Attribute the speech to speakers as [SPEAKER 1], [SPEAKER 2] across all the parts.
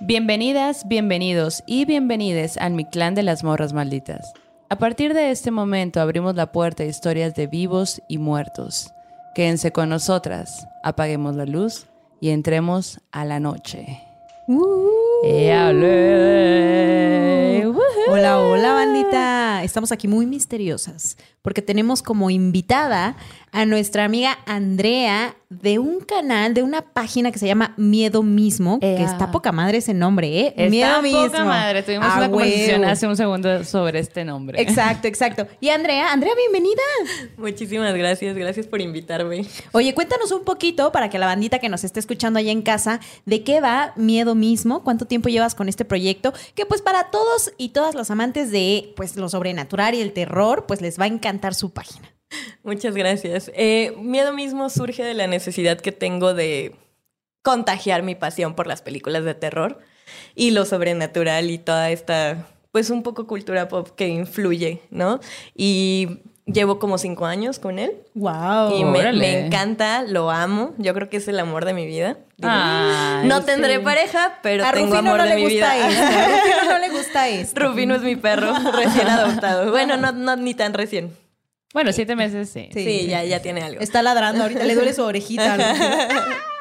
[SPEAKER 1] Bienvenidas, bienvenidos y bienvenides al Mi Clan de las Morras Malditas. A partir de este momento abrimos la puerta a historias de vivos y muertos. Quédense con nosotras, apaguemos la luz y entremos a la noche. ¡Eh, hablé! ¡Woohoo!
[SPEAKER 2] Hola, hola bandita. Estamos aquí muy misteriosas porque tenemos como invitada a nuestra amiga Andrea de un canal, de una página que se llama Miedo Mismo, que está poca madre ese nombre, ¿eh?
[SPEAKER 1] Está
[SPEAKER 2] Miedo
[SPEAKER 1] poca
[SPEAKER 2] Mismo.
[SPEAKER 1] madre. Tuvimos
[SPEAKER 2] A
[SPEAKER 1] una conversación hace un segundo sobre este nombre.
[SPEAKER 2] Exacto, exacto. Y Andrea, Andrea, bienvenida.
[SPEAKER 3] Muchísimas gracias, gracias por invitarme.
[SPEAKER 2] Oye, cuéntanos un poquito para que la bandita que nos esté escuchando allá en casa, ¿de qué va Miedo Mismo? ¿Cuánto tiempo llevas con este proyecto? Que pues para todos y todas los amantes de pues lo sobrenatural y el terror, pues les va a encantar su página.
[SPEAKER 3] Muchas gracias. Eh, miedo mismo surge de la necesidad que tengo de contagiar mi pasión por las películas de terror y lo sobrenatural y toda esta, pues un poco cultura pop que influye, ¿no? Y llevo como cinco años con él
[SPEAKER 2] Wow.
[SPEAKER 3] y me, encanta, lo amo. Yo creo que es el amor de mi vida.
[SPEAKER 1] Ay,
[SPEAKER 3] no tendré
[SPEAKER 1] sí.
[SPEAKER 3] pareja, pero
[SPEAKER 2] a
[SPEAKER 3] tengo
[SPEAKER 2] Rufino
[SPEAKER 3] amor
[SPEAKER 2] no
[SPEAKER 3] de
[SPEAKER 2] le
[SPEAKER 3] mi
[SPEAKER 2] gusta
[SPEAKER 3] vida.
[SPEAKER 2] esto. A Rufino no le gusta esto.
[SPEAKER 3] Rufino es mi perro recién adoptado. Bueno, no, no ni tan recién.
[SPEAKER 1] Bueno, siete meses, sí.
[SPEAKER 2] Sí.
[SPEAKER 3] Sí, ya, ya tiene algo.
[SPEAKER 2] Está ladrando ahorita, le duele su orejita. ¿no?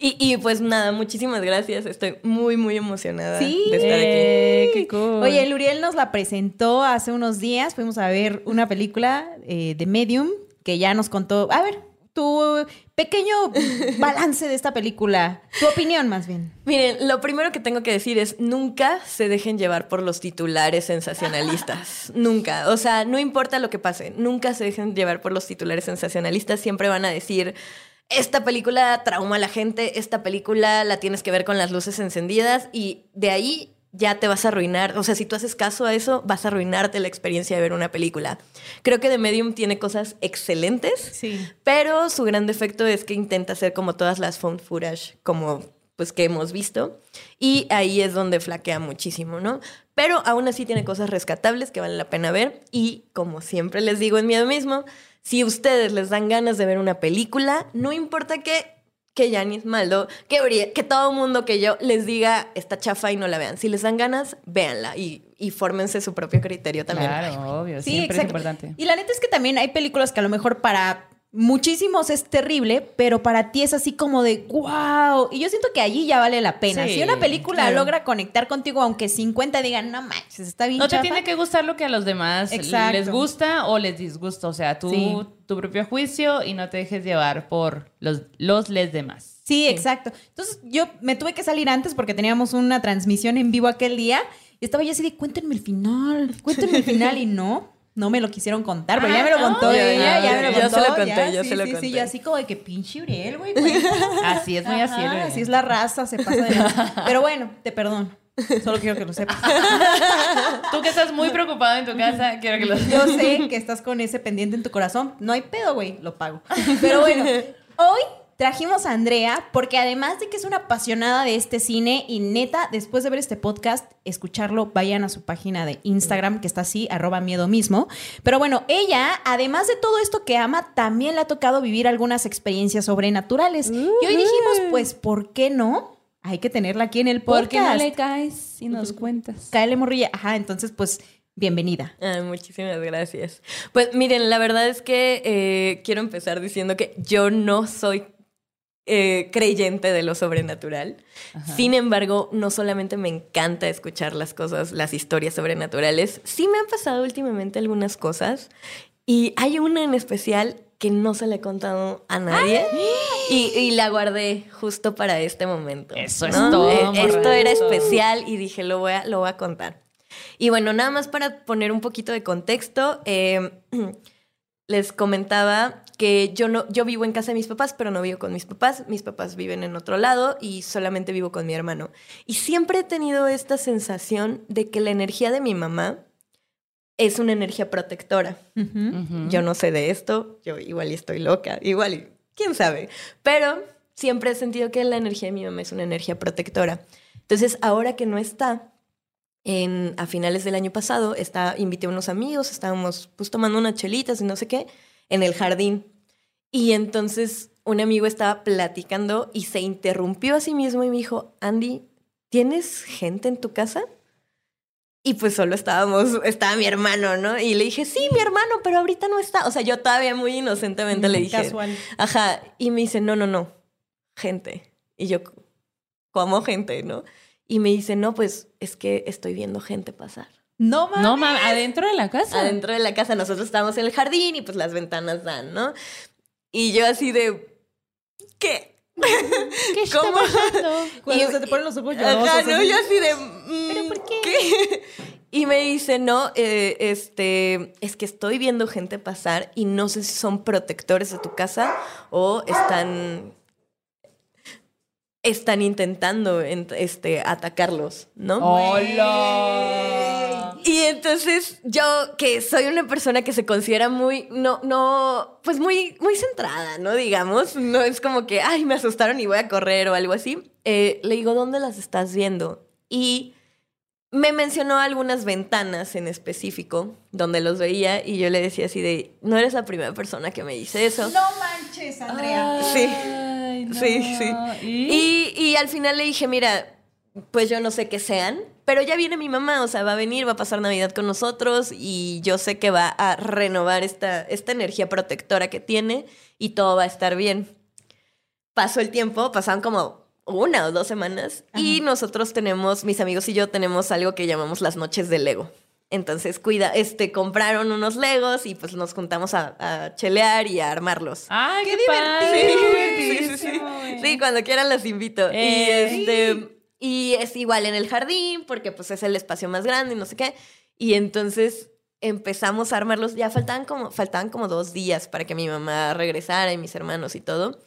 [SPEAKER 3] Y, y, pues nada, muchísimas gracias. Estoy muy, muy emocionada
[SPEAKER 2] Sí.
[SPEAKER 3] de estar aquí.
[SPEAKER 1] Eh, qué cool.
[SPEAKER 2] Oye, el Uriel nos la presentó hace unos días. Fuimos a ver una película eh, de Medium que ya nos contó. A ver, tu pequeño balance de esta película. Tu opinión, más bien.
[SPEAKER 3] Miren, lo primero que tengo que decir es nunca se dejen llevar por los titulares sensacionalistas. nunca. O sea, no importa lo que pase, nunca se dejen llevar por los titulares sensacionalistas. Siempre van a decir, esta película trauma a la gente, esta película la tienes que ver con las luces encendidas y de ahí ya te vas a arruinar. O sea, si tú haces caso a eso, vas a arruinarte la experiencia de ver una película. Creo que The Medium tiene cosas excelentes.
[SPEAKER 2] Sí.
[SPEAKER 3] Pero su gran defecto es que intenta hacer como todas las found footage, como pues que hemos visto. Y ahí es donde flaquea muchísimo, ¿no? Pero aún así tiene cosas rescatables que valen la pena ver. Y como siempre les digo en miedo mismo, si ustedes les dan ganas de ver una película, no importa que que Yanis Maldo, que, que todo mundo que yo les diga está chafa y no la vean. Si les dan ganas, véanla y, y fórmense su propio criterio también.
[SPEAKER 1] Claro, obvio.
[SPEAKER 2] Sí,
[SPEAKER 1] siempre
[SPEAKER 2] exacto.
[SPEAKER 1] es importante.
[SPEAKER 2] Y la neta es que también hay películas que a lo mejor para muchísimos es terrible, pero para ti es así como de wow. Y yo siento que allí ya vale la pena.
[SPEAKER 1] Sí,
[SPEAKER 2] si una película
[SPEAKER 3] claro.
[SPEAKER 2] logra conectar contigo, aunque 50 digan, no manches, está bien
[SPEAKER 1] No te
[SPEAKER 2] chafa",
[SPEAKER 1] tiene que gustar lo que a los demás
[SPEAKER 2] Exacto.
[SPEAKER 1] les gusta o les disgusta. O sea, tú,
[SPEAKER 2] Sí.
[SPEAKER 1] tu propio juicio y no te dejes llevar por los, los les demás.
[SPEAKER 2] Sí, exacto. Entonces yo me tuve que salir antes porque teníamos una transmisión en vivo aquel día y estaba yo así de cuéntenme el final, cuéntenme el final y no. No me lo quisieron contar, pero ya me lo
[SPEAKER 1] Ah,
[SPEAKER 2] contó
[SPEAKER 1] no,
[SPEAKER 2] ella,
[SPEAKER 1] ya,
[SPEAKER 2] ya me lo
[SPEAKER 3] yo
[SPEAKER 2] contó.
[SPEAKER 3] se lo conté,
[SPEAKER 2] ya,
[SPEAKER 3] yo
[SPEAKER 2] sí,
[SPEAKER 3] se lo
[SPEAKER 2] sí, Sí,
[SPEAKER 3] conté.
[SPEAKER 2] yo así como de que pinche Uriel, güey. cuéntame.
[SPEAKER 1] Así es muy así. Uriel.
[SPEAKER 2] así es la raza, se pasa de. Pero bueno, te perdono. Solo quiero que lo sepas.
[SPEAKER 1] Tú que estás muy preocupado en tu casa, quiero que lo
[SPEAKER 2] Yo sé que estás con ese pendiente en tu corazón. No hay pedo, güey, lo pago. Pero bueno, hoy trajimos a Andrea porque además de que es una apasionada de este cine y neta, después de ver este podcast, escucharlo, vayan a su página de Instagram que está así, arroba miedo mismo. Pero bueno, ella, además de todo esto que ama, también le ha tocado vivir algunas experiencias sobrenaturales. Y hoy dijimos, pues, ¿por qué no? Hay que tenerla aquí en el podcast.
[SPEAKER 1] ¿Por qué no le caes y nos cuentas?
[SPEAKER 2] Cáele, morrilla. Ajá, entonces, pues, bienvenida.
[SPEAKER 3] Ay, muchísimas gracias. Pues miren, la verdad es que eh, quiero empezar diciendo que yo no soy eh, creyente de lo sobrenatural. Sin embargo, no solamente me encanta escuchar las cosas, las historias sobrenaturales, sí me han pasado últimamente algunas cosas y hay una en especial que no se le he contado a nadie y, y la guardé justo para este momento.
[SPEAKER 1] Eso es todo,
[SPEAKER 3] Eh, Esto era especial y dije, lo voy a, lo voy a contar. Y bueno, nada más para poner un poquito de contexto, eh, les comentaba que yo no, yo vivo en casa de mis papás, pero no vivo con mis papás. Mis papás viven en otro lado y solamente vivo con mi hermano. Y siempre he tenido esta sensación de que la energía de mi mamá es una energía protectora. Yo no sé de esto, yo igual y estoy loca, igual quién sabe. Pero siempre he sentido que la energía de mi mamá es una energía protectora. Entonces, ahora que no está, en, a finales del año pasado, está, invité a unos amigos, estábamos pues tomando unas chelitas y no sé qué, en el jardín. Y entonces un amigo estaba platicando y se interrumpió a sí mismo y me dijo, Andy, ¿tienes gente en tu casa? Y pues solo estábamos, estaba mi hermano, ¿no? Y le dije, sí, mi hermano, pero ahorita no está. O sea, yo todavía muy inocentemente le dije.
[SPEAKER 2] Casual.
[SPEAKER 3] Ajá. Y me dice, no, no, no, gente. Y yo, ¿cómo gente, no? Y me dice, no, pues es que estoy viendo gente pasar.
[SPEAKER 2] No mames.
[SPEAKER 1] No mames, adentro de la casa.
[SPEAKER 3] Adentro de la casa, nosotros estábamos en el jardín y pues las ventanas dan, ¿no? Y yo así de, ¿qué?
[SPEAKER 1] ¿Qué está
[SPEAKER 3] ¿Cómo?
[SPEAKER 1] pasando?
[SPEAKER 2] Cuando
[SPEAKER 3] Y-
[SPEAKER 2] se te ponen los ojos llorosos.
[SPEAKER 3] Ajá, no,
[SPEAKER 2] así.
[SPEAKER 3] yo así de. mm,
[SPEAKER 2] ¿Pero por qué?
[SPEAKER 3] Y me dice, no, eh, este, es que estoy viendo gente pasar y no sé si son protectores de tu casa o están. Están intentando en- este, atacarlos, ¿no?
[SPEAKER 1] ¡Hola!
[SPEAKER 3] Y entonces yo, que soy una persona que se considera muy, no, no, pues muy, muy centrada, ¿no? Digamos, no es como que, ay, me asustaron y voy a correr o algo así. Eh, le digo, ¿dónde las estás viendo? Y me mencionó algunas ventanas en específico donde los veía y yo le decía así de, no eres la primera persona que me dice eso.
[SPEAKER 2] No manches, Andrea.
[SPEAKER 3] Sí.
[SPEAKER 1] Ay, no.
[SPEAKER 3] Sí, sí.
[SPEAKER 1] ¿Y?
[SPEAKER 3] Y, y al final le dije, mira, pues yo no sé qué sean, pero ya viene mi mamá, o sea, va a venir, va a pasar Navidad con nosotros y yo sé que va a renovar esta, esta energía protectora que tiene y todo va a estar bien. Pasó el tiempo, pasaron como una o dos semanas y nosotros tenemos, mis amigos y yo tenemos algo que llamamos las noches del Lego. Entonces, cuida, este, compraron unos Legos y pues nos juntamos a, a chelear y a armarlos.
[SPEAKER 1] ¡Ay, qué,
[SPEAKER 2] divertido!
[SPEAKER 3] Sí, sí, sí. Sí, cuando quieran las invito. Y
[SPEAKER 1] Ey.
[SPEAKER 3] este y es igual en el jardín porque pues es el espacio más grande y no sé qué. Y entonces empezamos a armarlos. Ya faltaban como faltaban como dos días para que mi mamá regresara y mis hermanos y todo.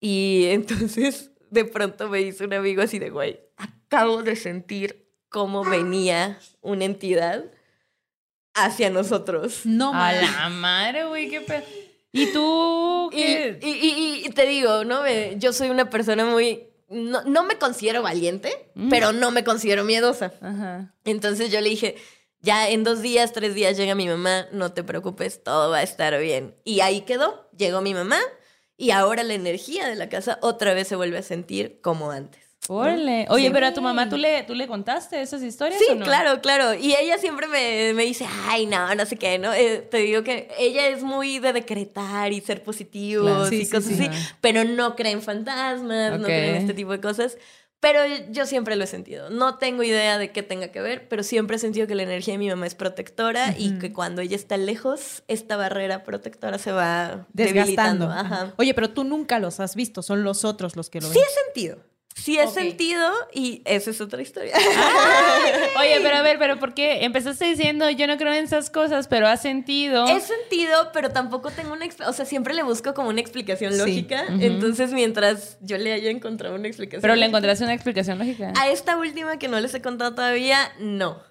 [SPEAKER 3] Y entonces de pronto me dice un amigo así de güey, acabo de sentir cómo venía una entidad hacia nosotros.
[SPEAKER 2] No
[SPEAKER 1] A
[SPEAKER 2] mames.
[SPEAKER 1] la madre, güey, qué pedo. ¿Y tú
[SPEAKER 3] Y,
[SPEAKER 1] qué?
[SPEAKER 3] y- y- y te digo, ¿no? Me- Yo soy una persona muy... No, no me considero valiente,
[SPEAKER 1] Mm.
[SPEAKER 3] pero no me considero miedosa.
[SPEAKER 1] Ajá.
[SPEAKER 3] Entonces yo le dije, ya en dos días, tres días llega mi mamá, no te preocupes, todo va a estar bien. Y ahí quedó, llegó mi mamá y ahora la energía de la casa otra vez se vuelve a sentir como antes. ¿No?
[SPEAKER 1] Oye,
[SPEAKER 3] Sí.
[SPEAKER 1] pero a tu mamá, ¿tú le, ¿tú le contaste esas historias
[SPEAKER 3] Sí,
[SPEAKER 1] o no?
[SPEAKER 3] claro, claro. Y ella siempre me, me dice, ay, no, no sé qué, ¿no? Eh, te digo que ella es muy de decretar y ser positivos
[SPEAKER 1] Claro.
[SPEAKER 2] Sí,
[SPEAKER 3] y
[SPEAKER 2] sí,
[SPEAKER 3] cosas
[SPEAKER 2] sí.
[SPEAKER 3] así, pero no cree en fantasmas, no
[SPEAKER 1] Ok.
[SPEAKER 3] cree en este tipo de cosas. Pero yo siempre lo he sentido. No tengo idea de qué tenga que ver, pero siempre he sentido que la energía de mi mamá es protectora y que cuando ella está lejos, esta barrera protectora se va
[SPEAKER 2] Desgastando.
[SPEAKER 3] debilitando. Ajá.
[SPEAKER 2] Oye, pero tú nunca los has visto, son los otros los que lo ven.
[SPEAKER 3] Sí he sentido. Sí he sentido y esa es otra historia.
[SPEAKER 1] Oye, pero a ver, pero ¿por qué? Empezaste diciendo, yo no creo en esas cosas, pero has sentido.
[SPEAKER 3] He sentido, pero tampoco tengo una... O sea, siempre le busco como una explicación
[SPEAKER 2] Sí.
[SPEAKER 3] lógica. Entonces, mientras yo le haya encontrado una explicación...
[SPEAKER 1] Pero le encontraste una explicación lógica.
[SPEAKER 3] A esta última que no les he contado todavía, no.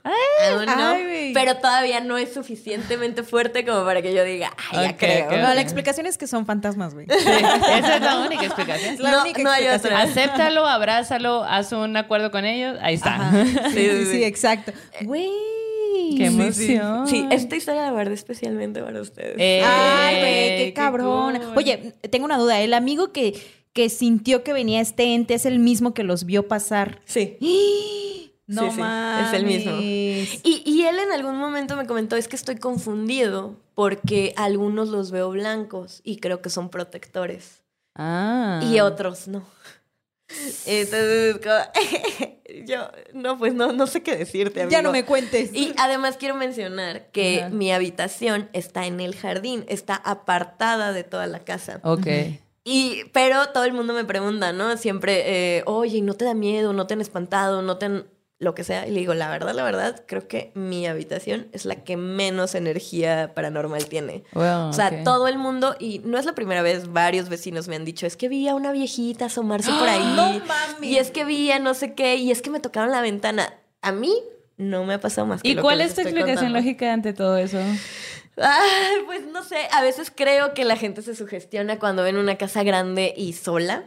[SPEAKER 3] Aún no.
[SPEAKER 2] ay,
[SPEAKER 3] pero todavía no es suficientemente fuerte como para que yo diga, ay, ya
[SPEAKER 1] Ok,
[SPEAKER 3] creo.
[SPEAKER 2] No, la explicación es que son fantasmas, güey.
[SPEAKER 1] Sí, esa es la única explicación.
[SPEAKER 2] La
[SPEAKER 3] No,
[SPEAKER 2] única
[SPEAKER 3] no hay
[SPEAKER 2] explicación.
[SPEAKER 3] otra.
[SPEAKER 1] Acéptalo, abrázalo, haz un acuerdo con ellos. Ahí está.
[SPEAKER 2] Ajá. Sí,
[SPEAKER 3] Sí,
[SPEAKER 2] sí,
[SPEAKER 3] sí,
[SPEAKER 2] sí,
[SPEAKER 3] sí.
[SPEAKER 2] exacto. Güey.
[SPEAKER 1] Qué
[SPEAKER 3] Sí, sí.
[SPEAKER 1] emoción.
[SPEAKER 3] Sí, esta historia la guardé especialmente para ustedes.
[SPEAKER 1] Eh,
[SPEAKER 2] Ay, güey, qué cabrón.
[SPEAKER 1] cool.
[SPEAKER 2] Oye, tengo una duda. El amigo que, que sintió que venía este ente es el mismo que los vio pasar.
[SPEAKER 3] Sí.
[SPEAKER 2] No
[SPEAKER 3] Sí, sí,
[SPEAKER 2] mames.
[SPEAKER 3] es el mismo. Y, y él en algún momento me comentó, es que estoy confundido porque algunos los veo blancos y creo que son protectores
[SPEAKER 1] Ah.
[SPEAKER 3] y otros no. Entonces, como, yo, no, pues no, no sé qué decirte, amigo.
[SPEAKER 2] Ya no me cuentes.
[SPEAKER 3] Y además quiero mencionar que
[SPEAKER 1] Ajá.
[SPEAKER 3] mi habitación está en el jardín, está apartada de toda la casa.
[SPEAKER 1] Ok.
[SPEAKER 3] Y, pero todo el mundo me pregunta, ¿no? Siempre, eh, oye, ¿no te da miedo? ¿No te han espantado? ¿No te han...? Lo que sea. Y le digo, la verdad, la verdad, creo que mi habitación es la que menos energía paranormal tiene.
[SPEAKER 1] Wow,
[SPEAKER 3] O sea, todo el mundo, y no es la primera vez, varios vecinos me han dicho, es que vi a una viejita asomarse por ahí.
[SPEAKER 2] ¡No mames!
[SPEAKER 3] Y es que vi a no sé qué, y es que me tocaron la ventana. A mí no me ha pasado más que
[SPEAKER 1] ¿Y
[SPEAKER 3] lo
[SPEAKER 1] cuál
[SPEAKER 3] que
[SPEAKER 1] es tu explicación
[SPEAKER 3] contando.
[SPEAKER 1] lógica ante todo eso?
[SPEAKER 3] Ay, pues no sé, a veces creo que la gente se sugestiona cuando ven una casa grande y sola.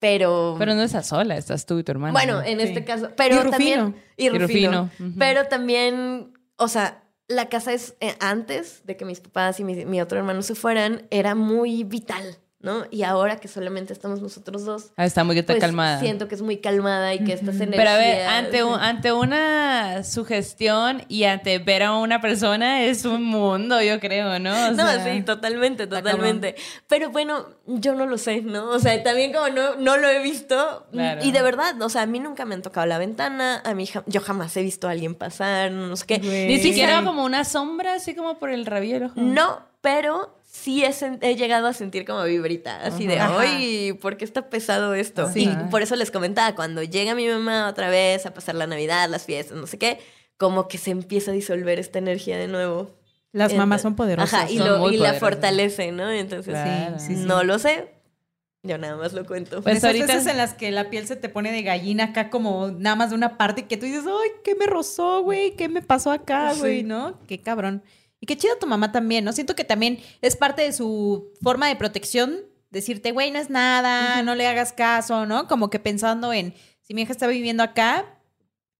[SPEAKER 3] Pero...
[SPEAKER 1] Pero no estás sola, estás tú y tu hermano.
[SPEAKER 3] Bueno,
[SPEAKER 1] ¿no?
[SPEAKER 3] en
[SPEAKER 2] Sí.
[SPEAKER 3] este caso. Pero
[SPEAKER 2] Y Rufino.
[SPEAKER 3] también. Y
[SPEAKER 1] Y
[SPEAKER 3] Rufino.
[SPEAKER 1] Rufino, ujú.
[SPEAKER 3] Pero también, o sea, la casa es eh, antes de que mis papás y mi, mi otro hermano se fueran, era muy vital, ¿no? Y ahora que solamente estamos nosotros dos,
[SPEAKER 1] Ah, está muy está
[SPEAKER 3] pues
[SPEAKER 1] calmada.
[SPEAKER 3] siento que es muy calmada y que estas energías.
[SPEAKER 1] Pero a ver, ante, un- ante una sugestión y ante ver a una persona es un mundo, yo creo, ¿no? O
[SPEAKER 3] No,
[SPEAKER 1] sea,
[SPEAKER 3] sí, totalmente, totalmente. Pero bueno, yo no lo sé, ¿no? O sea, también como no, no lo he visto.
[SPEAKER 1] Claro.
[SPEAKER 3] Y de verdad, o sea, a mí nunca me han tocado la ventana, a mí yo jamás he visto a alguien pasar, no sé qué.
[SPEAKER 1] Ni siquiera
[SPEAKER 2] Sí.
[SPEAKER 1] como una sombra, así como por el rabillo.
[SPEAKER 3] No, pero sí he, llegado a sentir como vibrita, así de. ¡ay! ¿Por qué está pesado esto?
[SPEAKER 2] Sí.
[SPEAKER 3] Y por eso les comentaba, cuando llega mi mamá otra vez a pasar la Navidad, las fiestas, no sé qué, como que se empieza a disolver esta energía de nuevo.
[SPEAKER 2] Las mamás son poderosas.
[SPEAKER 3] Ajá, y,
[SPEAKER 1] Son
[SPEAKER 3] lo-
[SPEAKER 1] muy
[SPEAKER 3] y la fortalece, ¿no? Entonces,
[SPEAKER 1] Claro.
[SPEAKER 2] Sí, sí, sí.
[SPEAKER 3] no lo sé. Yo nada más lo cuento.
[SPEAKER 1] Pues
[SPEAKER 2] Esas
[SPEAKER 1] ahorita-
[SPEAKER 2] veces en las que la piel se te pone de gallina acá como nada más de una parte y que tú dices, ay, ¿qué me rozó, güey? ¿Qué me pasó acá,
[SPEAKER 3] Sí.
[SPEAKER 2] güey? ¿No? Qué cabrón. Y qué chido tu mamá también, ¿no? Siento que también es parte de su forma de protección, decirte, güey, no es nada, no le hagas caso, ¿no? Como que pensando en, si mi hija está viviendo acá,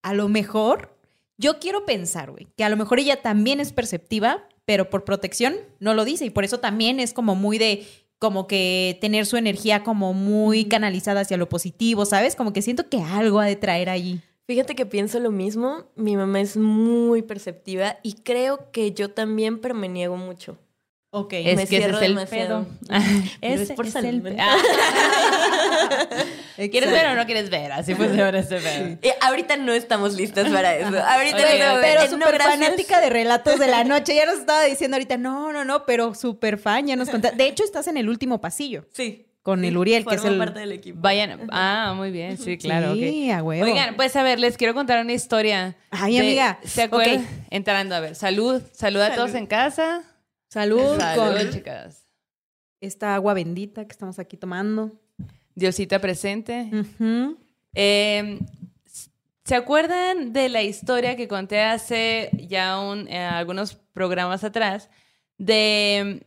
[SPEAKER 2] a lo mejor, yo quiero pensar, güey, que a lo mejor ella también es perceptiva, pero por protección no lo dice y por eso también es como muy de como que tener su energía como muy canalizada hacia lo positivo, ¿sabes? Como que siento que algo ha de traer allí.
[SPEAKER 3] Fíjate que pienso lo mismo. Mi mamá es muy perceptiva y creo que yo también, pero me niego mucho.
[SPEAKER 2] Ok.
[SPEAKER 1] Es
[SPEAKER 3] Me
[SPEAKER 1] que ese
[SPEAKER 3] cierro
[SPEAKER 1] es el
[SPEAKER 3] demasiado.
[SPEAKER 1] pedo. Ese
[SPEAKER 3] es por
[SPEAKER 1] es
[SPEAKER 3] salud
[SPEAKER 1] el
[SPEAKER 3] mental.
[SPEAKER 1] Ah. ¿Quieres ver o no quieres ver? Así pues ahora este pedo.
[SPEAKER 3] Eh, ahorita no estamos listas para eso. Ahorita
[SPEAKER 1] Ok,
[SPEAKER 3] no,
[SPEAKER 1] ok.
[SPEAKER 2] Pero
[SPEAKER 3] eh,
[SPEAKER 2] súper fanática de relatos de la noche. Ya nos estaba diciendo ahorita, no, no, no, pero súper fan, ya nos contó. De hecho, estás en el último pasillo
[SPEAKER 3] Sí.
[SPEAKER 2] Con
[SPEAKER 3] Sí,
[SPEAKER 2] el Uriel, que es el...
[SPEAKER 3] parte del equipo.
[SPEAKER 1] Vayan. Ah, muy bien, sí, claro.
[SPEAKER 2] Sí, a huevo.
[SPEAKER 1] Oigan, pues a ver, les quiero contar una historia.
[SPEAKER 2] Ay,
[SPEAKER 1] de-
[SPEAKER 2] amiga.
[SPEAKER 1] ¿Se acuerdan? Entrando, a ver, salud. Salud a todos en casa.
[SPEAKER 2] Salud,
[SPEAKER 1] Salud,
[SPEAKER 2] con
[SPEAKER 1] chicas.
[SPEAKER 2] esta agua bendita que estamos aquí tomando.
[SPEAKER 1] Diosita presente. Eh, ¿Se acuerdan de la historia que conté hace ya un- eh, algunos programas atrás de,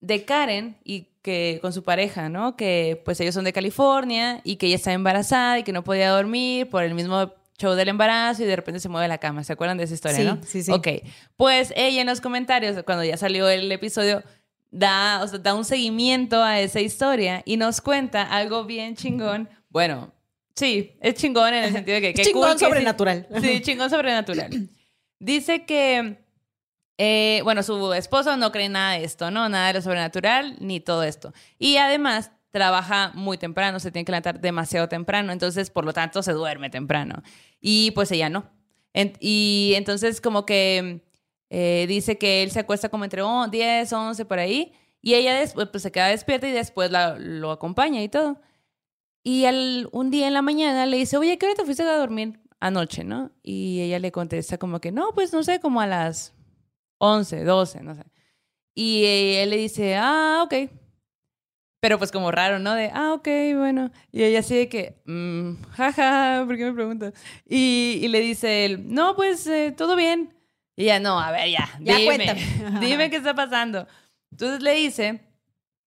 [SPEAKER 1] de Karen y que con su pareja, ¿no? Que pues ellos son de California y que ella está embarazada y que no podía dormir por el mismo show del embarazo y de repente se mueve la cama. ¿Se acuerdan de esa historia,
[SPEAKER 2] Sí,
[SPEAKER 1] no?
[SPEAKER 2] sí, sí.
[SPEAKER 1] Ok. Pues ella en los comentarios, cuando ya salió el episodio, da, o sea, da un seguimiento a esa historia y nos cuenta algo bien chingón. Bueno, sí, es chingón en el sentido de que... qué
[SPEAKER 2] Chingón
[SPEAKER 1] cool que sí-
[SPEAKER 2] sobrenatural.
[SPEAKER 1] Sí, chingón sobrenatural. Dice que, eh, bueno, su esposo no cree nada de esto, ¿no? Nada de lo sobrenatural, ni todo esto. Y además trabaja muy temprano, se tiene que levantar demasiado temprano, entonces por lo tanto se duerme temprano. Y pues ella no. Y entonces como que eh, dice que él se acuesta como entre oh, 10, 11 por ahí, y ella después pues, se queda despierta y después la- lo acompaña y todo. Y un día en la mañana le dice, oye, ¿qué hora te fuiste a dormir anoche, no? Y ella le contesta como que, no, pues no sé, como a las 11, 12, no sé. Y él le dice, ah, ok. Pero pues como raro, ¿no? De, ah, ok, bueno. Y ella así de que, mm, jaja, ¿por qué me preguntas? Y, y le dice él, no, pues eh, todo bien. Y ella, no, a ver, ya,
[SPEAKER 2] Ya
[SPEAKER 1] dime,
[SPEAKER 2] cuéntame.
[SPEAKER 1] dime qué está pasando. Entonces le dice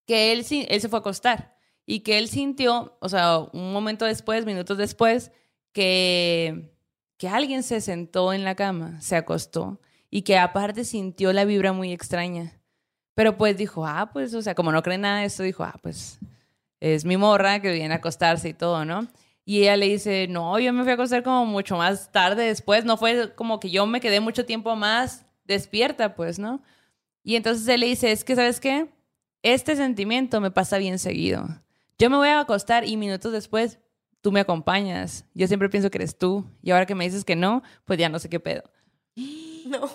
[SPEAKER 1] que él, él se fue a acostar y que él sintió, o sea, un momento después, minutos después, que, que alguien se sentó en la cama, se acostó y que aparte sintió la vibra muy extraña. Pero pues dijo, ah, pues, o sea, como no cree nada de esto, dijo, ah, pues es mi morra que viene a acostarse y todo, ¿no? Y ella le dice, no, yo me fui a acostar como mucho más tarde después, no fue como que yo me quedé mucho tiempo más despierta, pues, ¿no? Y entonces él le dice, es que, ¿sabes qué? Este sentimiento me pasa bien seguido. Yo me voy a acostar y minutos después tú me acompañas. Yo siempre pienso que eres tú. Y ahora que me dices que no, pues ya no sé qué pedo.
[SPEAKER 3] No.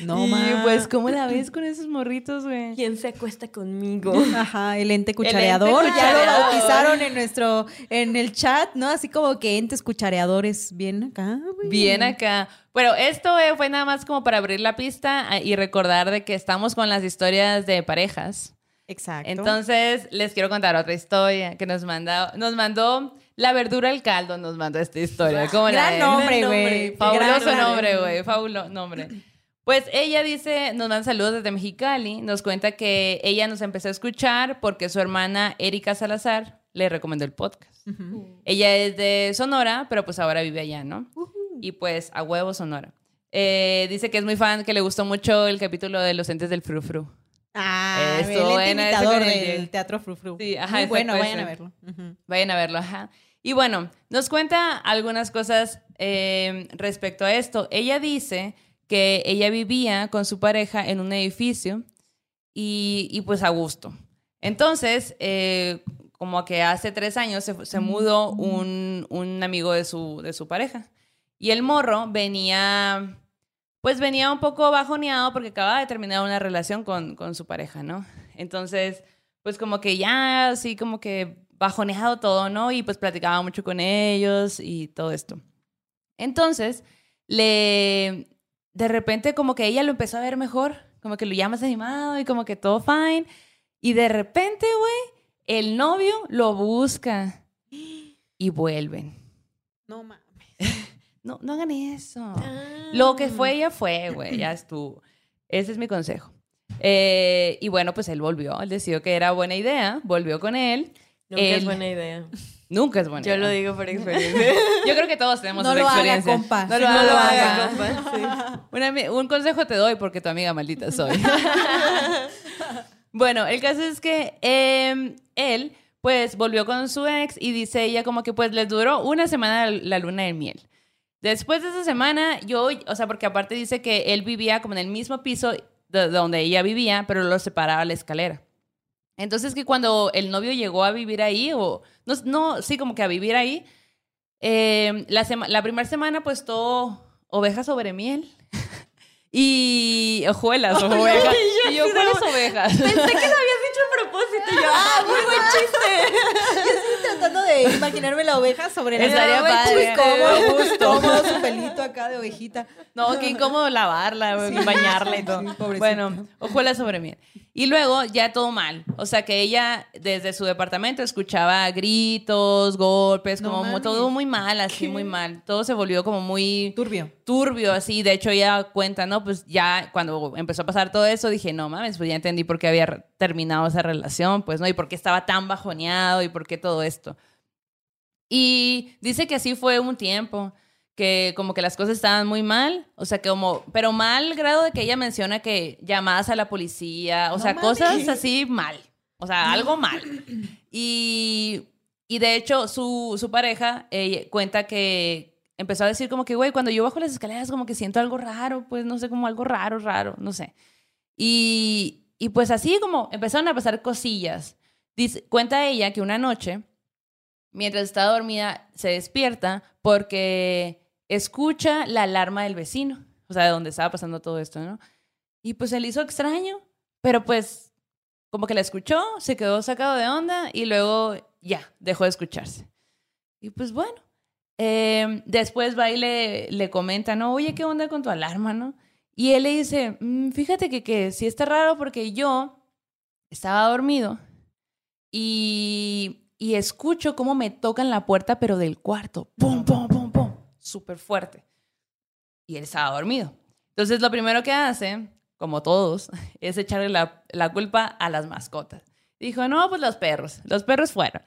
[SPEAKER 2] No,
[SPEAKER 1] y pues, ¿cómo la ves con esos morritos, güey?
[SPEAKER 3] ¿Quién se acuesta conmigo?
[SPEAKER 2] Ajá, el ente cuchareador.
[SPEAKER 1] ente
[SPEAKER 2] Ya lo bautizaron en nuestro, en el chat, ¿no? Así como que entes cuchareadores bien acá, güey.
[SPEAKER 1] Bien acá. Bueno, esto eh, fue nada más como para abrir la pista eh, y recordar de que estamos con las historias de parejas.
[SPEAKER 2] Exacto.
[SPEAKER 1] Entonces, les quiero contar otra historia que nos mandó, nos mandó la verdura al caldo, nos mandó esta historia. ¿Cómo la
[SPEAKER 2] Gran
[SPEAKER 1] ven?
[SPEAKER 2] nombre, güey.
[SPEAKER 1] Fabuloso
[SPEAKER 2] nombre.
[SPEAKER 1] güey. Fabuloso nombre. Pues ella dice, nos dan saludos desde Mexicali, nos cuenta que ella nos empezó a escuchar porque su hermana Erika Salazar le recomendó el podcast. Ella es de Sonora, pero pues ahora vive allá, ¿no? Y pues a huevo Sonora. Eh, dice que es muy fan, que le gustó mucho el capítulo de los entes del frufru.
[SPEAKER 2] Ah,
[SPEAKER 1] Esto,
[SPEAKER 2] el
[SPEAKER 1] ese
[SPEAKER 2] imitador
[SPEAKER 1] el-
[SPEAKER 2] del Teatro Frufru.
[SPEAKER 1] Sí, ajá,
[SPEAKER 2] Muy bueno, vayan a verlo. Ujú.
[SPEAKER 1] Vayan a verlo, ajá. Y bueno, nos cuenta algunas cosas eh, respecto a esto. Ella dice que ella vivía con su pareja en un edificio y, y pues a gusto. Entonces, eh, como que hace tres años se, se mudó un, un amigo de su, de su pareja. Y el morro venía, pues venía un poco bajoneado porque acababa de terminar una relación con, con su pareja, ¿no? Entonces, pues como que ya así como que bajoneado todo, ¿no? Y pues platicaba mucho con ellos y todo esto. Entonces, le de repente como que ella lo empezó a ver mejor, como que lo ya más animado y como que todo fine. Y de repente, güey, el novio lo busca y vuelven.
[SPEAKER 2] No mames.
[SPEAKER 1] No, no hagan eso.
[SPEAKER 3] Ah.
[SPEAKER 1] Lo que fue, ya fue, güey, ya estuvo. Ese es mi consejo. Eh, y bueno, pues él volvió, él decidió que era buena idea, volvió con él.
[SPEAKER 3] Nunca es buena idea.
[SPEAKER 1] Nunca es buena
[SPEAKER 3] Yo
[SPEAKER 1] idea.
[SPEAKER 3] lo digo por experiencia.
[SPEAKER 1] Yo creo que todos tenemos
[SPEAKER 2] No
[SPEAKER 1] esa
[SPEAKER 2] lo haga,
[SPEAKER 1] experiencia.
[SPEAKER 2] compa.
[SPEAKER 1] No
[SPEAKER 2] Sí,
[SPEAKER 1] lo
[SPEAKER 2] no lo
[SPEAKER 1] haga.
[SPEAKER 2] haga.
[SPEAKER 3] compa, sí.
[SPEAKER 1] Un, ami- un consejo te doy porque tu amiga maldita soy. bueno, el caso es que eh, él, pues, volvió con su ex y dice ella como que, pues, les duró una semana la luna de miel. Después de esa semana, yo, o sea, porque aparte dice que él vivía como en el mismo piso de donde ella vivía, pero lo separaba la escalera. Entonces que cuando el novio llegó a vivir ahí, o no, no sí, como que a vivir ahí, eh, la, la primera semana pues todo ovejas sobre miel. y hojuelas, ovejas. y yo, ¿cuáles ovejas?
[SPEAKER 3] Pensé que lo habías dicho a propósito. Y yo, ah, muy buen chiste.
[SPEAKER 2] Estoy tratando de imaginarme la oveja sobre la
[SPEAKER 1] Estaría padre.
[SPEAKER 2] pues, cómodo, cómodo su pelito acá de ovejita.
[SPEAKER 1] No, qué incómodo lavarla, y bañarla y todo.
[SPEAKER 2] Sí,
[SPEAKER 1] bueno, hojuelas sobre miel. Y luego ya todo mal. O sea que ella desde su departamento escuchaba gritos, golpes,
[SPEAKER 2] No
[SPEAKER 1] como todo muy mal, así muy mal. Todo se volvió como muy
[SPEAKER 2] Turbio.
[SPEAKER 1] turbio, así. De hecho, ella cuenta, ¿no? Pues ya cuando empezó a pasar todo eso, dije, no mames, pues ya entendí por qué había terminado esa relación, pues, ¿no? Y por qué estaba tan bajoneado y por qué todo esto. Y dice que así fue un tiempo, que como que las cosas estaban muy mal, o sea, que como, pero mal grado de que ella menciona que llamadas a la policía, o
[SPEAKER 2] No
[SPEAKER 1] sea,
[SPEAKER 2] mames.
[SPEAKER 1] cosas así mal, o sea, algo mal. Y, y de hecho, su, su pareja eh, cuenta que empezó a decir como que, güey, cuando yo bajo las escaleras como que siento algo raro, pues no sé, como algo raro, raro, no sé. Y, y pues así como empezaron a pasar cosillas. Cuenta ella que una noche, mientras estaba dormida, se despierta porque escucha la alarma del vecino, o sea, de donde estaba pasando todo esto, ¿no? Y pues se le hizo extraño, pero pues como que la escuchó, se quedó sacado de onda y luego ya, dejó de escucharse. Y pues bueno, eh, después va y le, le comenta, ¿no? Oye, ¿qué onda con tu alarma, no? Y él le dice, "Mm, fíjate que, que sí está raro porque yo estaba dormido y, y escucho cómo me tocan la puerta, pero del cuarto. ¡Pum, pum, pum, pum! Súper fuerte. Y él estaba dormido. Entonces, lo primero que hace, como todos, es echarle la, la culpa a las mascotas. Dijo, no, pues los perros. Los perros fueron.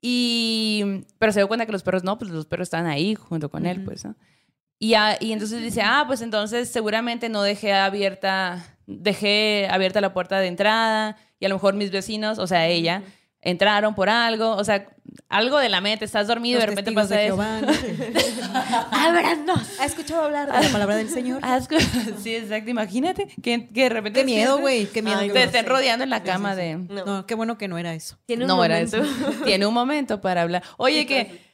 [SPEAKER 1] Y, pero se dio cuenta que los perros no, pues los perros estaban ahí junto con él, pues, ¿no? Y, a- y entonces dice, ah, pues entonces seguramente no dejé abierta, dejé abierta la puerta de entrada y a lo mejor mis vecinos, o sea, ella, entraron por algo, o sea, algo de la mente, estás dormido y de
[SPEAKER 2] Los
[SPEAKER 1] repente pasa
[SPEAKER 2] de
[SPEAKER 1] eso. ¡Ábranos!
[SPEAKER 2] ¿Ha escuchado hablar de la palabra del Señor?
[SPEAKER 1] Sí, exacto, imagínate que, que de repente...
[SPEAKER 2] Qué miedo, güey. Qué miedo.
[SPEAKER 3] Ay,
[SPEAKER 1] Te estén rodeando en la cama
[SPEAKER 2] sí, sí.
[SPEAKER 1] de...
[SPEAKER 3] No.
[SPEAKER 2] No, qué bueno que no era eso.
[SPEAKER 3] Tiene un
[SPEAKER 1] no era
[SPEAKER 3] momento.
[SPEAKER 1] eso. Tiene un momento para hablar. Oye, que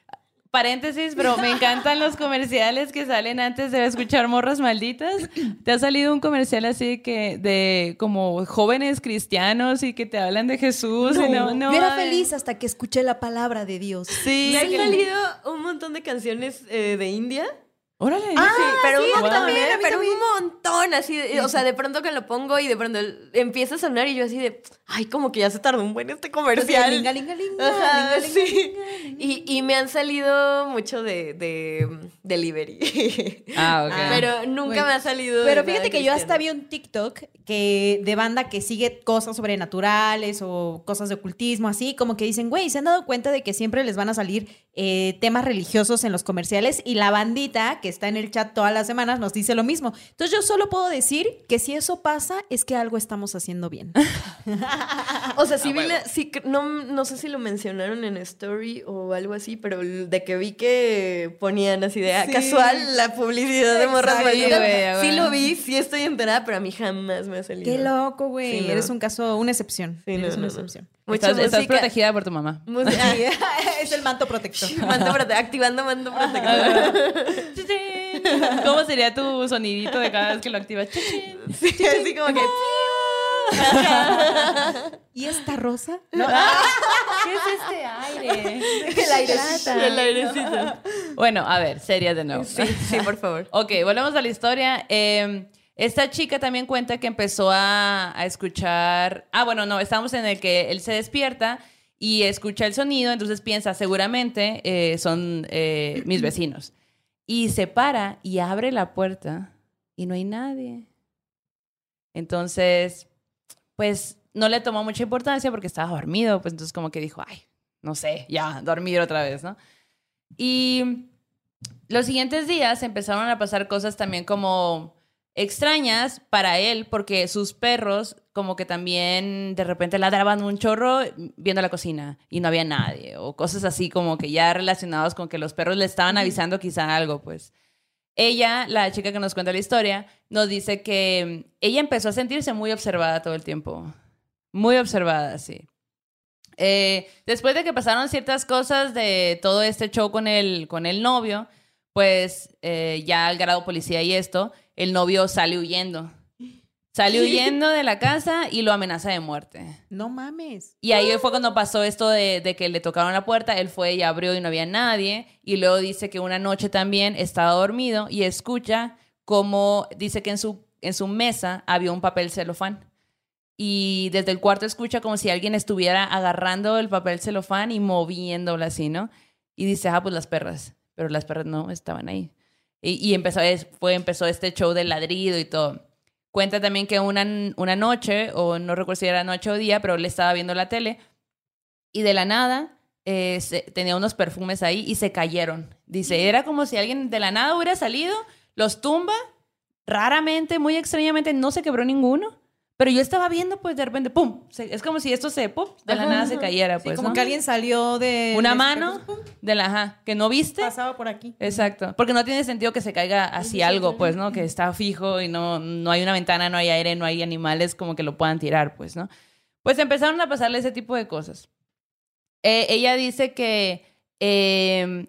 [SPEAKER 1] paréntesis, pero me encantan los comerciales que salen antes de escuchar morras malditas. ¿Te ha salido un comercial así que de como jóvenes cristianos y que te hablan de Jesús? y no, no
[SPEAKER 2] Yo era feliz hasta que escuché la palabra de Dios.
[SPEAKER 1] Sí.
[SPEAKER 3] Me han salido un montón de canciones eh, de India
[SPEAKER 1] Órale.
[SPEAKER 2] Ah,
[SPEAKER 3] sí, pero
[SPEAKER 2] sí,
[SPEAKER 3] un montón,
[SPEAKER 2] también,
[SPEAKER 3] ¿eh? pero un montón, así, de- o sea, de pronto que lo pongo y de pronto empieza a sonar y yo así de, ay, como que ya se tardó un buen este comercial.
[SPEAKER 2] Linga, linga, linga,
[SPEAKER 3] Ajá,
[SPEAKER 2] linga, linga,
[SPEAKER 3] sí. Y, y me han salido mucho de, de mm, delivery.
[SPEAKER 1] Ah, ok.
[SPEAKER 3] Pero nunca me ha salido.
[SPEAKER 2] Pero fíjate que yo hasta vi un TikTok que de banda que sigue cosas sobrenaturales o cosas de ocultismo, así como que dicen, güey, se han dado cuenta de que siempre les van a salir eh, temas religiosos en los comerciales y la bandita que está en el chat todas las semanas nos dice lo mismo. Entonces yo solo puedo decir que si eso pasa es que algo estamos haciendo bien.
[SPEAKER 3] O sea, sí vi la- sí, cr- no, no sé si lo mencionaron en Story o algo así, pero de que vi que ponían así de ah,
[SPEAKER 2] Sí.
[SPEAKER 3] casual la publicidad de morras
[SPEAKER 2] Exacto.
[SPEAKER 3] malditas.
[SPEAKER 1] güey,
[SPEAKER 3] Sí lo vi, sí estoy enterada, pero a mí jamás me ha salido.
[SPEAKER 2] Qué loco, güey.
[SPEAKER 3] Sí, no.
[SPEAKER 2] Eres un caso, una excepción.
[SPEAKER 3] Sí, no,
[SPEAKER 2] Eres
[SPEAKER 3] no,
[SPEAKER 2] una
[SPEAKER 3] no.
[SPEAKER 2] excepción.
[SPEAKER 3] Mucha
[SPEAKER 1] estás, estás protegida por tu mamá.
[SPEAKER 3] música-
[SPEAKER 2] es el manto protector.
[SPEAKER 3] Manto prote- activando manto protector.
[SPEAKER 1] ¿Cómo sería tu sonidito de cada vez que lo activas?
[SPEAKER 3] Sí, así como que.
[SPEAKER 2] ¿Y esta rosa?
[SPEAKER 1] ¿Qué es este aire?
[SPEAKER 2] El airecito.
[SPEAKER 3] El airecito.
[SPEAKER 1] Bueno, a ver, series de nuevo.
[SPEAKER 3] Sí, sí, por favor.
[SPEAKER 1] Ok, volvemos a la historia. Eh, esta chica también cuenta que empezó a, escuchar. Ah, bueno, no, estamos en el que él se despierta y escucha el sonido, entonces piensa, seguramente eh, son eh, mis vecinos. Y se para y abre la puerta y no hay nadie. Entonces, pues no le tomó mucha importancia porque estaba dormido, pues entonces como que dijo, ay, no sé, ya, dormir otra vez, ¿no? Y los siguientes días empezaron a pasar cosas también como extrañas para él, porque sus perros como que también de repente ladraban un chorro viendo la cocina y no había nadie, o cosas así como que ya relacionados con que los perros le estaban avisando quizá algo, pues. Ella, la chica que nos cuenta la historia, nos dice que ella empezó a sentirse muy observada todo el tiempo. Muy observada, sí. Eh, después de que pasaron ciertas cosas de todo este show con el, con el novio, pues eh, ya al grado policía y esto, el novio sale huyendo. Sale huyendo de la casa y lo amenaza de muerte.
[SPEAKER 2] No mames.
[SPEAKER 1] Y ahí fue cuando pasó esto de, de que le tocaron la puerta, él fue y abrió y no había nadie. Y luego dice que una noche también estaba dormido y escucha como dice que en su, en su mesa había un papel celofán. Y desde el cuarto escucha como si alguien estuviera agarrando el papel celofán y moviéndolo así, ¿no? Y dice, ah, pues las perras. Pero las perras no estaban ahí. Y, y empezó, fue, empezó este show del ladrido y todo. Cuenta también que una, una noche, o no recuerdo si era noche o día, pero él estaba viendo la tele y de la nada eh, se- tenía unos perfumes ahí y se cayeron. Dice, era como si alguien de la nada hubiera salido, los tumba, raramente, muy extrañamente, no se quebró ninguno. Pero yo estaba viendo, pues de repente, ¡pum! se- es como si esto se, ¡pum! De la
[SPEAKER 3] Ajá,
[SPEAKER 1] nada se
[SPEAKER 3] ajá.
[SPEAKER 1] cayera,
[SPEAKER 2] Sí,
[SPEAKER 1] pues.
[SPEAKER 2] como
[SPEAKER 1] ¿no?
[SPEAKER 2] que alguien salió de...
[SPEAKER 1] Una
[SPEAKER 2] de-
[SPEAKER 1] mano de la, ajá, que no viste.
[SPEAKER 2] pasaba por aquí.
[SPEAKER 1] Exacto, porque no tiene sentido que se caiga así algo, pues, ¿no? Que está fijo y no, no hay una ventana, no hay aire, no hay animales como que lo puedan tirar, pues, ¿no? Pues empezaron a pasarle ese tipo de cosas. Eh, ella dice que eh,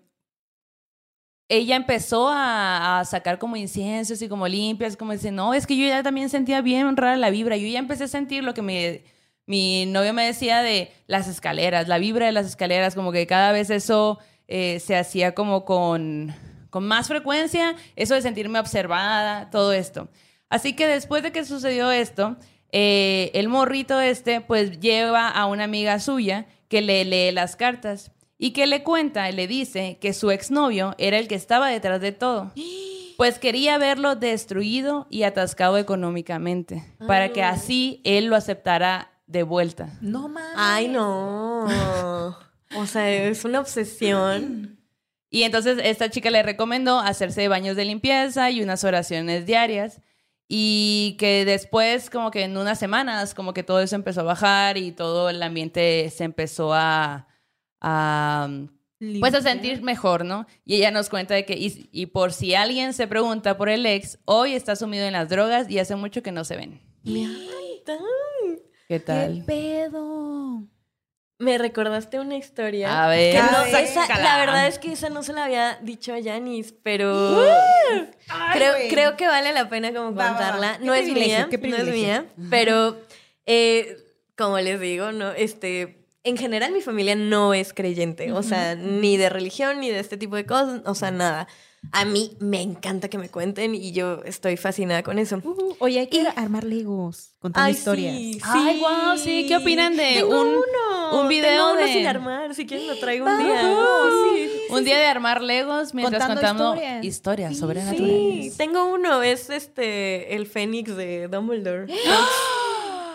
[SPEAKER 1] ella empezó a, sacar como inciensos y como limpias, como dice, no, es que yo ya también sentía bien rara la vibra. Yo ya empecé a sentir lo que mi novio me decía de las escaleras, la vibra de las escaleras, como que cada vez eso eh, se hacía como con, con más frecuencia, eso de sentirme observada, todo esto. Así que después de que sucedió esto, eh, el morrito este pues lleva a una amiga suya que le lee las cartas y que le cuenta y le dice que su exnovio era el que estaba detrás de todo. Pues quería verlo destruido y atascado económicamente, para que así él lo aceptara de vuelta.
[SPEAKER 2] No mames.
[SPEAKER 3] Ay, no. O sea, es una obsesión.
[SPEAKER 1] Y entonces esta chica le recomendó hacerse baños de limpieza y unas oraciones diarias. Y que después, como que en unas semanas, como que todo eso empezó a bajar y todo el ambiente se empezó a, a pues a sentir mejor, ¿no? Y ella nos cuenta de que, y, y por si alguien se pregunta por el ex, hoy está sumido en las drogas y hace mucho que no se ven. ¿Qué
[SPEAKER 2] ¿Qué
[SPEAKER 1] tal?
[SPEAKER 2] pedo?
[SPEAKER 3] Me recordaste una historia.
[SPEAKER 1] A ver.
[SPEAKER 3] Que no, esa- la verdad es que esa no se la había dicho a Yanis, pero creo,
[SPEAKER 2] güey.
[SPEAKER 3] creo que vale la pena como
[SPEAKER 2] Va, va, va.
[SPEAKER 3] contarla.
[SPEAKER 2] Qué
[SPEAKER 3] No es mía,
[SPEAKER 2] qué
[SPEAKER 3] no es mía, pero eh, como les digo, no, este, en general mi familia no es creyente, o sea, ni de religión ni de este tipo de cosas, o sea, nada. A mí me encanta que me cuenten y yo estoy fascinada con eso.
[SPEAKER 2] Uh, oye, hay que
[SPEAKER 3] Y-
[SPEAKER 2] armar legos, contando
[SPEAKER 3] Ay,
[SPEAKER 2] historias.
[SPEAKER 3] sí,
[SPEAKER 1] Ay,
[SPEAKER 3] sí.
[SPEAKER 1] guau, sí. ¿Qué opinan de
[SPEAKER 3] Tengo
[SPEAKER 1] un-
[SPEAKER 3] uno,
[SPEAKER 1] un video
[SPEAKER 3] tengo uno
[SPEAKER 1] de-
[SPEAKER 3] sin armar, si quieren lo traigo un día. Sí,
[SPEAKER 1] Un día de armar legos mientras
[SPEAKER 2] Contando
[SPEAKER 1] contamos
[SPEAKER 2] historias.
[SPEAKER 1] historias,
[SPEAKER 3] Sí,
[SPEAKER 1] sobrenaturales.
[SPEAKER 3] tengo uno, es este el Fénix de Dumbledore.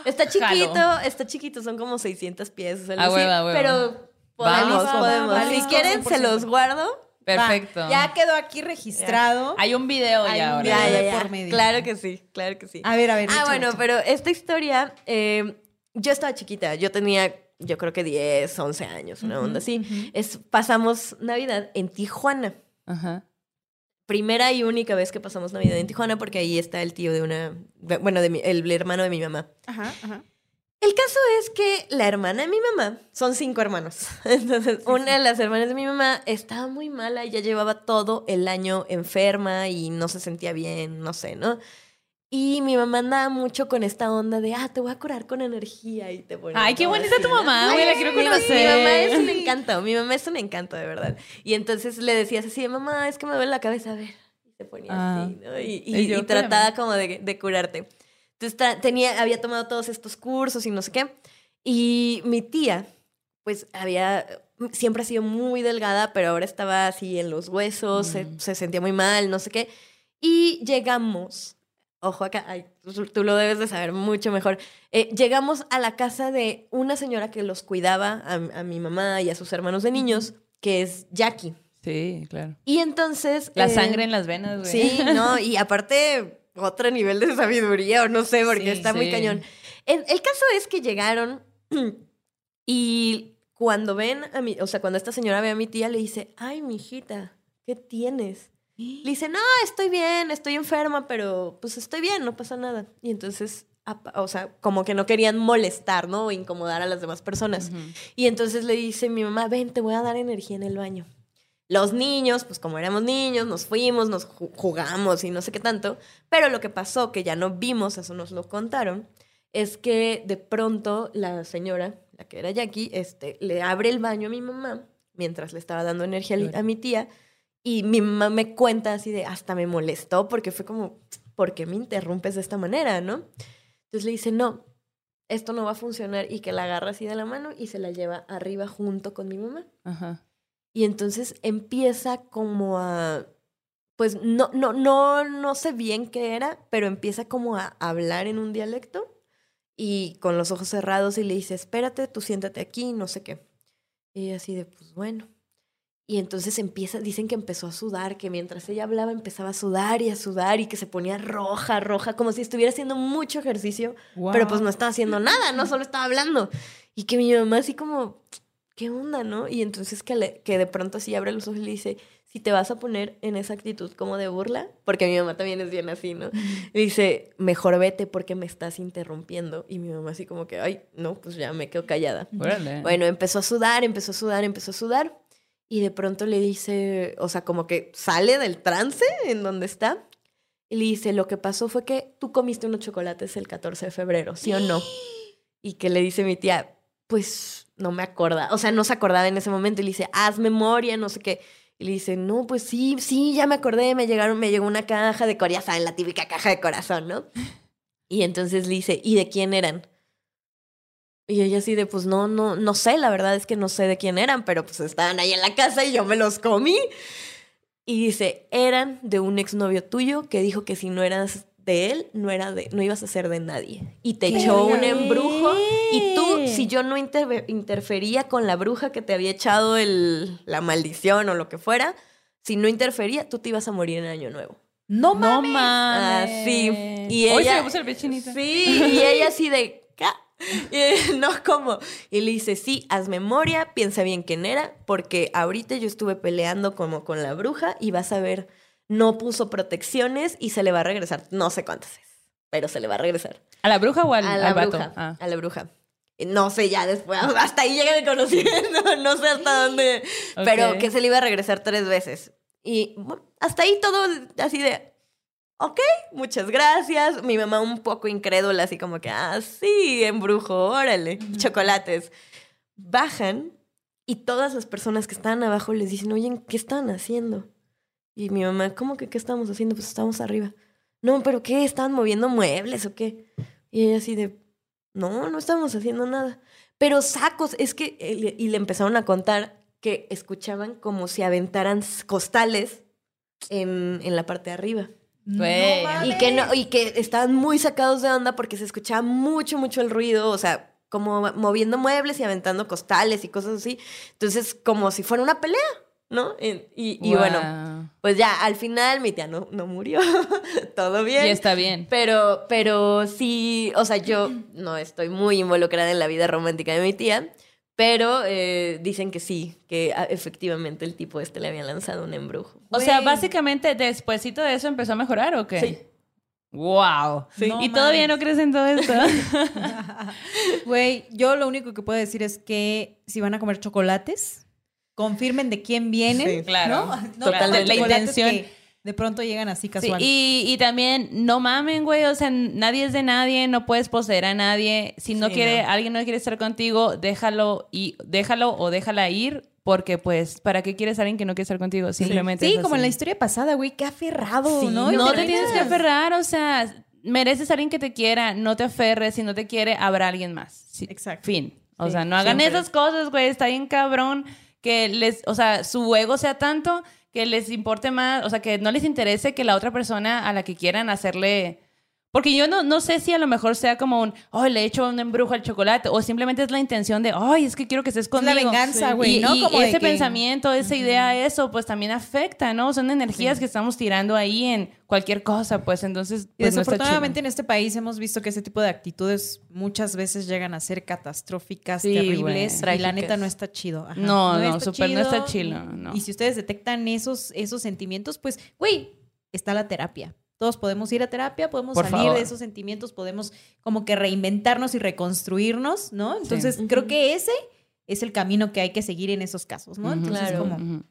[SPEAKER 3] Está chiquito,
[SPEAKER 1] Jalo.
[SPEAKER 3] está chiquito, son como 600 pies. algo
[SPEAKER 1] A
[SPEAKER 3] así,
[SPEAKER 1] huevo, a huevo.
[SPEAKER 3] Pero
[SPEAKER 1] Vamos,
[SPEAKER 3] podemos,
[SPEAKER 1] vamos,
[SPEAKER 3] podemos.
[SPEAKER 2] vamos.
[SPEAKER 3] Si quieren, se los guardo.
[SPEAKER 1] Perfecto.
[SPEAKER 2] Va, ya quedó aquí registrado.
[SPEAKER 1] Hay un video
[SPEAKER 2] Hay
[SPEAKER 1] ya
[SPEAKER 2] un
[SPEAKER 1] ahora.
[SPEAKER 2] video.
[SPEAKER 3] Ya, ya,
[SPEAKER 2] de
[SPEAKER 3] ya.
[SPEAKER 2] por medio.
[SPEAKER 3] Claro que sí, claro que sí.
[SPEAKER 2] A ver, a ver.
[SPEAKER 3] Ah, bueno, pero esta historia, eh, yo estaba chiquita, yo tenía, yo creo que 10, 11 años, una onda así. es, pasamos Navidad en Tijuana.
[SPEAKER 1] Ajá.
[SPEAKER 3] Primera y única vez que pasamos Navidad en Tijuana porque ahí está el tío de una, bueno, de mi- el hermano de mi mamá.
[SPEAKER 2] Ajá, ajá.
[SPEAKER 3] El caso es que la hermana de mi mamá, son cinco hermanos. Entonces, una de las hermanas de mi mamá estaba muy mala ya llevaba todo el año enferma y no se sentía bien, no sé, ¿no? Y mi mamá andaba mucho con esta onda de, ah, te voy a curar con energía y te ponía
[SPEAKER 1] Ay, qué bonita tu mamá, güey, la quiero
[SPEAKER 3] Mi- Mi
[SPEAKER 1] conocer.
[SPEAKER 3] mamá es un encanto, mi mamá es un encanto, de verdad. Y entonces le decías así, mamá, es que me duele la cabeza, a ver. Y se ponía
[SPEAKER 1] Ah.
[SPEAKER 3] así, ¿no? Y, trataba como de, de curarte. Entonces tenía, había tomado todos estos cursos y no sé qué. Y mi tía, pues había, siempre ha sido muy delgada, pero ahora estaba así en los huesos, se,
[SPEAKER 1] Mm.
[SPEAKER 3] se sentía muy mal, no sé qué. Y llegamos, ojo acá, ay, tú, lo debes de saber mucho mejor. Eh, llegamos a la casa de una señora que los cuidaba a, a mi mamá y a sus hermanos de niños, que es Jackie.
[SPEAKER 1] Sí, claro.
[SPEAKER 3] Y entonces...
[SPEAKER 1] La
[SPEAKER 3] eh,
[SPEAKER 1] sangre en las venas, güey.
[SPEAKER 3] Sí, no, y aparte otro nivel de sabiduría o no sé, porque
[SPEAKER 1] Sí,
[SPEAKER 3] está muy cañón. El, el caso es que llegaron y cuando ven a mi, o sea, cuando esta señora ve a mi tía, le dice, ay, mi hijita, ¿qué tienes? Le dice, no, estoy bien, estoy enferma, pero pues estoy bien, no pasa nada. Y entonces, o sea, como que no querían molestar, ¿no? O incomodar a las demás personas.
[SPEAKER 1] Ujú.
[SPEAKER 3] Y entonces le dice mi mamá, ven, te voy a dar energía en el baño. Los niños, pues como éramos niños, nos fuimos, nos ju- jugamos y no sé qué tanto. Pero lo que pasó, que ya no vimos, eso nos lo contaron, es que de pronto la señora, la que era Jackie, este, le abre el baño a mi mamá mientras le estaba dando energía a mi tía. Y mi mamá me cuenta así de, hasta me molestó porque fue como, ¿por qué me interrumpes de esta manera, no? Entonces le dice, no, esto no va a funcionar y que la agarra así de la mano y se la lleva arriba junto con mi mamá.
[SPEAKER 1] Ajá.
[SPEAKER 3] Y entonces empieza como a, pues no, no, no, no sé bien qué era, pero empieza como a hablar en un dialecto y con los ojos cerrados y le dice, espérate, tú siéntate aquí, no sé qué. Y así de, pues bueno. Y entonces empieza, dicen que empezó a sudar, que mientras ella hablaba empezaba a sudar y a sudar y que se ponía roja, roja, como si estuviera haciendo mucho ejercicio pero pues no estaba haciendo nada, ¿no? Solo estaba hablando. Y que mi mamá así como, ¿qué onda, no? Y entonces que, le- que de pronto así abre los ojos y le dice, si te vas a poner en esa actitud como de burla, porque mi mamá también es bien así, ¿no? Dice, mejor vete porque me estás interrumpiendo. Y mi mamá así como que, ay, no, pues ya me quedo callada.
[SPEAKER 1] Órale.
[SPEAKER 3] Bueno, empezó a sudar, empezó a sudar, empezó a sudar. Y de pronto le dice, o sea, como que sale del trance en donde está. Y le dice, lo que pasó fue que tú comiste unos chocolates el 14 de febrero, ¿sí o no? Y que le dice mi tía, pues no me acuerda. O sea, no se acordaba en ese momento. Y le dice, haz memoria, no sé qué. Y le dice, no, pues sí, sí, ya me acordé, me llegaron, me llegó una caja de corazón, la típica caja de corazón, ¿no? Y entonces le dice, ¿y de quién eran? Y ella así de, pues no, no, no sé, la verdad es que no sé de quién eran, pero pues estaban ahí en la casa y yo me los comí. Y dice, eran de un exnovio tuyo que dijo que si no eras de él, no, era de, no ibas a ser de nadie. Y te
[SPEAKER 2] ¿Qué?
[SPEAKER 3] echó un embrujo. Y tú, si yo no interfería con la bruja que te había echado el, la maldición o lo que fuera, si no interfería, tú te ibas a morir en Año Nuevo.
[SPEAKER 2] No
[SPEAKER 1] No
[SPEAKER 2] mames.
[SPEAKER 1] mames.
[SPEAKER 3] Ah, sí. Y
[SPEAKER 1] Hoy se
[SPEAKER 3] ella-
[SPEAKER 1] me puso el pie chinito.
[SPEAKER 3] Sí, y ella así de, ¿qué? Y, no, como. Y le dice, sí, haz memoria, piensa bien quién era, porque ahorita yo estuve peleando como con la bruja y vas a ver, no puso protecciones y se le va a regresar, no sé cuántas veces, pero se le va a regresar.
[SPEAKER 1] ¿A la bruja o al,
[SPEAKER 3] a la
[SPEAKER 1] al vato?
[SPEAKER 3] bruja.
[SPEAKER 1] Ah.
[SPEAKER 3] A la bruja. No sé, ya después, hasta ahí llega el conocimiento, no sé hasta dónde, pero que se le iba a regresar tres veces. Y bueno, hasta ahí todo así de, ok, muchas gracias. Mi mamá un poco incrédula, así como que, ah, sí, embrujo, órale, chocolates. Bajan y todas las personas que estaban abajo les dicen, oye, ¿qué están haciendo? Y mi mamá, ¿cómo que qué estábamos haciendo? Pues estábamos arriba. No, pero ¿qué? ¿Estaban moviendo muebles o qué? Y ella así de, no, no estábamos haciendo nada. Pero sacos, es que, eh, y le empezaron a contar que escuchaban como si aventaran costales en, en la parte de arriba. Y que, no, y que estaban muy sacados de onda porque se escuchaba mucho, mucho el ruido, o sea, como moviendo muebles y aventando costales y cosas así. Entonces, como si fuera una pelea, ¿no? Y, y- y bueno, pues ya, al final mi tía no, no murió, todo bien.
[SPEAKER 1] Y está bien.
[SPEAKER 3] Pero, pero sí, o sea, yo no estoy muy involucrada en la vida romántica de mi tía, pero eh, dicen que sí, que ah, efectivamente el tipo este le había lanzado un embrujo.
[SPEAKER 1] O sea, básicamente, despuésito de eso empezó a mejorar, ¿o qué?
[SPEAKER 3] Sí.
[SPEAKER 1] Wow.
[SPEAKER 2] Sí.
[SPEAKER 1] ¿Y
[SPEAKER 2] No
[SPEAKER 1] todavía
[SPEAKER 2] mames.
[SPEAKER 1] no crees en todo esto?
[SPEAKER 2] Güey, yo lo único que puedo decir es que si van a comer chocolates, confirmen de quién vienen.
[SPEAKER 3] Sí,
[SPEAKER 1] claro.
[SPEAKER 2] ¿no? No
[SPEAKER 1] Totalmente. La intención.
[SPEAKER 2] que De pronto llegan así
[SPEAKER 1] Sí,
[SPEAKER 2] casual.
[SPEAKER 1] y, y también no mamen, güey. O sea, nadie es de nadie, no puedes poseer a nadie. Si no
[SPEAKER 3] Sí,
[SPEAKER 1] quiere,
[SPEAKER 3] no.
[SPEAKER 1] alguien no quiere estar contigo, déjalo y déjalo o déjala ir. Porque, pues, ¿para qué quieres a alguien que no quiere estar contigo? Simplemente.
[SPEAKER 2] Sí,
[SPEAKER 1] es
[SPEAKER 2] como en la
[SPEAKER 1] historia
[SPEAKER 2] pasada, güey, qué aferrado,
[SPEAKER 3] Sí,
[SPEAKER 2] ¿no?
[SPEAKER 1] No te tienes que aferrar, o sea, mereces a alguien que te quiera, no te aferres, si no te quiere, habrá alguien más. Sí,
[SPEAKER 2] Exacto.
[SPEAKER 1] Fin. O
[SPEAKER 2] Sí,
[SPEAKER 1] sea, no hagan
[SPEAKER 3] siempre.
[SPEAKER 1] esas cosas, güey, está bien cabrón que les, o sea, su ego sea tanto que les importe más, o sea, que no les interese que la otra persona a la que quieran hacerle... Porque yo no, no sé si a lo mejor sea como un, oh, le he hecho un embrujo al chocolate, o simplemente es la intención de, ay, es que quiero que estés
[SPEAKER 2] Es
[SPEAKER 1] conmigo.
[SPEAKER 2] la venganza, güey,
[SPEAKER 1] Y,
[SPEAKER 2] ¿no?
[SPEAKER 1] y
[SPEAKER 2] Como
[SPEAKER 1] ese
[SPEAKER 2] que-
[SPEAKER 1] pensamiento, esa idea, eso, pues también afecta, ¿no? Son energías que estamos tirando ahí en cualquier cosa, pues entonces, pues no
[SPEAKER 2] desafortunadamente
[SPEAKER 1] chido.
[SPEAKER 2] en este país hemos visto que ese tipo de actitudes muchas veces llegan a ser catastróficas,
[SPEAKER 1] Sí,
[SPEAKER 2] terribles.
[SPEAKER 1] güey.
[SPEAKER 2] Y la neta no está chido. Ajá.
[SPEAKER 1] No, no, súper no está chido, no.
[SPEAKER 2] Y si ustedes detectan esos, esos sentimientos, pues, güey, está la terapia. Todos podemos ir a terapia, podemos
[SPEAKER 1] Por
[SPEAKER 2] salir
[SPEAKER 1] favor.
[SPEAKER 2] de esos sentimientos, podemos como que reinventarnos y reconstruirnos, ¿no? Entonces, creo que ese es el camino que hay que seguir en esos casos, ¿no? Entonces,
[SPEAKER 3] Claro.
[SPEAKER 2] como,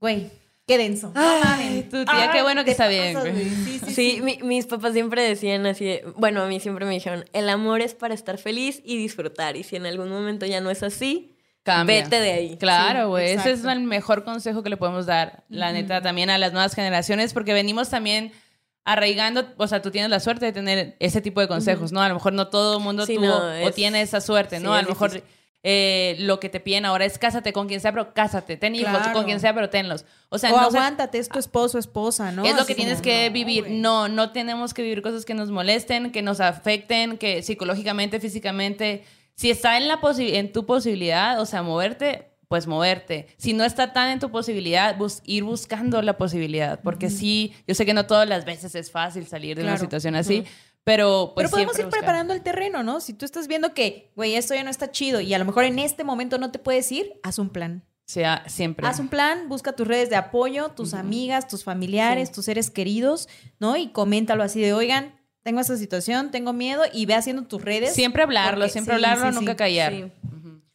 [SPEAKER 2] güey, qué denso.
[SPEAKER 1] Ay, tu tía, qué bueno que está bien,
[SPEAKER 2] pasas,
[SPEAKER 1] güey.
[SPEAKER 2] Sí, sí,
[SPEAKER 3] Sí, mi- mis papás siempre decían así, de- bueno, a mí siempre me dijeron, el amor es para estar feliz y disfrutar, y si en algún momento ya no es así,
[SPEAKER 1] Cambia.
[SPEAKER 3] vete de ahí.
[SPEAKER 1] Claro, güey. Ese es el mejor consejo que le podemos dar, la neta, también a las nuevas generaciones, porque venimos también arraigando, o sea, tú tienes la suerte de tener ese tipo de consejos, ¿no? A lo mejor no todo el mundo
[SPEAKER 3] Sí,
[SPEAKER 1] tuvo
[SPEAKER 3] no,
[SPEAKER 1] o tiene esa suerte, ¿no?
[SPEAKER 3] sí,
[SPEAKER 1] a lo mejor eh, lo que te piden ahora es cásate con quien sea, pero cásate, ten hijos
[SPEAKER 2] Claro.
[SPEAKER 1] con quien sea, pero tenlos. O sea,
[SPEAKER 2] o aguántate, es tu esposo, esposa, ¿no?
[SPEAKER 1] es lo
[SPEAKER 2] Así
[SPEAKER 1] que tienes
[SPEAKER 2] como,
[SPEAKER 1] que
[SPEAKER 2] no,
[SPEAKER 1] vivir. No, no tenemos que vivir cosas que nos molesten, que nos afecten, que psicológicamente, físicamente. Si está en, la posi- en tu posibilidad, o sea, moverte, pues moverte. Si no está tan en tu posibilidad, bus- ir buscando la posibilidad. Porque sí, yo sé que no todas las veces es fácil salir de una situación así, pero pues
[SPEAKER 2] Pero podemos ir
[SPEAKER 1] buscar.
[SPEAKER 2] preparando el terreno, ¿no? Si tú estás viendo que, güey, esto ya no está chido y a lo mejor en este momento no te puedes ir, haz un plan.
[SPEAKER 1] sea, siempre.
[SPEAKER 2] Haz un plan, busca tus redes de apoyo, tus amigas, tus familiares, tus seres queridos, ¿no? Y coméntalo así de, oigan, tengo esta situación, tengo miedo y ve haciendo tus redes.
[SPEAKER 1] Siempre hablarlo,
[SPEAKER 2] porque-
[SPEAKER 1] siempre
[SPEAKER 2] sí,
[SPEAKER 1] hablarlo,
[SPEAKER 2] sí,
[SPEAKER 1] nunca
[SPEAKER 2] sí.
[SPEAKER 1] callar.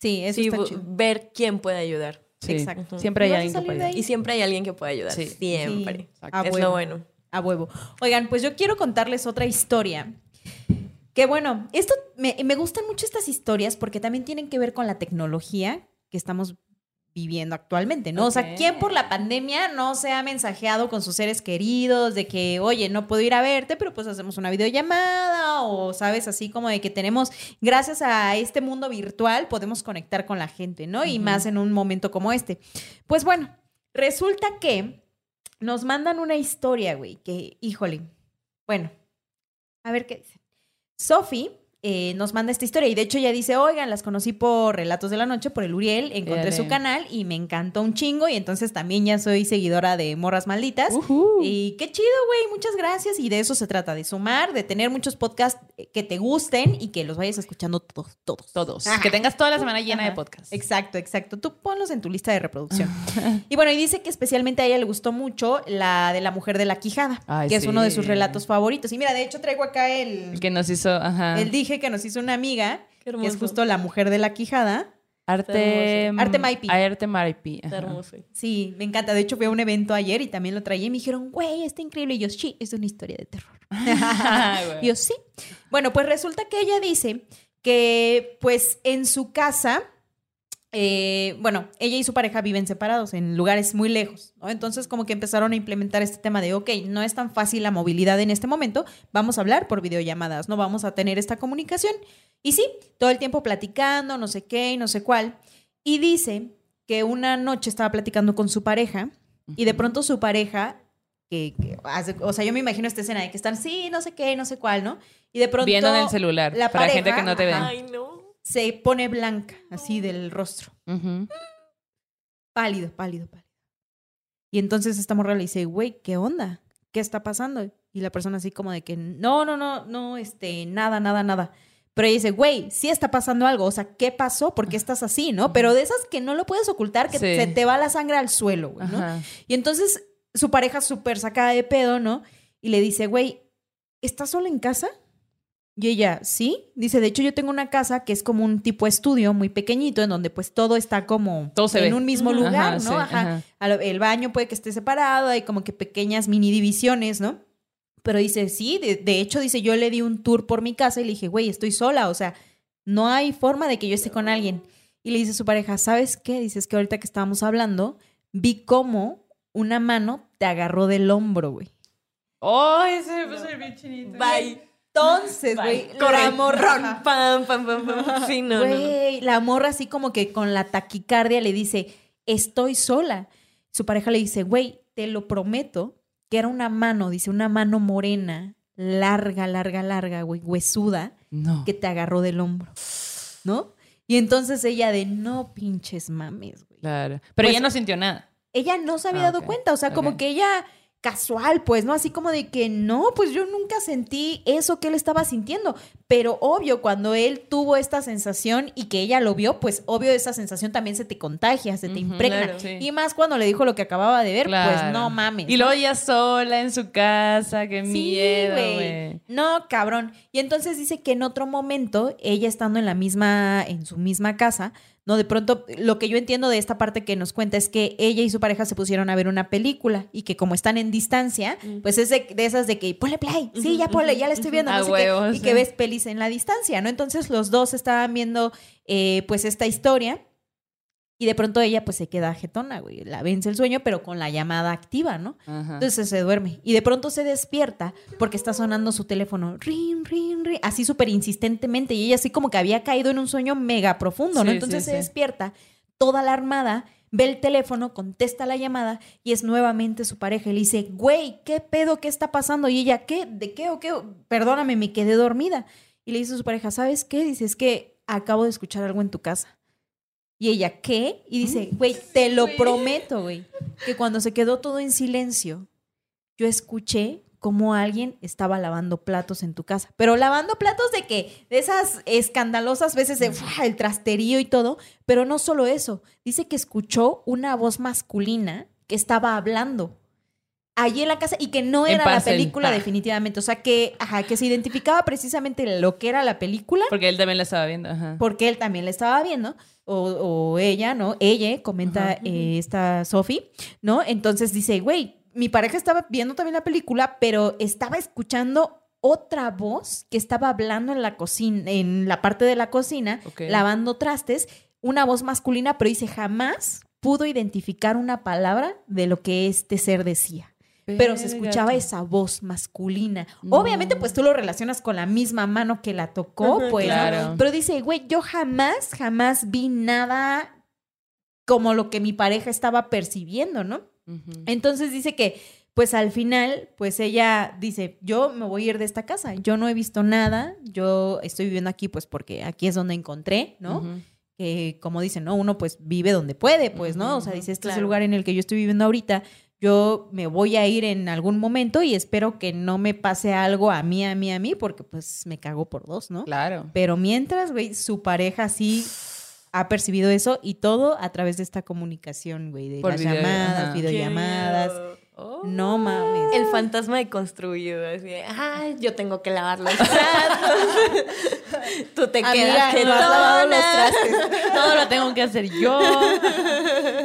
[SPEAKER 3] Sí.
[SPEAKER 2] Eso
[SPEAKER 3] Sí,
[SPEAKER 2] está
[SPEAKER 3] bu-
[SPEAKER 2] chido.
[SPEAKER 3] ver quién puede ayudar.
[SPEAKER 1] Sí,
[SPEAKER 2] Exacto.
[SPEAKER 1] Siempre
[SPEAKER 2] ¿Y
[SPEAKER 1] hay alguien que puede
[SPEAKER 2] de ahí?
[SPEAKER 3] Y siempre hay alguien que puede ayudar.
[SPEAKER 1] Sí.
[SPEAKER 3] Siempre.
[SPEAKER 2] Sí, a
[SPEAKER 3] Es
[SPEAKER 2] huevo.
[SPEAKER 3] lo bueno.
[SPEAKER 2] A huevo. Oigan, pues yo quiero contarles otra historia. Que bueno, esto me, me gustan mucho estas historias porque también tienen que ver con la tecnología que estamos viviendo actualmente, ¿no? O sea. ¿quién por la pandemia no se ha mensajeado con sus seres queridos de que, oye, no puedo ir a verte, pero pues hacemos una videollamada o, sabes, así como de que tenemos, gracias a este mundo virtual, podemos conectar con la gente, ¿no? Y más en un momento como este. Pues bueno, resulta que nos mandan una historia, güey, que, híjole, bueno, a ver qué dice. Sophie eh, nos manda esta historia y de hecho ya dice, oigan, las conocí por Relatos de la Noche, por el Uriel, encontré su canal y me encantó un chingo y entonces también ya soy seguidora de Morras Malditas. Y qué chido, güey, muchas gracias. Y de eso se trata, de sumar, de tener muchos podcasts que te gusten y que los vayas escuchando todos, todos.
[SPEAKER 1] Todos.
[SPEAKER 2] Ajá.
[SPEAKER 1] Que tengas toda la semana llena de podcasts.
[SPEAKER 2] Exacto, exacto. Tú ponlos en tu lista de reproducción. y bueno, y dice que especialmente a ella le gustó mucho la de la mujer de la quijada,
[SPEAKER 1] Ay,
[SPEAKER 2] que es uno de sus relatos favoritos. Y mira, de hecho traigo acá el,
[SPEAKER 1] El que nos hizo, ajá.
[SPEAKER 2] el dije que nos hizo una amiga, que es justo la mujer de la quijada.
[SPEAKER 1] Arte,
[SPEAKER 3] hermoso.
[SPEAKER 2] Arte Maipi.
[SPEAKER 1] Arte Maipi.
[SPEAKER 3] Hermoso.
[SPEAKER 2] Sí, me encanta. De hecho, fui a un evento ayer y también lo traía y me dijeron, güey, está increíble. Y yo, sí, es una historia de terror. Y yo, sí. Bueno, pues resulta que ella dice que, pues, en su casa eh, bueno, ella y su pareja viven separados en lugares muy lejos, ¿no? Entonces como que empezaron a implementar este tema de, ok, no es tan fácil la movilidad en este momento, vamos a hablar por videollamadas, no vamos a tener esta comunicación. Y sí, todo el tiempo platicando, no sé qué y no sé cuál. Y dice que una noche estaba platicando con su pareja y de pronto su pareja, que, que hace- o sea, yo me imagino esta escena de que están, sí, no sé qué, no sé cuál, ¿no? Y de pronto...
[SPEAKER 1] Viendo en el celular,
[SPEAKER 2] la
[SPEAKER 1] para
[SPEAKER 2] pareja,
[SPEAKER 1] gente que no te ve.
[SPEAKER 3] Ay, no.
[SPEAKER 2] Se pone blanca, así del rostro. Pálido, pálido, pálido. Y entonces esta morra le dice, güey, ¿qué onda? ¿Qué está pasando? Y la persona así como de que, no, no, no, no, este, nada, nada, nada. Pero ella dice, güey, sí está pasando algo. O sea, ¿qué pasó? ¿Por qué estás así, no? Pero de esas que no lo puedes ocultar, que
[SPEAKER 1] Sí.
[SPEAKER 2] se te va la sangre al suelo, güey, ¿no?
[SPEAKER 1] Ajá.
[SPEAKER 2] Y entonces su pareja súper sacada de pedo, ¿no? Y le dice, güey, ¿estás sola en casa? Y ella, sí. Dice, de hecho yo tengo una casa que es como un tipo estudio muy pequeñito en donde pues todo está como
[SPEAKER 1] Todo se
[SPEAKER 2] en
[SPEAKER 1] ve.
[SPEAKER 2] un mismo lugar,
[SPEAKER 1] Ajá,
[SPEAKER 2] ¿no?
[SPEAKER 1] sí,
[SPEAKER 2] Ajá. El baño puede que esté separado, hay como que pequeñas mini divisiones, ¿no? Pero dice, sí, de, de hecho dice, yo le di un tour por mi casa y le dije, güey, estoy sola, o sea, no hay forma de que yo esté con alguien. Y le dice a su pareja, ¿sabes qué? Dices que ahorita que estábamos hablando, vi cómo una mano te agarró del hombro, güey.
[SPEAKER 1] ¡Oh, ese me puso bien chinito!
[SPEAKER 3] Bye.
[SPEAKER 2] Entonces, güey, la morra,
[SPEAKER 3] pam, pam, pam, pam. Sí, no,
[SPEAKER 2] güey, la morra así como que con la taquicardia le dice, estoy sola. Su pareja le dice, güey, te lo prometo que era una mano, dice, una mano morena, larga, larga, larga, güey, huesuda,
[SPEAKER 1] No.
[SPEAKER 2] que te agarró del hombro, ¿no? Y entonces ella de, no pinches mames, güey.
[SPEAKER 1] Claro. Pero
[SPEAKER 2] Pues-
[SPEAKER 1] ella no sintió nada.
[SPEAKER 2] Ella no se había
[SPEAKER 1] Ah,
[SPEAKER 2] dado cuenta, o sea, como que ella casual, pues, ¿no? Así como de que no, pues yo nunca sentí eso que él estaba sintiendo, pero obvio, cuando él tuvo esta sensación y que ella lo vio, pues obvio esa sensación también se te contagia, se te impregna.
[SPEAKER 1] claro, sí.
[SPEAKER 2] Y más cuando le dijo lo que acababa de ver, pues no mames.
[SPEAKER 1] Y luego ella sola en su casa, qué
[SPEAKER 2] Sí,
[SPEAKER 1] miedo,
[SPEAKER 2] güey. No, cabrón. Y entonces dice que en otro momento, ella estando en la misma, en su misma casa, no, de pronto, lo que yo entiendo de esta parte que nos cuenta es que ella y su pareja se pusieron a ver una película y que como están en distancia, pues es de, de esas de que ponle play, sí, ya ponle, ya la estoy viendo,
[SPEAKER 1] A
[SPEAKER 2] no sé qué,
[SPEAKER 1] huevo,
[SPEAKER 2] y que ves pelis en la distancia, ¿no? Entonces los dos estaban viendo, eh, pues, esta historia. Y de pronto ella pues se queda jetona, güey. La vence el sueño, pero con la llamada activa, ¿no?
[SPEAKER 1] Ajá.
[SPEAKER 2] Entonces se duerme y de pronto se despierta porque está sonando su teléfono, ring, ring, ring, así súper insistentemente y ella así como que había caído en un sueño mega profundo, ¿no?
[SPEAKER 1] Sí,
[SPEAKER 2] Entonces
[SPEAKER 1] sí,
[SPEAKER 2] se
[SPEAKER 1] sí.
[SPEAKER 2] despierta toda alarmada, ve el teléfono, contesta la llamada y es nuevamente su pareja y le dice, güey, ¿qué pedo? ¿Qué está pasando? Y ella, ¿qué? ¿De qué o qué? Perdóname, me quedé dormida. Y le dice a su pareja, ¿sabes qué? Dice, es que acabo de escuchar algo en tu casa. Y ella, ¿qué? Y dice, güey, te lo prometo, güey, que cuando se quedó todo en silencio, yo escuché cómo alguien estaba lavando platos en tu casa. Pero lavando platos de que, de esas escandalosas veces de ¡fua! el trasterío y todo. Pero no solo eso. Dice que escuchó una voz masculina que estaba hablando allí en la casa y que no era la película
[SPEAKER 1] Ah.
[SPEAKER 2] definitivamente. O sea, que, ajá, que se identificaba precisamente lo que era la película
[SPEAKER 1] Porque él también la estaba viendo. Ajá.
[SPEAKER 2] porque él también la estaba viendo, o, o ella, ¿no? Ella, comenta eh, esta Sophie, ¿no? Entonces dice, güey, mi pareja estaba viendo también la película, pero estaba escuchando otra voz que estaba hablando en la cocina, en la parte de la cocina, lavando trastes, una voz masculina, pero dice, jamás pudo identificar una palabra de lo que este ser decía pero se escuchaba esa voz masculina.
[SPEAKER 1] No.
[SPEAKER 2] Obviamente, pues tú lo relacionas con la misma mano que la tocó,
[SPEAKER 3] Ajá,
[SPEAKER 2] pues.
[SPEAKER 1] claro.
[SPEAKER 2] Pero dice, güey, yo jamás, jamás vi nada como lo que mi pareja estaba percibiendo, ¿no? Entonces dice que, pues al final, pues ella dice, yo me voy a ir de esta casa, yo no he visto nada, yo estoy viviendo aquí, pues porque aquí es donde encontré, ¿no? Que como dicen, ¿no? Uno pues vive donde puede, pues, ¿no? O sea, dice, este es el lugar en el que yo estoy viviendo ahorita, yo me voy a ir en algún momento y espero que no me pase algo a mí, a mí, a mí, porque pues me cago por dos, ¿no?
[SPEAKER 1] Claro.
[SPEAKER 2] Pero mientras, güey, su pareja sí ha percibido eso y todo a través de esta comunicación, güey, de
[SPEAKER 1] Por
[SPEAKER 2] las
[SPEAKER 1] video-
[SPEAKER 2] llamadas,
[SPEAKER 1] ajá.
[SPEAKER 2] videollamadas.
[SPEAKER 3] Qué miedo.
[SPEAKER 1] Oh.
[SPEAKER 2] No mames.
[SPEAKER 3] El fantasma de construido, así de, ay, yo tengo que lavar los platos. Tú te quedas
[SPEAKER 2] no has lavado los
[SPEAKER 3] jetona.
[SPEAKER 1] Todo lo tengo que hacer yo.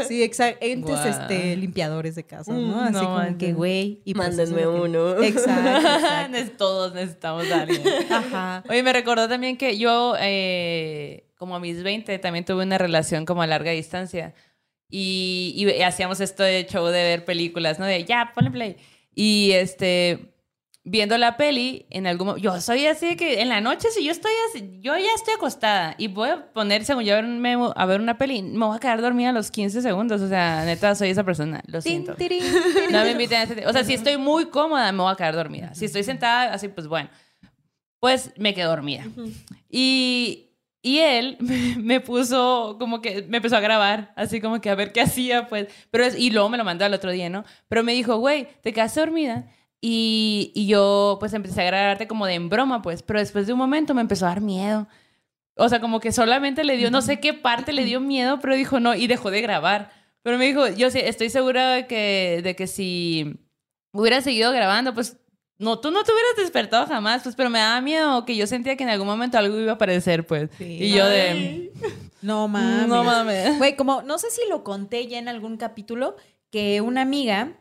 [SPEAKER 2] Sí, exacto. Entes este, limpiadores de casas, ¿no?
[SPEAKER 1] Mm,
[SPEAKER 2] Así
[SPEAKER 1] no
[SPEAKER 2] como que, güey. y pues
[SPEAKER 3] Mándenme
[SPEAKER 2] que-
[SPEAKER 3] uno.
[SPEAKER 2] Exacto,
[SPEAKER 1] Todos necesitamos a alguien.
[SPEAKER 2] Ajá.
[SPEAKER 1] Oye, me recordó también que yo, eh, como a mis 20, también tuve una relación como a larga distancia. Y, y hacíamos esto de show de ver películas, ¿no? De ya, ponle play. Y este, viendo la peli, en algún yo soy así de que en la noche, si yo estoy así, yo ya estoy acostada y voy a poner, según yo, a ver, un memo- a ver una peli, me voy a quedar dormida a los 15 segundos. O sea, neta, soy esa persona. Lo siento. No me inviten a ese... O sea, si estoy muy cómoda, me voy a quedar dormida. Si estoy sentada, así, pues bueno. Pues me quedo dormida. Y, y él me puso como que me empezó a grabar, así como que a ver qué hacía, pues. Pero es, y luego me lo mandó al otro día, ¿no? Pero me dijo, güey, te quedaste dormida. Y, y yo, pues, empecé a grabarte como de en broma, pues. Pero después de un momento me empezó a dar miedo. O sea, como que solamente le dio, no sé qué parte le dio miedo, pero dijo no, y dejó de grabar. Pero me dijo, yo sí, estoy segura de que, de que si hubiera seguido grabando, pues no, tú no te hubieras despertado jamás, pues, pero me daba miedo que yo sentía que en algún momento algo iba a aparecer, pues. Y yo de,
[SPEAKER 2] No mames.
[SPEAKER 1] no mames.
[SPEAKER 2] Güey, como no sé si lo conté ya en algún capítulo, que una amiga,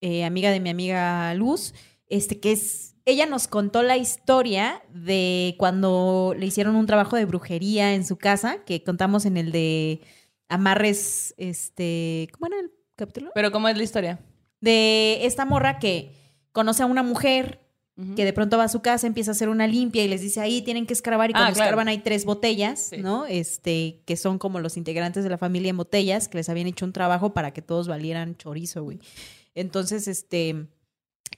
[SPEAKER 2] eh, amiga de mi amiga Luz, este, que es, ella nos contó la historia de cuando le hicieron un trabajo de brujería en su casa, que contamos en el de amarres, este, ¿cómo era el capítulo?
[SPEAKER 1] Pero ¿cómo es la historia?
[SPEAKER 2] De esta morra que conoce a una mujer que de pronto va a su casa, empieza a hacer una limpia y les dice ahí tienen que escarbar y
[SPEAKER 1] Ah,
[SPEAKER 2] cuando
[SPEAKER 1] claro.
[SPEAKER 2] escarban hay tres botellas,
[SPEAKER 1] Sí.
[SPEAKER 2] ¿no? Este, que son como los integrantes de la familia en botellas, que les habían hecho un trabajo para que todos valieran chorizo, güey. Entonces, este,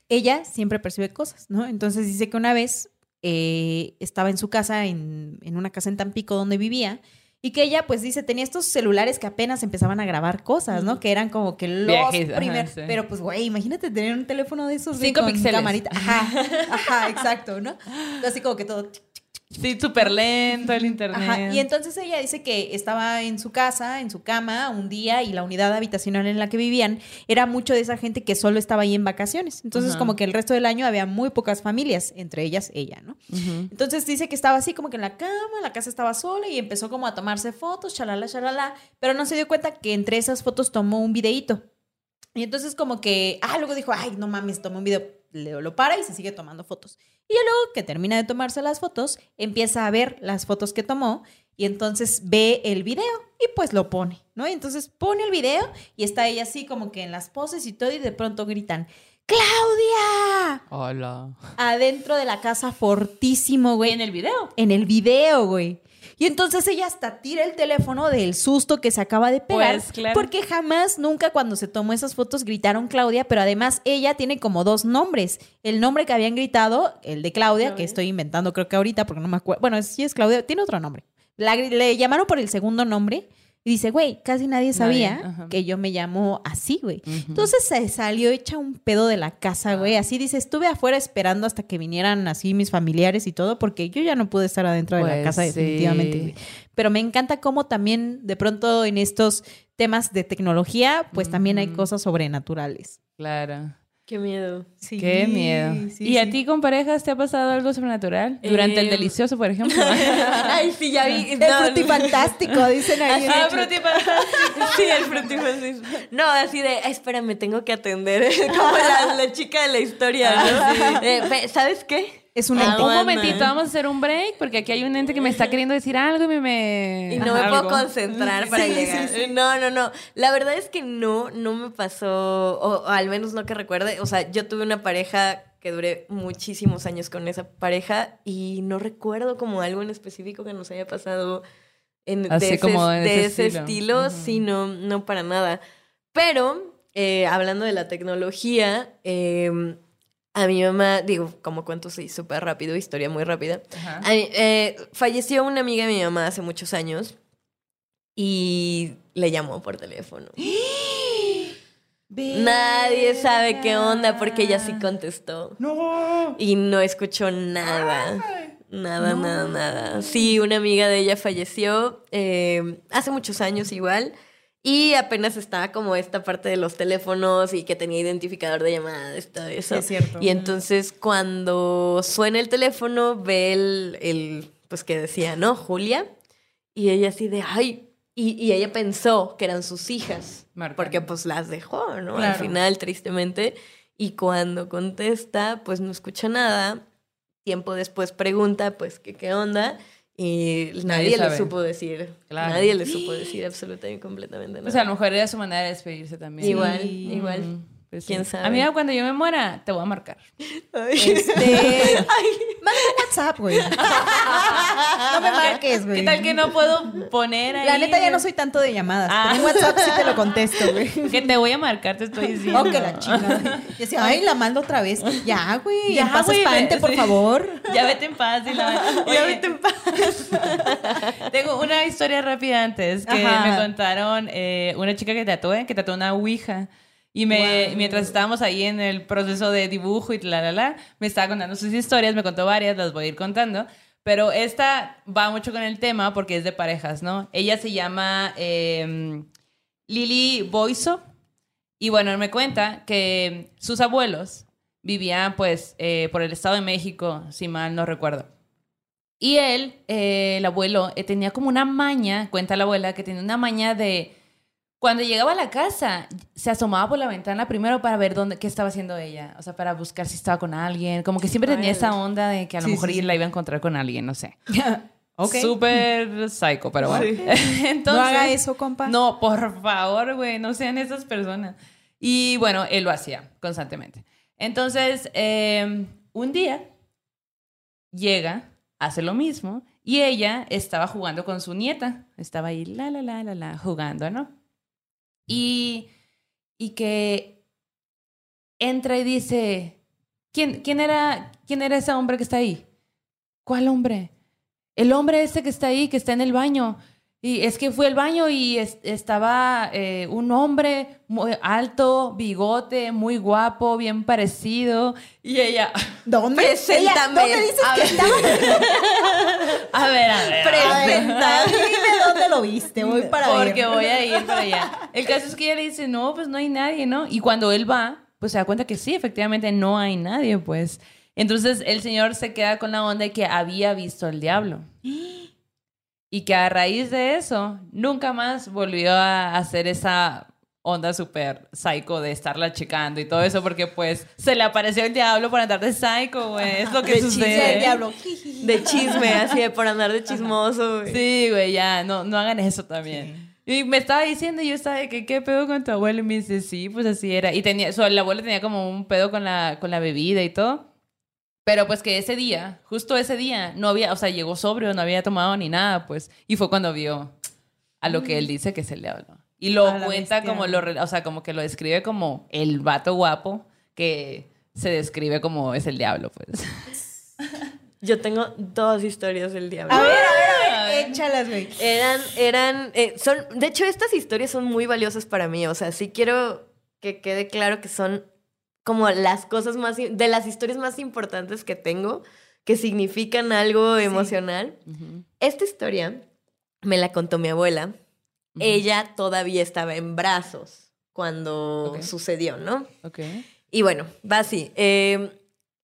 [SPEAKER 2] ella siempre percibe cosas, ¿no? Entonces dice que una vez eh, estaba en su casa, en, en una casa en Tampico donde vivía, y que ella, pues dice, tenía estos celulares que apenas empezaban a grabar cosas, ¿no? Que eran como que los primeros.
[SPEAKER 1] sí.
[SPEAKER 2] Pero pues, güey, imagínate tener un teléfono de esos.
[SPEAKER 1] Cinco
[SPEAKER 2] con
[SPEAKER 1] píxeles.
[SPEAKER 2] camarita. Ajá, ajá, exacto, ¿no? Así como que todo.
[SPEAKER 1] Sí, súper lento el internet.
[SPEAKER 2] Ajá. Y entonces ella dice que estaba en su casa, en su cama, un día, y la unidad habitacional en la que vivían era mucho de esa gente que solo estaba ahí en vacaciones. Entonces,
[SPEAKER 1] Ajá.
[SPEAKER 2] como que el resto del año había muy pocas familias, entre ellas ella, ¿no? Entonces dice que estaba así como que en la cama, la casa estaba sola y empezó como a tomarse fotos, chalala, chalala, pero no se dio cuenta que entre esas fotos tomó un videíto. Y entonces como que, ah, luego dijo, ay, no mames, tomó un video, le- lo para y se sigue tomando fotos. Y ya luego que termina de tomarse las fotos, empieza a ver las fotos que tomó y entonces ve el video y pues lo pone, ¿no? Y entonces pone el video y está ella así como que en las poses y todo y de pronto gritan, ¡Claudia!
[SPEAKER 1] Hola.
[SPEAKER 2] Adentro de la casa fortísimo, güey
[SPEAKER 1] En el video.
[SPEAKER 2] en el video, güey. Y entonces ella hasta tira el teléfono del susto que se acaba de pegar.
[SPEAKER 1] Pues, claro.
[SPEAKER 2] Porque jamás, nunca cuando se tomó esas fotos gritaron Claudia, pero además ella tiene como dos nombres. El nombre que habían gritado, el de Claudia, que estoy inventando creo que ahorita porque no me acuerdo. Bueno, sí es Claudia, tiene otro nombre. La le llamaron por el segundo nombre y dice, güey, casi nadie sabía que yo me llamo así, güey. Entonces se salió hecha un pedo de la casa, güey. Así dice, estuve afuera esperando hasta que vinieran así mis familiares y todo, porque yo ya no pude estar adentro de la
[SPEAKER 1] Pues
[SPEAKER 2] casa
[SPEAKER 1] sí.
[SPEAKER 2] definitivamente. güey. Pero me encanta cómo también de pronto en estos temas de tecnología, pues también hay cosas sobrenaturales.
[SPEAKER 1] Claro.
[SPEAKER 3] Qué miedo.
[SPEAKER 1] Qué miedo. ¿Y a ti con parejas te ha pasado algo sobrenatural? Durante el
[SPEAKER 3] Em.
[SPEAKER 1] delicioso, por ejemplo.
[SPEAKER 3] Ay, sí, ya vi.
[SPEAKER 2] El
[SPEAKER 3] No,
[SPEAKER 2] frutifantástico, dicen ahí.
[SPEAKER 1] ah,
[SPEAKER 2] el
[SPEAKER 1] tipo...
[SPEAKER 3] Sí, el frutifantástico. No, así de, "Ay, espérame, tengo que atender. Como la, la chica de la historia, ¿no? Eh, ¿Sabes qué?
[SPEAKER 2] Es un
[SPEAKER 3] Ah,
[SPEAKER 2] ente.
[SPEAKER 1] Un momentito, vamos a hacer un break porque aquí hay un ente que me está queriendo decir algo y me... me-
[SPEAKER 3] Y no
[SPEAKER 1] Ajá,
[SPEAKER 3] me puedo concentrar para
[SPEAKER 2] Sí,
[SPEAKER 3] llegar.
[SPEAKER 2] sí, sí.
[SPEAKER 3] No, no, no. La verdad es que no, no me pasó, o, o al menos no que recuerde. O sea, yo tuve una pareja que duré muchísimos años con esa pareja y no recuerdo como algo en específico que nos haya pasado en,
[SPEAKER 1] Así
[SPEAKER 3] de ese,
[SPEAKER 1] como
[SPEAKER 3] de
[SPEAKER 1] ese
[SPEAKER 3] ese
[SPEAKER 1] estilo.
[SPEAKER 3] estilo.
[SPEAKER 1] Ujú.
[SPEAKER 3] Sí, no, no para nada. Pero, eh, hablando de la tecnología, eh, a mi mamá, digo, como cuento, sí, súper rápido, historia muy rápida. A eh, falleció una amiga de mi mamá hace muchos años y le llamó por teléfono. Nadie sabe qué onda porque ella sí contestó.
[SPEAKER 2] No.
[SPEAKER 3] Y no escuchó nada. Nada, nada, nada. Sí, una amiga de ella falleció eh, hace muchos años igual. Y apenas estaba como esta parte de los teléfonos y que tenía identificador de llamadas, todo eso.
[SPEAKER 2] Es cierto.
[SPEAKER 3] Y entonces cuando suena el teléfono, ve el, el, pues que decía, ¿no? Julia. Y ella así de, ay. Y, y ella pensó que eran sus hijas. Porque pues las dejó, ¿no? Al final, tristemente. Y cuando contesta, pues no escucha nada. Tiempo después pregunta, pues, ¿qué, qué onda? Y
[SPEAKER 1] Nadie
[SPEAKER 3] nadie, le supo decir.
[SPEAKER 1] Claro.
[SPEAKER 3] Nadie le supo decir absolutamente completamente nada.
[SPEAKER 1] O sea, a lo mejor era su manera de despedirse también.
[SPEAKER 3] Igual,
[SPEAKER 1] Sí.
[SPEAKER 3] igual.
[SPEAKER 1] Pues sí.
[SPEAKER 3] ¿Quién sabe?
[SPEAKER 1] Amiga, cuando yo me muera, te voy a marcar.
[SPEAKER 2] Este. Mándame un WhatsApp, güey. No me marques, güey.
[SPEAKER 1] ¿Qué tal que no puedo poner ahí?
[SPEAKER 2] La neta ya no soy tanto de llamadas.
[SPEAKER 1] Ah.
[SPEAKER 2] pero en WhatsApp sí te lo contesto, güey.
[SPEAKER 1] Que te voy a marcar, te estoy diciendo.
[SPEAKER 2] Oh, que la chingada. Y decía, ay, la mando otra vez. Ya, güey.
[SPEAKER 1] Ya,
[SPEAKER 2] en paz
[SPEAKER 1] güey,
[SPEAKER 2] espante,
[SPEAKER 1] ve-
[SPEAKER 2] por
[SPEAKER 1] sí.
[SPEAKER 2] favor.
[SPEAKER 1] Ya vete en paz. y la-
[SPEAKER 3] Ya
[SPEAKER 1] Oye,
[SPEAKER 3] vete en paz.
[SPEAKER 1] Tengo una historia rápida antes que
[SPEAKER 2] Ajá.
[SPEAKER 1] me contaron eh, una chica que tatué, que tatuó una ouija. Y me, mientras estábamos ahí en el proceso de dibujo y la, la, la, me estaba contando sus historias, me contó varias, las voy a ir contando. Pero esta va mucho con el tema porque es de parejas, ¿no? Ella se llama eh, Lili Boiso. Y bueno, me cuenta que sus abuelos vivían pues eh, por el Estado de México, si mal no recuerdo. Y él, eh, el abuelo, eh, tenía como una maña, cuenta la abuela, que tenía una maña de cuando llegaba a la casa, se asomaba por la ventana primero para ver dónde, qué estaba haciendo ella. O sea, para buscar si estaba con alguien. Como que siempre tenía esa onda de que a lo
[SPEAKER 2] Sí,
[SPEAKER 1] mejor
[SPEAKER 2] sí, sí.
[SPEAKER 1] la iba a encontrar con alguien, no sé.
[SPEAKER 2] Ok.
[SPEAKER 1] Súper psycho, pero bueno. Entonces,
[SPEAKER 2] no haga eso, compa.
[SPEAKER 1] no, por favor, güey, no sean esas personas. Y bueno, él lo hacía constantemente. Entonces, eh, un día llega, hace lo mismo, y ella estaba jugando con su nieta. Estaba ahí, la, la, la, la, la, jugando, ¿no? Y, y que entra y dice, ¿quién, quién, era, ¿quién era ese hombre que está ahí? ¿Cuál hombre? El hombre ese que está ahí, que está en el baño. Y es que fue al baño y es- estaba eh, un hombre muy alto, bigote, muy guapo, bien parecido. Y ella,
[SPEAKER 2] ¿Dónde?
[SPEAKER 3] Preséntame.
[SPEAKER 2] Ella, ¿Dónde dices
[SPEAKER 3] A
[SPEAKER 2] que
[SPEAKER 3] ver.
[SPEAKER 2] estaba?
[SPEAKER 1] a ver, a ver. ver,
[SPEAKER 2] Dime dónde lo viste. Voy para
[SPEAKER 1] Porque
[SPEAKER 2] ver.
[SPEAKER 1] voy a ir para allá. El caso es que ella le dice, no, pues no hay nadie, ¿no? Y cuando él va, pues se da cuenta que sí, efectivamente no hay nadie, pues. Entonces el señor se queda con la onda de que había visto al diablo. Y que a raíz de eso, nunca más volvió a hacer esa onda súper psycho de estarla checando y todo eso, porque pues se le apareció el diablo por andar de psycho, güey. Es lo que
[SPEAKER 2] De
[SPEAKER 1] sucede.
[SPEAKER 2] chisme del diablo.
[SPEAKER 3] De chisme, así de por andar de chismoso. güey.
[SPEAKER 1] Sí, güey, ya, no, no hagan eso también. Y me estaba diciendo, yo estaba de que, ¿qué pedo con tu abuelo? Y me dice, sí, pues así era. Y tenía, su, el abuelo tenía como un pedo con la, con la bebida y todo. Pero pues que ese día, justo ese día, no había, o sea, llegó sobrio, no había tomado ni nada, pues. Y fue cuando vio a lo que él dice que es el diablo. Y lo
[SPEAKER 2] A
[SPEAKER 1] cuenta como, lo, o sea, como que lo describe como el vato guapo que se describe como es el diablo, pues.
[SPEAKER 3] Yo tengo dos historias del diablo.
[SPEAKER 2] A ver, a ver, a ver. Échalas, güey.
[SPEAKER 3] Eran, eran, eh, son, de hecho, estas historias son muy valiosas para mí. O sea, sí quiero que quede claro que son como las cosas más, de las historias más importantes que tengo, que significan algo emocional. Esta historia me la contó mi abuela. Ella todavía estaba en brazos cuando sucedió, ¿no?
[SPEAKER 1] Ok.
[SPEAKER 3] Y bueno, va así. Eh,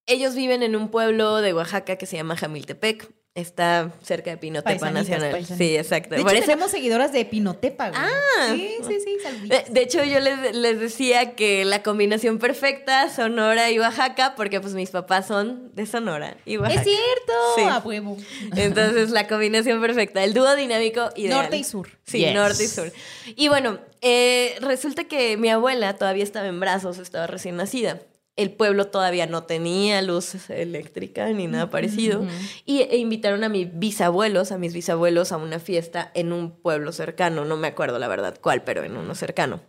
[SPEAKER 3] ellos viven en un pueblo de Oaxaca que se llama Jamiltepec. Está cerca de Pinotepa
[SPEAKER 2] Paisanitas,
[SPEAKER 3] Nacional.
[SPEAKER 2] paisanitas.
[SPEAKER 3] Sí, exacto.
[SPEAKER 2] De hecho,
[SPEAKER 3] Por eso-
[SPEAKER 2] tenemos seguidoras de Pinotepa, güey.
[SPEAKER 3] Ah.
[SPEAKER 2] Sí, sí, sí, saluditos.
[SPEAKER 3] de, de hecho, yo les, les decía que la combinación perfecta, Sonora y Oaxaca, porque pues mis papás son de Sonora y Oaxaca.
[SPEAKER 2] Es cierto.
[SPEAKER 3] Sí.
[SPEAKER 2] A huevo.
[SPEAKER 3] Entonces, la combinación perfecta, el dúo dinámico ideal.
[SPEAKER 2] Norte y sur.
[SPEAKER 3] Sí,
[SPEAKER 1] Yes.
[SPEAKER 3] norte y sur. Y bueno, eh, resulta que mi abuela todavía estaba en brazos, estaba recién nacida. El pueblo todavía no tenía luz eléctrica ni nada parecido. Y e invitaron a mis bisabuelos, a mis bisabuelos, a una fiesta en un pueblo cercano. No me acuerdo la verdad cuál, pero en uno cercano.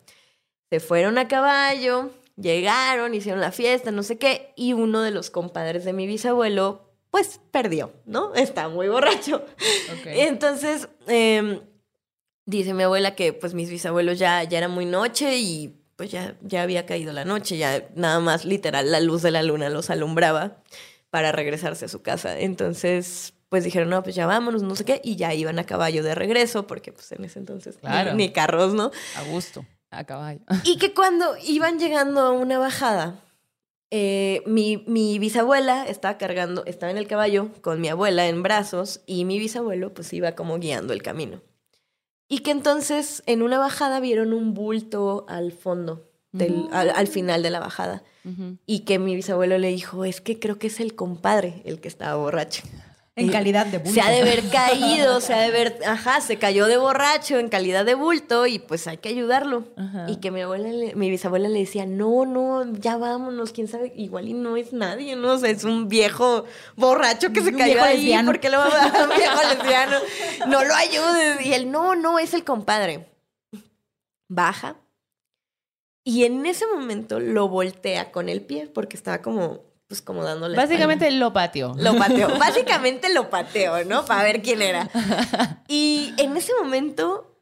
[SPEAKER 3] Se fueron a caballo, llegaron, hicieron la fiesta, no sé qué. Y uno de los compadres de mi bisabuelo, pues perdió, ¿no? Está muy borracho. Entonces, eh, dice mi abuela que pues mis bisabuelos ya, ya era muy noche y pues ya, ya había caído la noche, ya nada más literal la luz de la luna los alumbraba para regresarse a su casa. Entonces, pues dijeron, no, pues ya vámonos, no sé qué, y ya iban a caballo de regreso, porque pues en ese entonces ni-
[SPEAKER 1] Claro.
[SPEAKER 3] ni, carros, ¿no?
[SPEAKER 1] A gusto, a caballo.
[SPEAKER 3] Y que cuando iban llegando a una bajada, eh, mi, mi bisabuela estaba cargando, estaba en el caballo con mi abuela en brazos y mi bisabuelo pues iba como guiando el camino. Y que entonces en una bajada vieron un bulto al fondo, del, al, al final de la bajada. Y que mi bisabuelo le dijo, es que creo que es el compadre el que estaba borracho.
[SPEAKER 2] En calidad de bulto.
[SPEAKER 3] Se ha de haber caído, se ha de haber, ajá, se cayó de borracho en calidad de bulto y pues hay que ayudarlo.
[SPEAKER 1] Ajá.
[SPEAKER 3] Y que mi abuela, le- mi bisabuela le decía, no, no, ya vámonos, quién sabe, igual y no es nadie, ¿no? O sea, es un viejo borracho que se
[SPEAKER 2] Un
[SPEAKER 3] cayó ahí,
[SPEAKER 2] lesbiano.
[SPEAKER 3] porque lo va a dar un viejo lesbiano? No lo ayudes. Y él, no, no, es el compadre. Baja. Y en ese momento lo voltea con el pie, porque estaba como, pues como dándole.
[SPEAKER 1] Básicamente lo patio.
[SPEAKER 3] Lo pateó. Básicamente lo pateó, ¿no? Para ver quién era. Y en ese momento,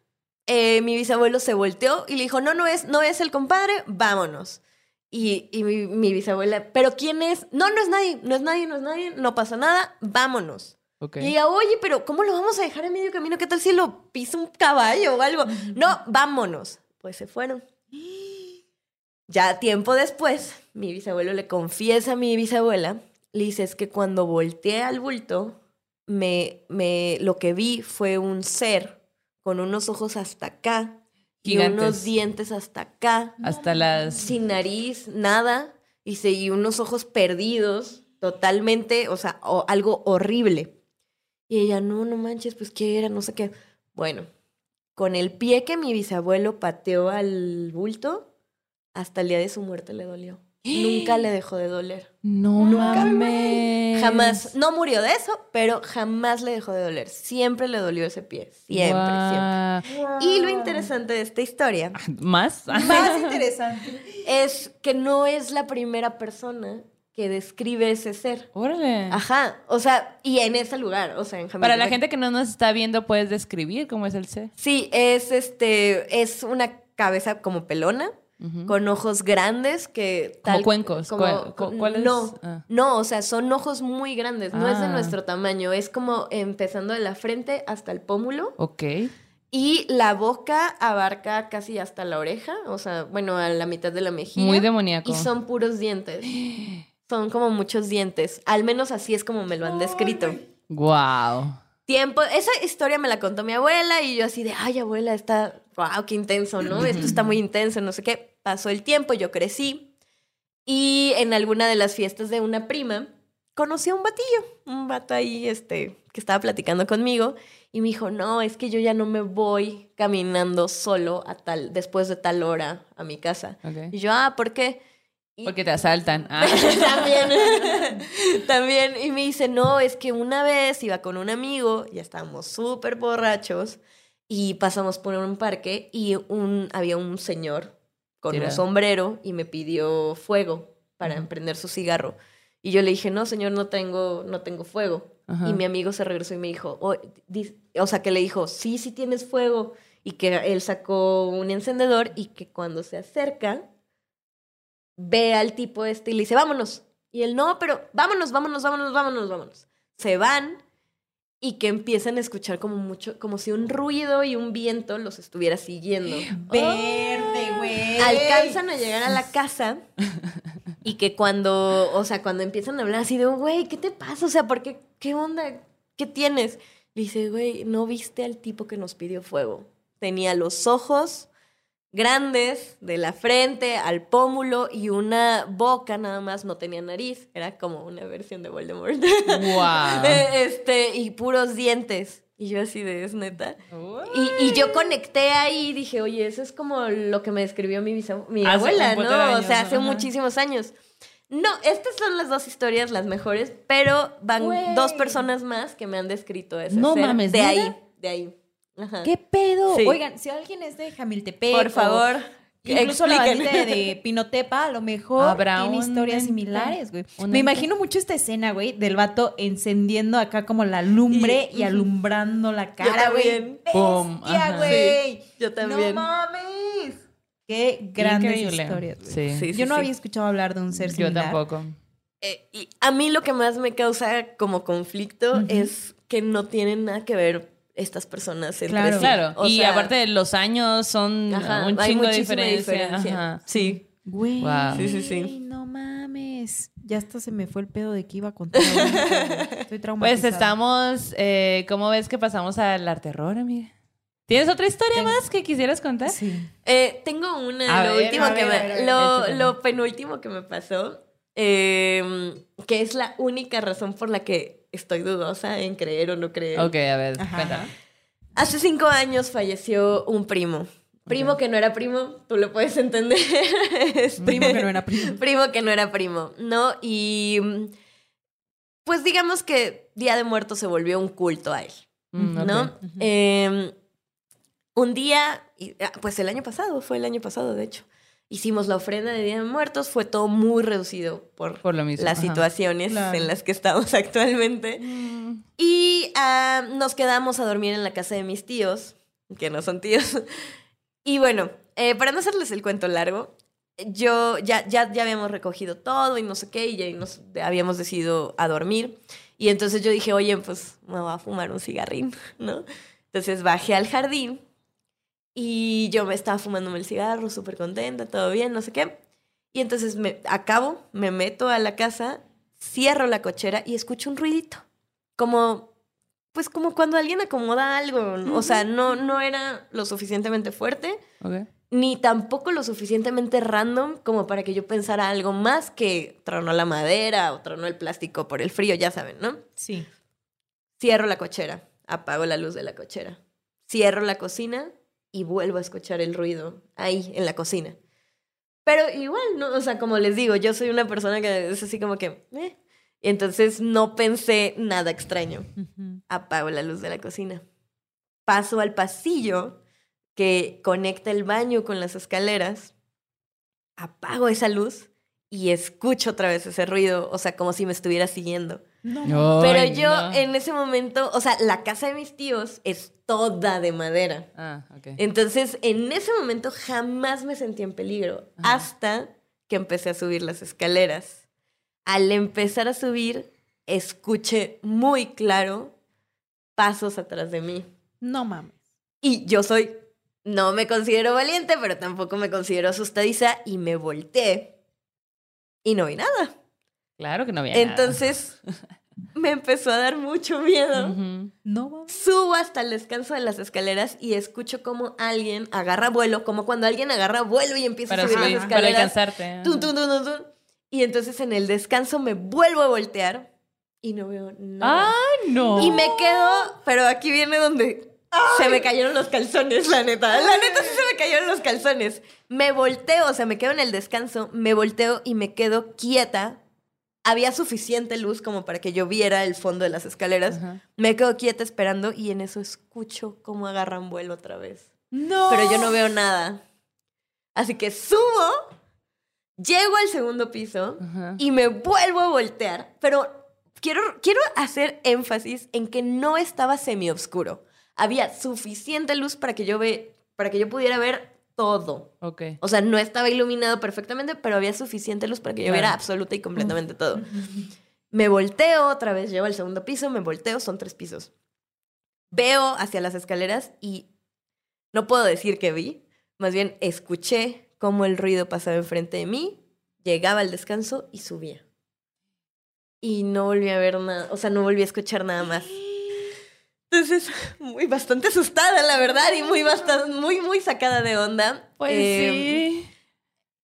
[SPEAKER 3] eh, mi bisabuelo se volteó y le dijo: No, no es, no es el compadre, vámonos. Y, y mi, mi bisabuela, ¿pero quién es? No, no es nadie, no es nadie, no es nadie, no pasa nada, vámonos.
[SPEAKER 1] Ok.
[SPEAKER 3] Y ella, oye, pero ¿cómo lo vamos a dejar en medio camino? ¿Qué tal si lo pisa un caballo o algo? No, vámonos. Pues se fueron. Ya tiempo después, mi bisabuelo le confiesa a mi bisabuela, le dice, es que cuando volteé al bulto, me, me, lo que vi fue un ser con unos ojos hasta acá y
[SPEAKER 1] Gigantes.
[SPEAKER 3] unos dientes hasta acá,
[SPEAKER 1] Hasta las...
[SPEAKER 3] sin nariz, nada, y, se, y unos ojos perdidos, totalmente, o sea, o- algo horrible. Y ella, no, no manches, pues qué era, no sé qué. Bueno, con el pie que mi bisabuelo pateó al bulto, hasta el día de su muerte le dolió. Nunca le dejó de doler.
[SPEAKER 1] No mames.
[SPEAKER 3] Jamás, no murió de eso, pero jamás le dejó de doler. Siempre le dolió ese pie. Siempre, siempre. Y lo interesante de esta historia
[SPEAKER 1] ¿Más?
[SPEAKER 2] Más interesante.
[SPEAKER 3] es que no es la primera persona que describe ese ser.
[SPEAKER 1] Órale.
[SPEAKER 3] Ajá, o sea, y en ese lugar, o sea, en
[SPEAKER 1] Para la
[SPEAKER 3] Jamaica.
[SPEAKER 1] gente que no nos está viendo, ¿puedes describir cómo es el C?
[SPEAKER 3] Sí, es este, es una cabeza como pelona, Con ojos grandes que
[SPEAKER 1] Como cuencos, ¿cuál- cu- cuál es?
[SPEAKER 3] No,
[SPEAKER 1] Ah.
[SPEAKER 3] no, o sea, son ojos muy grandes, no es de
[SPEAKER 1] Ah.
[SPEAKER 3] nuestro tamaño, es como empezando de la frente hasta el pómulo
[SPEAKER 1] Ok.
[SPEAKER 3] y la boca abarca casi hasta la oreja, o sea, bueno, a la mitad de la mejilla.
[SPEAKER 1] Muy demoníaco.
[SPEAKER 3] Y son puros dientes. Son como muchos dientes. Al menos así es como me lo han descrito.
[SPEAKER 1] Wow.
[SPEAKER 3] Tiempo, esa historia me la contó mi abuela y yo así de, ay abuela, está, wow, qué intenso, ¿no? Esto está muy intenso, no sé qué. Pasó el tiempo, yo crecí y en alguna de las fiestas de una prima conocí a un batillo, un vato ahí, este, que estaba platicando conmigo y me dijo, no, es que yo ya no me voy caminando solo a tal, después de tal hora a mi casa.
[SPEAKER 1] Ok.
[SPEAKER 3] Y yo, ah, ¿por qué? Y-
[SPEAKER 1] Porque te asaltan. Ah.
[SPEAKER 3] también, también. Y me dice, no, es que una vez iba con un amigo, ya estábamos súper borrachos, y pasamos por un parque y un, había un señor con un sombrero y me pidió fuego para emprender su cigarro. Y yo le dije, no, señor, no tengo, no tengo fuego.
[SPEAKER 1] Ajá.
[SPEAKER 3] Y mi amigo se regresó y me dijo, "Oh, o sea, que le dijo, sí, sí tienes fuego. Y que él sacó un encendedor y que cuando se acerca, ve al tipo este y le dice, vámonos. Y él, no, pero vámonos, vámonos, vámonos, vámonos, vámonos. Se van y que empiezan a escuchar como mucho, como si un ruido y un viento los estuviera siguiendo.
[SPEAKER 2] Verde, güey.
[SPEAKER 3] Alcanzan a llegar a la casa y que cuando, o sea, cuando empiezan a hablar así de, güey, ¿qué te pasa? O sea, ¿por qué? ¿Qué onda? ¿Qué tienes? Le dice, güey, ¿no viste al tipo que nos pidió fuego? Tenía los ojos grandes, de la frente al pómulo y una boca nada más, no tenía nariz. Era como una versión de Voldemort.
[SPEAKER 1] Wow.
[SPEAKER 3] este, y puros dientes. Y yo así de, es neta. Y, y yo conecté ahí y dije, oye, eso es como lo que me describió mi, mi
[SPEAKER 1] Hace
[SPEAKER 3] abuela, ¿no? o sea, hace
[SPEAKER 1] ajá.
[SPEAKER 3] muchísimos años. No, estas son las dos historias las mejores, pero van
[SPEAKER 2] Güey.
[SPEAKER 3] dos personas más que me han descrito ese
[SPEAKER 2] No
[SPEAKER 3] ser.
[SPEAKER 2] mames,
[SPEAKER 3] De ahí, de ahí. Ajá.
[SPEAKER 2] ¿Qué pedo?
[SPEAKER 3] Sí.
[SPEAKER 2] Oigan, si alguien es de Jamiltepec.
[SPEAKER 3] Por
[SPEAKER 2] o
[SPEAKER 3] favor,
[SPEAKER 2] Incluso la bandita de, Pinotepa, a lo mejor
[SPEAKER 1] Habrá
[SPEAKER 2] tiene
[SPEAKER 1] un
[SPEAKER 2] historias
[SPEAKER 1] ente,
[SPEAKER 2] similares, güey.
[SPEAKER 1] un
[SPEAKER 2] Me
[SPEAKER 1] ente.
[SPEAKER 2] imagino mucho esta escena, güey, del vato encendiendo acá como la lumbre y,
[SPEAKER 3] Y-
[SPEAKER 2] alumbrando la cara, güey.
[SPEAKER 1] Pum,
[SPEAKER 2] Bestia, güey.
[SPEAKER 3] Yo también.
[SPEAKER 2] No mames. Qué grandes
[SPEAKER 1] Increíble.
[SPEAKER 2] historias. güey.
[SPEAKER 1] Sí.
[SPEAKER 3] Sí, sí,
[SPEAKER 2] Yo no
[SPEAKER 3] sí.
[SPEAKER 2] había escuchado hablar de un ser
[SPEAKER 1] Yo
[SPEAKER 2] similar.
[SPEAKER 1] tampoco.
[SPEAKER 3] Eh, y a mí lo que más me causa como conflicto es que no tienen nada que ver estas personas entre
[SPEAKER 2] Claro.
[SPEAKER 3] sí.
[SPEAKER 1] Claro.
[SPEAKER 3] O
[SPEAKER 1] y
[SPEAKER 3] sea,
[SPEAKER 1] aparte de los años son
[SPEAKER 3] ajá,
[SPEAKER 1] un
[SPEAKER 3] hay
[SPEAKER 1] chingo de
[SPEAKER 3] muchísima
[SPEAKER 1] diferencia. Ajá.
[SPEAKER 3] Sí.
[SPEAKER 2] Güey.
[SPEAKER 1] Wow.
[SPEAKER 3] Sí, sí, sí.
[SPEAKER 2] No mames. Ya hasta se me fue el pedo de que iba a contar. Estoy traumatizada.
[SPEAKER 1] Pues estamos, eh, ¿cómo ves que pasamos al arte horror, amiga? ¿Tienes otra historia
[SPEAKER 2] Tengo-
[SPEAKER 1] más que quisieras contar?
[SPEAKER 2] Sí.
[SPEAKER 3] Eh, tengo una,
[SPEAKER 1] A
[SPEAKER 3] lo
[SPEAKER 1] ver,
[SPEAKER 3] último
[SPEAKER 1] a
[SPEAKER 3] que
[SPEAKER 1] ver,
[SPEAKER 3] me,
[SPEAKER 1] a ver, a ver,
[SPEAKER 3] lo,
[SPEAKER 1] échatela.
[SPEAKER 3] lo penúltimo que me pasó, eh, que es la única razón por la que estoy dudosa en creer o no creer.
[SPEAKER 1] Ok, a ver, cuéntame.
[SPEAKER 3] Hace cinco años falleció un primo. Primo que no era primo, tú lo puedes entender. Este,
[SPEAKER 2] Primo que no era primo.
[SPEAKER 3] primo que no era primo, ¿no? Y mm, pues digamos que Día de Muertos se volvió un culto a él,
[SPEAKER 1] Mm.
[SPEAKER 3] ¿no? Eh, un día, ah, pues el año pasado, fue el año pasado, de hecho, hicimos la ofrenda de Día de Muertos, fue todo muy reducido por,
[SPEAKER 1] Por lo mismo.
[SPEAKER 3] las
[SPEAKER 1] ajá.
[SPEAKER 3] situaciones
[SPEAKER 2] Claro.
[SPEAKER 3] en las que estamos actualmente.
[SPEAKER 1] Mm,
[SPEAKER 3] Y ah, nos quedamos a dormir en la casa de mis tíos, que no son tíos. Y bueno, eh, para no hacerles el cuento largo, yo ya, ya, ya habíamos recogido todo y no sé qué, y ya nos habíamos decidido a dormir. Y entonces yo dije, oye, pues me voy a fumar un cigarrín, ¿no? Entonces bajé al jardín y yo me estaba fumándome el cigarro, súper contenta, todo bien, no sé qué. Y entonces me acabo, me meto a la casa, cierro la cochera y escucho un ruidito. Como, pues como cuando alguien acomoda algo. O sea, no, no era lo suficientemente fuerte, ni tampoco lo suficientemente random como para que yo pensara algo más que tronó la madera o tronó el plástico por el frío, ya saben, ¿no?
[SPEAKER 2] Sí.
[SPEAKER 3] Cierro la cochera, apago la luz de la cochera, cierro la cocina y vuelvo a escuchar el ruido ahí en la cocina. Pero igual, ¿no? O sea, como les digo, yo soy una persona que es así como que... eh. Entonces no pensé nada extraño. Apago la luz de la cocina. Paso al pasillo que conecta el baño con las escaleras. Apago esa luz y escucho otra vez ese ruido, o sea, como si me estuviera siguiendo.
[SPEAKER 2] No.
[SPEAKER 3] Pero
[SPEAKER 1] Ay,
[SPEAKER 3] yo
[SPEAKER 1] no.
[SPEAKER 3] en ese momento, o sea, la casa de mis tíos es toda de madera.
[SPEAKER 1] Ah, ok.
[SPEAKER 3] Entonces, en ese momento jamás me sentí en peligro
[SPEAKER 1] Ajá.
[SPEAKER 3] hasta que empecé a subir las escaleras. Al empezar a subir, escuché muy claro pasos atrás de mí.
[SPEAKER 2] No mames.
[SPEAKER 3] Y yo soy, no me considero valiente, pero tampoco me considero asustadiza y me volteé. Y no vi nada.
[SPEAKER 1] Claro que no había nada.
[SPEAKER 3] Entonces, me empezó a dar mucho miedo.
[SPEAKER 1] Ujú.
[SPEAKER 2] No mames.
[SPEAKER 3] Subo hasta el descanso de las escaleras y escucho como alguien agarra vuelo, como cuando alguien agarra vuelo y empieza
[SPEAKER 1] Para,
[SPEAKER 3] a subir
[SPEAKER 1] subir,
[SPEAKER 3] las
[SPEAKER 1] para
[SPEAKER 3] escaleras.
[SPEAKER 1] alcanzarte.
[SPEAKER 3] Tun, tun, tun, tun, tun. Y entonces en el descanso me vuelvo a voltear y no veo nada.
[SPEAKER 1] ¡Ay, no!
[SPEAKER 3] Y me quedo, pero aquí viene donde se me cayeron los calzones, la neta. La neta sí se me cayeron los calzones. Me volteo, o sea, me quedo en el descanso, me volteo y me quedo quieta. Había suficiente luz como para que yo viera el fondo de las escaleras.
[SPEAKER 1] Ajá.
[SPEAKER 3] Me quedo quieta esperando y en eso escucho cómo agarran vuelo otra vez.
[SPEAKER 2] No.
[SPEAKER 3] Pero yo no veo nada. Así que subo, llego al segundo piso
[SPEAKER 1] Ajá.
[SPEAKER 3] y me vuelvo a voltear. Pero quiero, quiero hacer énfasis en que no estaba semioscuro. Había suficiente luz para que yo ve, para que yo pudiera ver todo.
[SPEAKER 1] Ok.
[SPEAKER 3] O sea, no estaba iluminado perfectamente, pero había suficiente luz para que yo
[SPEAKER 1] Claro.
[SPEAKER 3] viera absoluta y completamente todo. Me volteo otra vez, llego al segundo piso, me volteo, son tres pisos. Veo hacia las escaleras y no puedo decir que vi, más bien escuché cómo el ruido pasaba enfrente de mí, llegaba al descanso y subía. Y no volví a ver nada, o sea, no volví a escuchar nada más. Entonces, muy bastante asustada, la verdad, y muy, bastante, muy, muy sacada de onda.
[SPEAKER 1] Pues
[SPEAKER 3] Eh,
[SPEAKER 1] sí.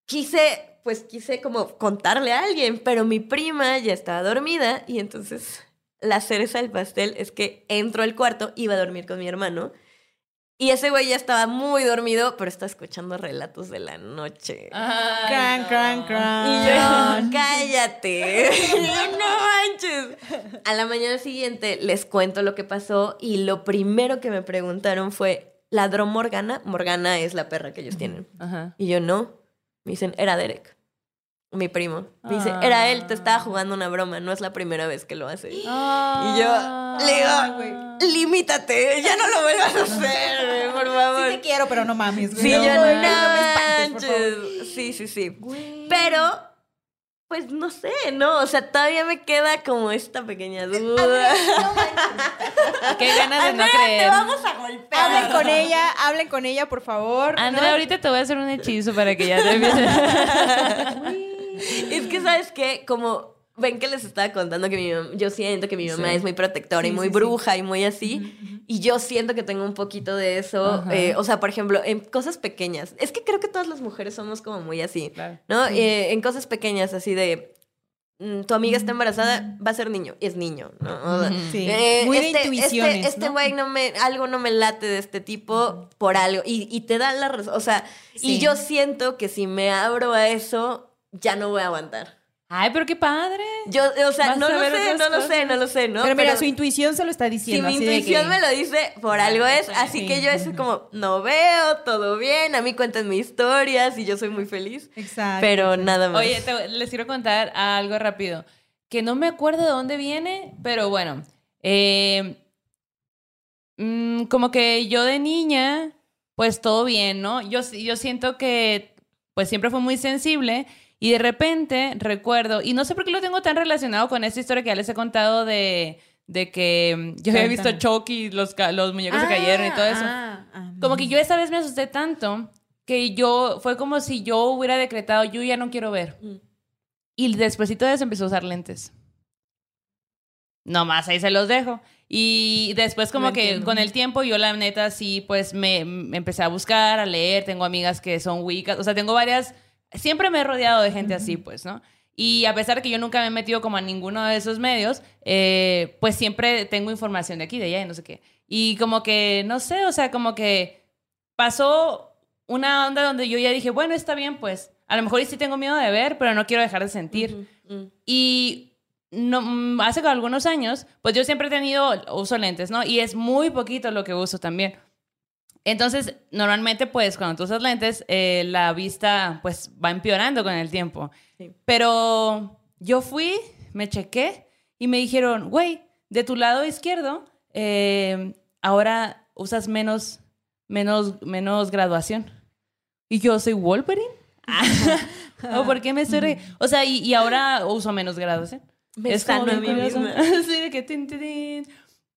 [SPEAKER 3] quise, pues quise como contarle a alguien, pero mi prima ya estaba dormida y entonces la cereza del pastel es que entro al cuarto, iba a dormir con mi hermano y ese güey ya estaba muy dormido, pero está escuchando relatos de la noche.
[SPEAKER 1] Ay,
[SPEAKER 2] Cran,
[SPEAKER 1] no.
[SPEAKER 2] cran, cran.
[SPEAKER 3] Y yo, cállate. Y yo, no manches. A la mañana siguiente les cuento lo que pasó y lo primero que me preguntaron fue, ¿ladró Morgana? Morgana es la perra que ellos tienen.
[SPEAKER 1] Ajá.
[SPEAKER 3] Y yo no. Me dicen, era Derek, mi primo. Me dice,
[SPEAKER 1] Ah.
[SPEAKER 3] era él, te estaba jugando una broma, no es la primera vez que lo hace. Y
[SPEAKER 1] Y
[SPEAKER 3] yo, le digo, limítate, ya no lo vuelvas a hacer, güey, por favor.
[SPEAKER 2] Sí te quiero, pero no mames, güey.
[SPEAKER 3] Sí,
[SPEAKER 2] no,
[SPEAKER 3] yo no
[SPEAKER 2] no por favor.
[SPEAKER 3] manches. Sí, sí, sí.
[SPEAKER 2] Güey.
[SPEAKER 3] Pero, pues no sé, ¿no? O sea, todavía me queda como esta pequeña duda.
[SPEAKER 1] Qué ganas de no
[SPEAKER 3] Andrea,
[SPEAKER 1] creer.
[SPEAKER 3] te vamos a golpear.
[SPEAKER 2] Hablen con ella, hablen con ella, por favor.
[SPEAKER 1] Andrea,
[SPEAKER 2] ¿no?
[SPEAKER 1] ahorita te voy a hacer un hechizo para que ya te empieces.
[SPEAKER 3] Es que, ¿sabes qué? Como ven que les estaba contando que mi mamá, yo siento que mi mamá
[SPEAKER 1] Sí.
[SPEAKER 3] es muy protectora y muy
[SPEAKER 2] sí,
[SPEAKER 3] bruja y muy así. Y yo siento que tengo un poquito de eso. Eh, o sea, por ejemplo, en cosas pequeñas. Es que creo que todas las mujeres somos como muy así.
[SPEAKER 1] Claro.
[SPEAKER 3] ¿No? Eh, en cosas pequeñas, así de. mm, tu amiga está embarazada, va a ser niño, es niño, ¿no?
[SPEAKER 2] Sí.
[SPEAKER 3] eh,
[SPEAKER 2] Muy de
[SPEAKER 3] este-
[SPEAKER 2] intuiciones,
[SPEAKER 3] Este, este
[SPEAKER 2] ¿no?
[SPEAKER 3] güey no me, algo no me late de este tipo por algo. Y, y te da la razón. O sea,
[SPEAKER 2] Sí.
[SPEAKER 3] y yo siento que si me abro a eso, ya no voy a aguantar.
[SPEAKER 1] Ay, pero qué padre.
[SPEAKER 3] Yo, o sea, no lo sé, no lo sé, no lo sé, ¿no?
[SPEAKER 2] pero mira, su intuición se lo está
[SPEAKER 3] si
[SPEAKER 2] diciendo.
[SPEAKER 3] mi
[SPEAKER 2] así de
[SPEAKER 3] intuición
[SPEAKER 2] que-
[SPEAKER 3] me lo dice, por algo es. Así
[SPEAKER 2] Sí.
[SPEAKER 3] que yo es como, no veo, todo bien, a mí cuentan mis historias y yo soy muy feliz.
[SPEAKER 2] Exacto.
[SPEAKER 3] Pero nada más.
[SPEAKER 1] Oye, te- les quiero contar algo rápido. Que no me acuerdo de dónde viene, pero bueno. eh, mm, como que yo de niña, pues todo bien, ¿no? Yo, yo siento que pues siempre fue muy sensible y de repente recuerdo, y no sé por qué lo tengo tan relacionado con esta historia que ya les he contado de, de que mm, yo había visto. Chucky, los, los muñecos se
[SPEAKER 2] Ah,
[SPEAKER 1] cayeron y todo eso.
[SPEAKER 2] ah, ah,
[SPEAKER 1] Como que yo esa vez me asusté tanto que yo, fue como si yo hubiera decretado, yo ya no quiero ver.
[SPEAKER 3] Mm.
[SPEAKER 1] Y despuésito de eso empecé a usar lentes. Nomás ahí se los dejo. Y después como que
[SPEAKER 3] entiendo.
[SPEAKER 1] con el tiempo yo la neta sí pues me, me empecé a buscar, a leer, tengo amigas que son wicas, o sea, tengo varias, siempre me he rodeado de gente así pues, ¿no? Y a pesar de que yo nunca me he metido como a ninguno de esos medios, eh, pues siempre tengo información de aquí, de allá y no sé qué. Y como que, no sé, o sea, como que pasó una onda donde yo ya dije, bueno, está bien, pues a lo mejor sí tengo miedo de ver, pero no quiero dejar de sentir. Y no, mm, hace algunos años, pues yo siempre he tenido, uso lentes, ¿no? Y es muy poquito lo que uso también. Entonces, normalmente, pues, cuando tú usas lentes, eh, la vista, pues, va empeorando con el tiempo.
[SPEAKER 3] Sí.
[SPEAKER 1] Pero yo fui, me chequé y me dijeron, güey, de tu lado izquierdo, eh, ahora usas menos, menos, menos graduación. Y yo soy Wolverine. ¿O por qué me estoy O sea, y, y ahora uso menos graduación.
[SPEAKER 3] Me
[SPEAKER 1] es como
[SPEAKER 3] misma.
[SPEAKER 1] sí, de que tin, tin, tin.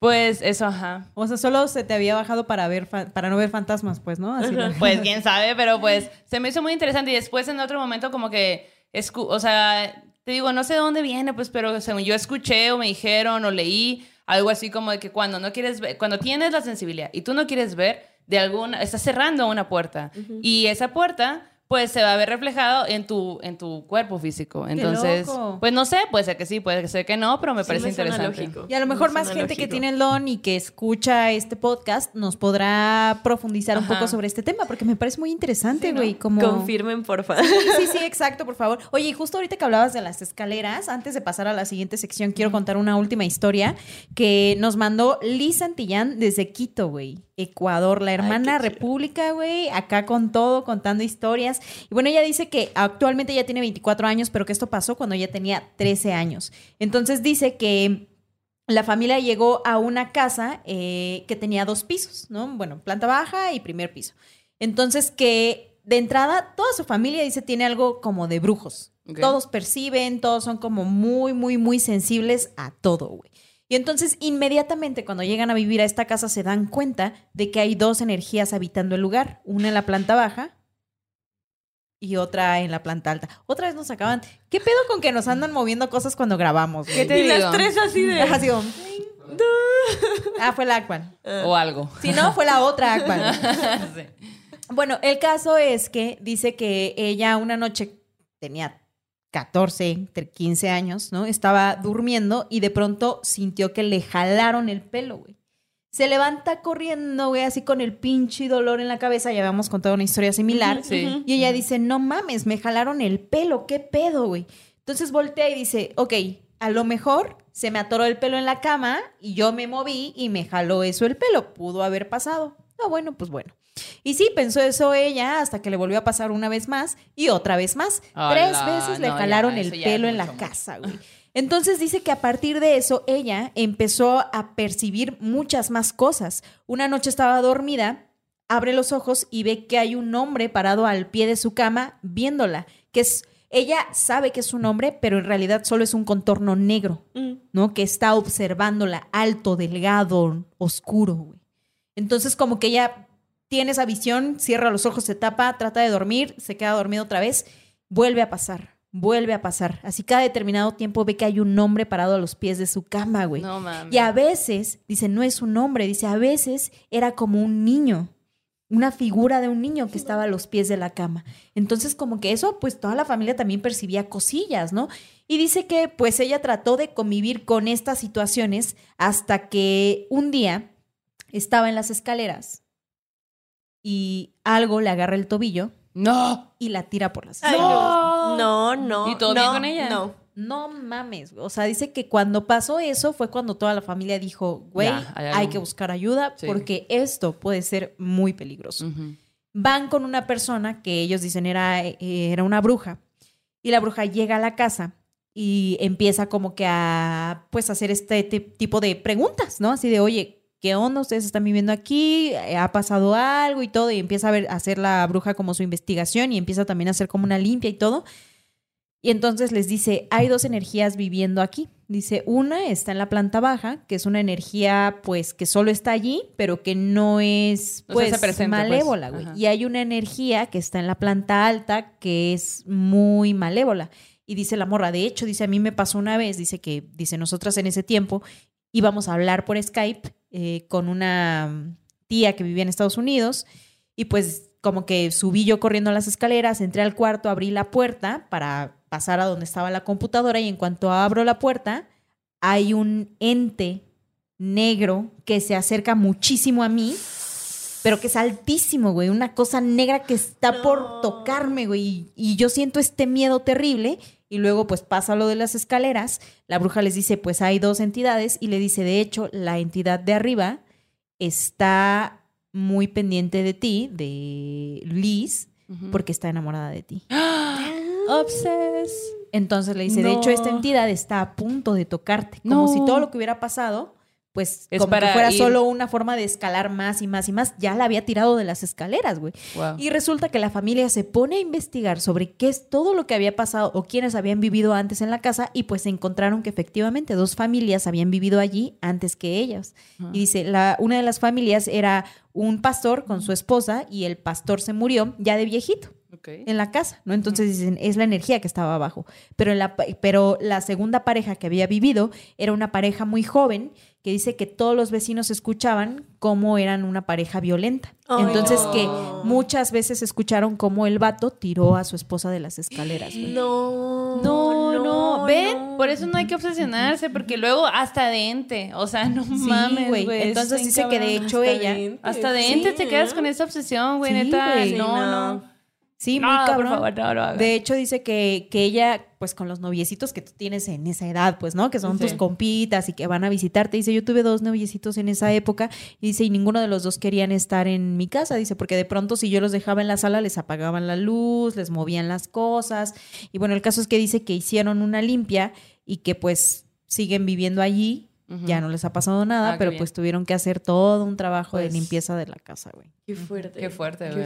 [SPEAKER 1] Pues eso, ajá.
[SPEAKER 2] O sea, solo se te había bajado para ver para no ver fantasmas, pues, ¿no? Así
[SPEAKER 1] Pues quién sabe, pero pues se me hizo muy interesante y después en otro momento como que, o sea, te digo, no sé de dónde viene, pues, pero según yo escuché o me dijeron o leí algo así como de que cuando no quieres ver, cuando tienes la sensibilidad y tú no quieres ver, de alguna, estás cerrando una puerta y esa puerta pues se va a ver reflejado en tu, en tu cuerpo físico. Entonces,
[SPEAKER 2] loco.
[SPEAKER 1] pues no sé, puede ser que sí, puede ser que no, pero me
[SPEAKER 3] Sí
[SPEAKER 1] parece
[SPEAKER 3] me
[SPEAKER 1] interesante.
[SPEAKER 3] lógico.
[SPEAKER 2] Y a lo mejor
[SPEAKER 3] Me
[SPEAKER 2] más gente que tiene el don y que escucha este podcast nos podrá profundizar un
[SPEAKER 1] Ajá.
[SPEAKER 2] poco sobre este tema, porque me parece muy interesante,
[SPEAKER 1] Sí, ¿no?
[SPEAKER 2] güey. Como...
[SPEAKER 3] Confirmen, por favor.
[SPEAKER 2] Sí, sí, exacto, por favor. Oye, y justo ahorita que hablabas de las escaleras, antes de pasar a la siguiente sección, quiero contar una última historia que nos mandó Liz Santillán desde Quito, güey. Ecuador, la hermana república, güey, acá con todo, contando historias. Y bueno, ella dice que actualmente ya tiene 24 años, pero que esto pasó cuando ella tenía 13 años. Entonces dice que la familia llegó a una casa eh, que tenía dos pisos, ¿no? Bueno, planta baja y primer piso. Entonces que de entrada toda su familia dice tiene algo como de brujos. Todos perciben, todos son como muy, muy, muy sensibles a todo, güey. Y entonces inmediatamente cuando llegan a vivir a esta casa se dan cuenta de que hay dos energías habitando el lugar, una en la planta baja y otra en la planta alta. Otra vez nos acaban, ¿qué pedo con que nos andan moviendo cosas cuando grabamos?
[SPEAKER 1] ¿Qué te
[SPEAKER 3] y
[SPEAKER 1] digo?
[SPEAKER 3] las tres así de.
[SPEAKER 2] Así como, Ah, fue la Aquan.
[SPEAKER 1] O algo.
[SPEAKER 2] Si no, fue la otra Aquan.
[SPEAKER 1] Sí.
[SPEAKER 2] Bueno, el caso es que dice que ella una noche tenía 14, entre 15 años, ¿no? Estaba durmiendo y de pronto sintió que le jalaron el pelo, güey. Se levanta corriendo, güey, así con el pinche dolor en la cabeza. Ya habíamos contado una historia similar.
[SPEAKER 1] Sí.
[SPEAKER 2] Y ella dice, no mames, me jalaron el pelo, ¿qué pedo, güey? Entonces voltea y dice, ok, a lo mejor se me atoró el pelo en la cama y yo me moví y me jaló eso el pelo. Pudo haber pasado. No, bueno, pues bueno. Y sí, pensó eso ella hasta que le volvió a pasar una vez más y otra vez más. Tres veces le
[SPEAKER 1] no, ya,
[SPEAKER 2] jalaron el pelo en la
[SPEAKER 1] mucho,
[SPEAKER 2] casa, güey. Entonces dice que a partir de eso ella empezó a percibir muchas más cosas. Una noche estaba dormida, abre los ojos y ve que hay un hombre parado al pie de su cama viéndola, que es ella sabe que es un hombre, pero en realidad solo es un contorno negro,
[SPEAKER 3] Mm.
[SPEAKER 2] ¿no? Que está observándola, alto, delgado, oscuro, güey. Entonces como que ella tiene esa visión, cierra los ojos, se tapa, trata de dormir, se queda dormido otra vez, vuelve a pasar, vuelve a pasar. Así cada determinado tiempo ve que hay un hombre parado a los pies de su cama, güey.
[SPEAKER 1] No mames.
[SPEAKER 2] Y a veces, dice, no es un hombre, dice, a veces era como un niño. una figura de un niño que estaba a los pies de la cama. Entonces, como que eso, pues toda la familia también percibía cosillas, ¿no? Y dice que pues ella trató de convivir con estas situaciones hasta que un día estaba en las escaleras y algo le agarra el tobillo
[SPEAKER 1] ¡No!
[SPEAKER 2] y la tira por las
[SPEAKER 3] no. No, no.
[SPEAKER 1] ¿Y todo
[SPEAKER 3] no,
[SPEAKER 1] bien con ella?
[SPEAKER 3] No.
[SPEAKER 2] No mames, güey. o sea, dice que cuando pasó eso fue cuando toda la familia dijo, güey,
[SPEAKER 1] Ya, hay
[SPEAKER 2] que buscar ayuda
[SPEAKER 1] Sí.
[SPEAKER 2] porque esto puede ser muy peligroso. Van con una persona que ellos dicen era, eh, era una bruja y la bruja llega a la casa y empieza como que a pues hacer este ti- tipo de preguntas, ¿no? Así de, oye, ¿qué onda? Ustedes están viviendo aquí, Eh, ha pasado algo y todo y empieza a, ver, a hacer la bruja como su investigación y empieza también a hacer como una limpia y todo. Y entonces les dice, hay dos energías viviendo aquí. Dice, una está en la planta baja, que es una energía pues que solo está allí, pero que no es pues
[SPEAKER 1] presente, pues.
[SPEAKER 2] malévola, güey. Y hay una energía que está en la planta alta que es muy malévola. Y dice la morra, de hecho, dice, a mí me pasó una vez, dice que, dice, nosotras en ese tiempo íbamos a hablar por Skype eh, con una tía que vivía en Estados Unidos y pues como que subí yo corriendo las escaleras, entré al cuarto, abrí la puerta para pasar a donde estaba la computadora y en cuanto abro la puerta hay un ente negro que se acerca muchísimo a mí, pero que es altísimo, güey, una cosa negra que está por tocarme, güey, y, y yo siento este miedo terrible y luego pues pasa lo de las escaleras, la bruja les dice, pues hay dos entidades y le dice, de hecho, la entidad de arriba está muy pendiente de ti, de Liz, porque está enamorada de ti.
[SPEAKER 1] Obses.
[SPEAKER 2] Entonces le dice, de hecho, esta entidad está a punto de tocarte. Como
[SPEAKER 1] No.
[SPEAKER 2] si todo lo que hubiera pasado, pues
[SPEAKER 1] Es
[SPEAKER 2] como
[SPEAKER 1] para
[SPEAKER 2] que fuera
[SPEAKER 1] ir-
[SPEAKER 2] solo una forma de escalar más y más y más. Ya la había tirado de las escaleras, güey.
[SPEAKER 1] Wow.
[SPEAKER 2] Y resulta que la familia se pone a investigar sobre qué es todo lo que había pasado o quiénes habían vivido antes en la casa y pues se encontraron que efectivamente dos familias habían vivido allí antes que ellas. Y dice, la, una de las familias era un pastor con su esposa y el pastor se murió ya de viejito en la casa, ¿no? Entonces dicen, es la energía que estaba abajo. Pero, la, pero la segunda pareja que había vivido era una pareja muy joven que dice que todos los vecinos escuchaban cómo eran una pareja violenta. Entonces
[SPEAKER 3] no.
[SPEAKER 2] que muchas veces escucharon cómo el vato tiró a su esposa de las escaleras. güey.
[SPEAKER 3] No.
[SPEAKER 1] No, no, ven,
[SPEAKER 3] no.
[SPEAKER 1] por eso no hay que obsesionarse, porque luego hasta de ente, o sea, no
[SPEAKER 2] Sí,
[SPEAKER 1] mames,
[SPEAKER 2] güey. Entonces dice que de hecho
[SPEAKER 3] Hasta
[SPEAKER 2] ella...
[SPEAKER 3] de.
[SPEAKER 1] Hasta de
[SPEAKER 3] Sí,
[SPEAKER 1] ente te quedas
[SPEAKER 3] ¿no?
[SPEAKER 1] con esa obsesión, güey,
[SPEAKER 2] Sí,
[SPEAKER 1] neta.
[SPEAKER 2] güey.
[SPEAKER 1] No,
[SPEAKER 3] Sí,
[SPEAKER 1] no.
[SPEAKER 2] muy
[SPEAKER 1] No, por
[SPEAKER 2] cabrón.
[SPEAKER 1] favor, no.
[SPEAKER 2] De hecho, dice que, que ella, pues con los noviecitos que tú tienes en esa edad, pues, ¿no? Que son
[SPEAKER 1] Sí.
[SPEAKER 2] tus compitas y que van a visitarte. Dice, yo tuve dos noviecitos en esa época. Y dice, y ninguno de los dos querían estar en mi casa. Dice, porque de pronto si yo los dejaba en la sala, les apagaban la luz, les movían las cosas. Y bueno, el caso es que dice que hicieron una limpia y que pues siguen viviendo allí. Ya no les ha pasado nada,
[SPEAKER 1] Ah,
[SPEAKER 2] pero pues tuvieron que hacer todo un trabajo de
[SPEAKER 1] Pues-
[SPEAKER 2] limpieza de la casa, güey.
[SPEAKER 3] Qué fuerte.
[SPEAKER 1] Qué fuerte, güey,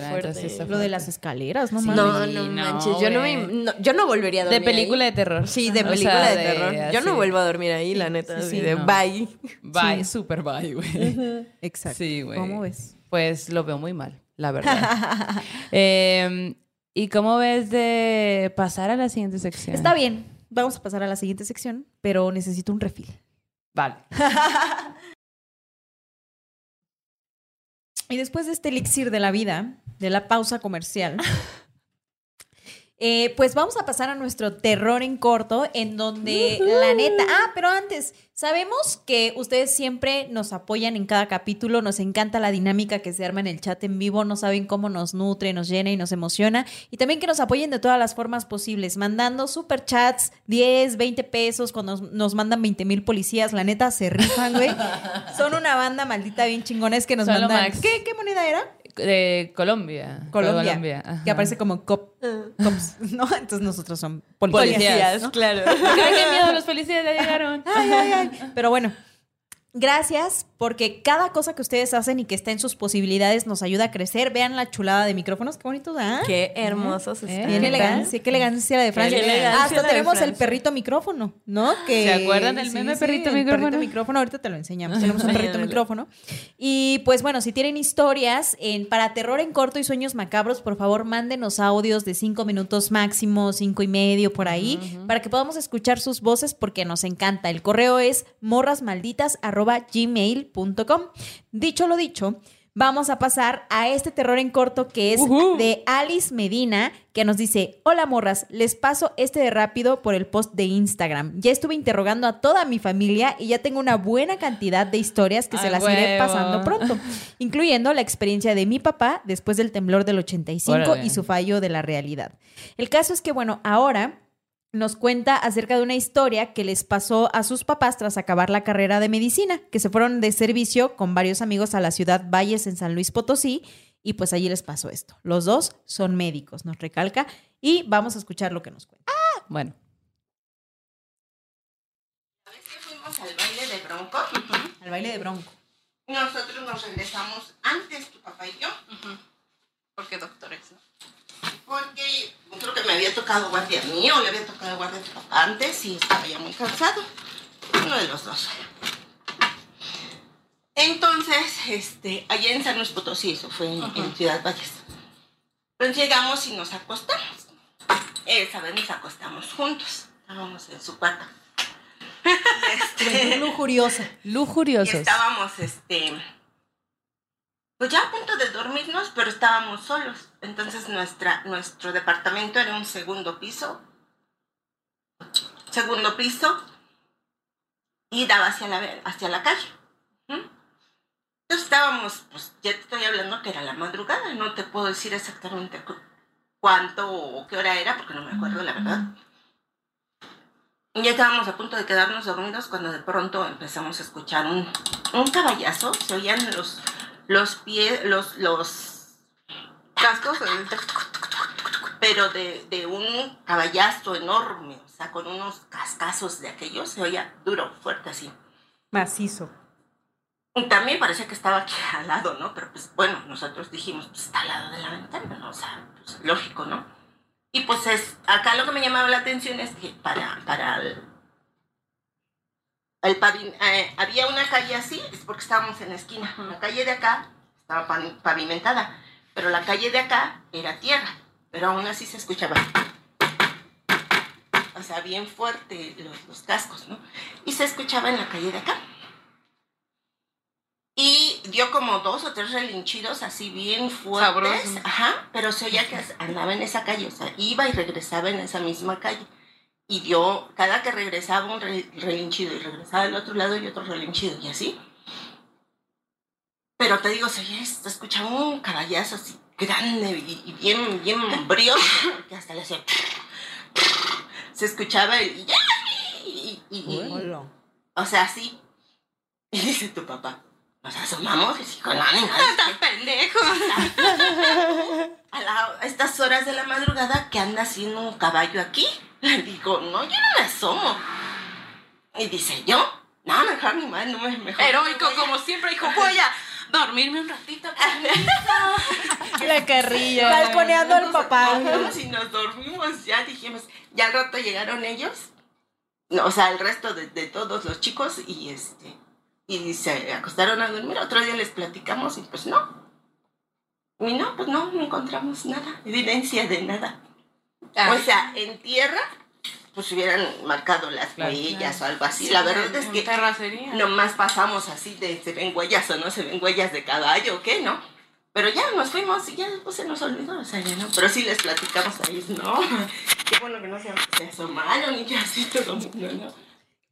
[SPEAKER 2] Lo de las escaleras, no
[SPEAKER 1] Sí.
[SPEAKER 2] mames.
[SPEAKER 3] No, no
[SPEAKER 1] no,
[SPEAKER 3] manches. yo, no me,
[SPEAKER 1] güey.
[SPEAKER 3] no- yo no volvería a
[SPEAKER 1] De
[SPEAKER 3] dormir.
[SPEAKER 1] película
[SPEAKER 3] ahí.
[SPEAKER 1] de terror.
[SPEAKER 3] Sí, de
[SPEAKER 1] O
[SPEAKER 3] película
[SPEAKER 1] sea,
[SPEAKER 3] de terror. Yo no vuelvo a dormir ahí, la neta.
[SPEAKER 2] sí,
[SPEAKER 3] así
[SPEAKER 2] sí,
[SPEAKER 3] de
[SPEAKER 1] no.
[SPEAKER 3] bye.
[SPEAKER 1] Bye,
[SPEAKER 2] Sí.
[SPEAKER 1] super bye, güey.
[SPEAKER 2] Exacto.
[SPEAKER 1] Sí, güey.
[SPEAKER 2] ¿Cómo ves?
[SPEAKER 1] Pues lo veo muy mal, la verdad. Eh, ¿Y cómo ves de pasar a la siguiente sección?
[SPEAKER 2] Está bien. Vamos a pasar a la siguiente sección, pero necesito un refil.
[SPEAKER 1] Vale.
[SPEAKER 2] Y después de este elixir de la vida, de la pausa comercial, eh, pues vamos a pasar a nuestro terror en corto, en donde la neta. Ah, pero antes, sabemos que ustedes siempre nos apoyan en cada capítulo, nos encanta la dinámica que se arma en el chat en vivo, no saben cómo nos nutre, nos llena y nos emociona. Y también que nos apoyen de todas las formas posibles, mandando super chats, 10, 20 pesos, cuando nos, nos mandan 20 mil policías, la neta se rifan, güey. Son una banda maldita bien chingona, es que nos
[SPEAKER 1] Solo
[SPEAKER 2] mandan.
[SPEAKER 1] Max.
[SPEAKER 2] ¿Qué, ¿Qué moneda era?
[SPEAKER 1] De Colombia.
[SPEAKER 2] Colombia, que aparece como cop, cops, ¿no? Entonces nosotros son policías.
[SPEAKER 1] Policías,
[SPEAKER 2] ¿no?
[SPEAKER 3] claro.
[SPEAKER 1] Ay, qué miedo, los policías ya llegaron.
[SPEAKER 2] Ay, ay, ay. Pero bueno, gracias porque cada cosa que ustedes hacen y que está en sus posibilidades nos ayuda a crecer. Vean la chulada de micrófonos, qué bonitos, ¿ah?
[SPEAKER 3] Qué hermosos
[SPEAKER 1] ¿Eh?
[SPEAKER 3] están.
[SPEAKER 1] ¿Neta?
[SPEAKER 2] elegancia, qué elegancia la de Francia.
[SPEAKER 1] Qué
[SPEAKER 2] Hasta
[SPEAKER 3] la
[SPEAKER 2] tenemos el perrito micrófono, ¿no? Que,
[SPEAKER 1] ¿Se acuerdan del meme perrito
[SPEAKER 2] el
[SPEAKER 1] micrófono?
[SPEAKER 2] perrito micrófono, ahorita te lo enseñamos. Tenemos un perrito micrófono. Y pues bueno, si tienen historias en, para terror en corto y sueños macabros, por favor, mándenos audios de cinco minutos máximo, cinco y medio por ahí, para que podamos escuchar sus voces porque nos encanta. El correo es Dicho lo dicho, vamos a pasar a este terror en corto que es de Alice Medina, que nos dice, hola morras, les paso este de rápido por el post de Instagram. Ya estuve interrogando a toda mi familia y ya tengo una buena cantidad de historias que se las iré pasando pronto, incluyendo la experiencia de mi papá después del temblor del 85
[SPEAKER 1] Órale.
[SPEAKER 2] y su fallo de la realidad. El caso es que, bueno, ahora nos cuenta acerca de una historia que les pasó a sus papás tras acabar la carrera de medicina, que se fueron de servicio con varios amigos a la ciudad Valles en San Luis Potosí y pues allí les pasó esto. Los dos son médicos, nos recalca, y vamos a escuchar lo que nos cuenta.
[SPEAKER 1] Bueno,
[SPEAKER 4] La vez que fuimos al baile de Bronco,
[SPEAKER 2] Al baile de bronco.
[SPEAKER 4] nosotros nos regresamos antes, tu papá y yo,
[SPEAKER 5] ¿Por qué doctores? no?
[SPEAKER 4] Porque creo que me había tocado guardia mío, le había tocado guardia a tu papá antes y estaba ya muy cansado. Uno de los dos. Entonces, este, allá en San Luis Potosí, eso fue en, en Ciudad Valles. Entonces llegamos y nos acostamos. Esa vez nos acostamos juntos. Estábamos en su cuarto. Este,
[SPEAKER 2] lujuriosa.
[SPEAKER 4] Y
[SPEAKER 1] lujuriosos.
[SPEAKER 4] estábamos, este, pues ya a punto de dormirnos, pero estábamos solos. Entonces nuestra, nuestro departamento era un segundo piso, segundo piso, y daba hacia la, hacia la calle. Entonces estábamos, pues ya te estoy hablando que era la madrugada, no te puedo decir exactamente cu- cuánto o qué hora era, porque no me acuerdo la verdad. Ya estábamos a punto de quedarnos dormidos cuando de pronto empezamos a escuchar un, un caballazo. Se oían los, los pies, los, los cascos, pero de, de un caballazo enorme, o sea, con unos cascazos de aquellos. Se oía duro, fuerte así.
[SPEAKER 2] Macizo.
[SPEAKER 4] Y también parecía que estaba aquí al lado, ¿no? Pero pues bueno, nosotros dijimos, pues está al lado de la ventana, ¿no? O sea, pues lógico, ¿no? Y pues es, acá lo que me llamaba la atención es que para, para el, el eh, había una calle así, es porque estábamos en la esquina. La calle de acá estaba pavi- pavimentada, pero la calle de acá era tierra, pero aún así se escuchaba. O sea, bien fuerte los, los cascos, ¿no? Y se escuchaba en la calle de acá. Y dio como dos o tres relinchidos así bien fuertes.
[SPEAKER 5] Sabroso.
[SPEAKER 4] Ajá, pero se oía que andaba en esa calle, o sea, iba y regresaba en esa misma calle. Y dio, cada que regresaba un re- relinchido y regresaba al otro lado y otro relinchido y así. Pero te digo, se escuchaba un caballazo así grande y, y bien, bien brioso, que hasta le hacía... Se escuchaba el... Y, y- y- o sea, así. Y dice tu papá, nos asomamos y sí, con ánimo.
[SPEAKER 5] ¡Estás pendejo!
[SPEAKER 4] A, la- a estas horas de la madrugada que anda haciendo un caballo aquí. Le digo, no, yo no me asomo. Y dice, ¿yo? No, mejor ni más, no me mejor.
[SPEAKER 5] Heroico, como siempre, dijo, voy a dormirme un ratito.
[SPEAKER 2] La carrilla. Balconeando al papá.
[SPEAKER 4] Nos y nos dormimos, ya dijimos, ya al rato llegaron ellos. No, o sea, el resto de, de todos los chicos y este y se acostaron a dormir. Otro día les platicamos y pues no. Y no, pues no, no encontramos nada, evidencia de nada. O sea, en tierra, pues hubieran marcado las
[SPEAKER 1] Claro.
[SPEAKER 4] huellas o algo así. La verdad es que
[SPEAKER 5] terracería.
[SPEAKER 4] nomás pasamos así de se ven huellas o no se ven huellas de caballo o qué, ¿no? Pero ya nos fuimos y ya después se nos olvidó, o sea, ya no. Pero sí les platicamos a ellos, no. Qué bueno que no se, se asomaron y que así todo el mundo, ¿no?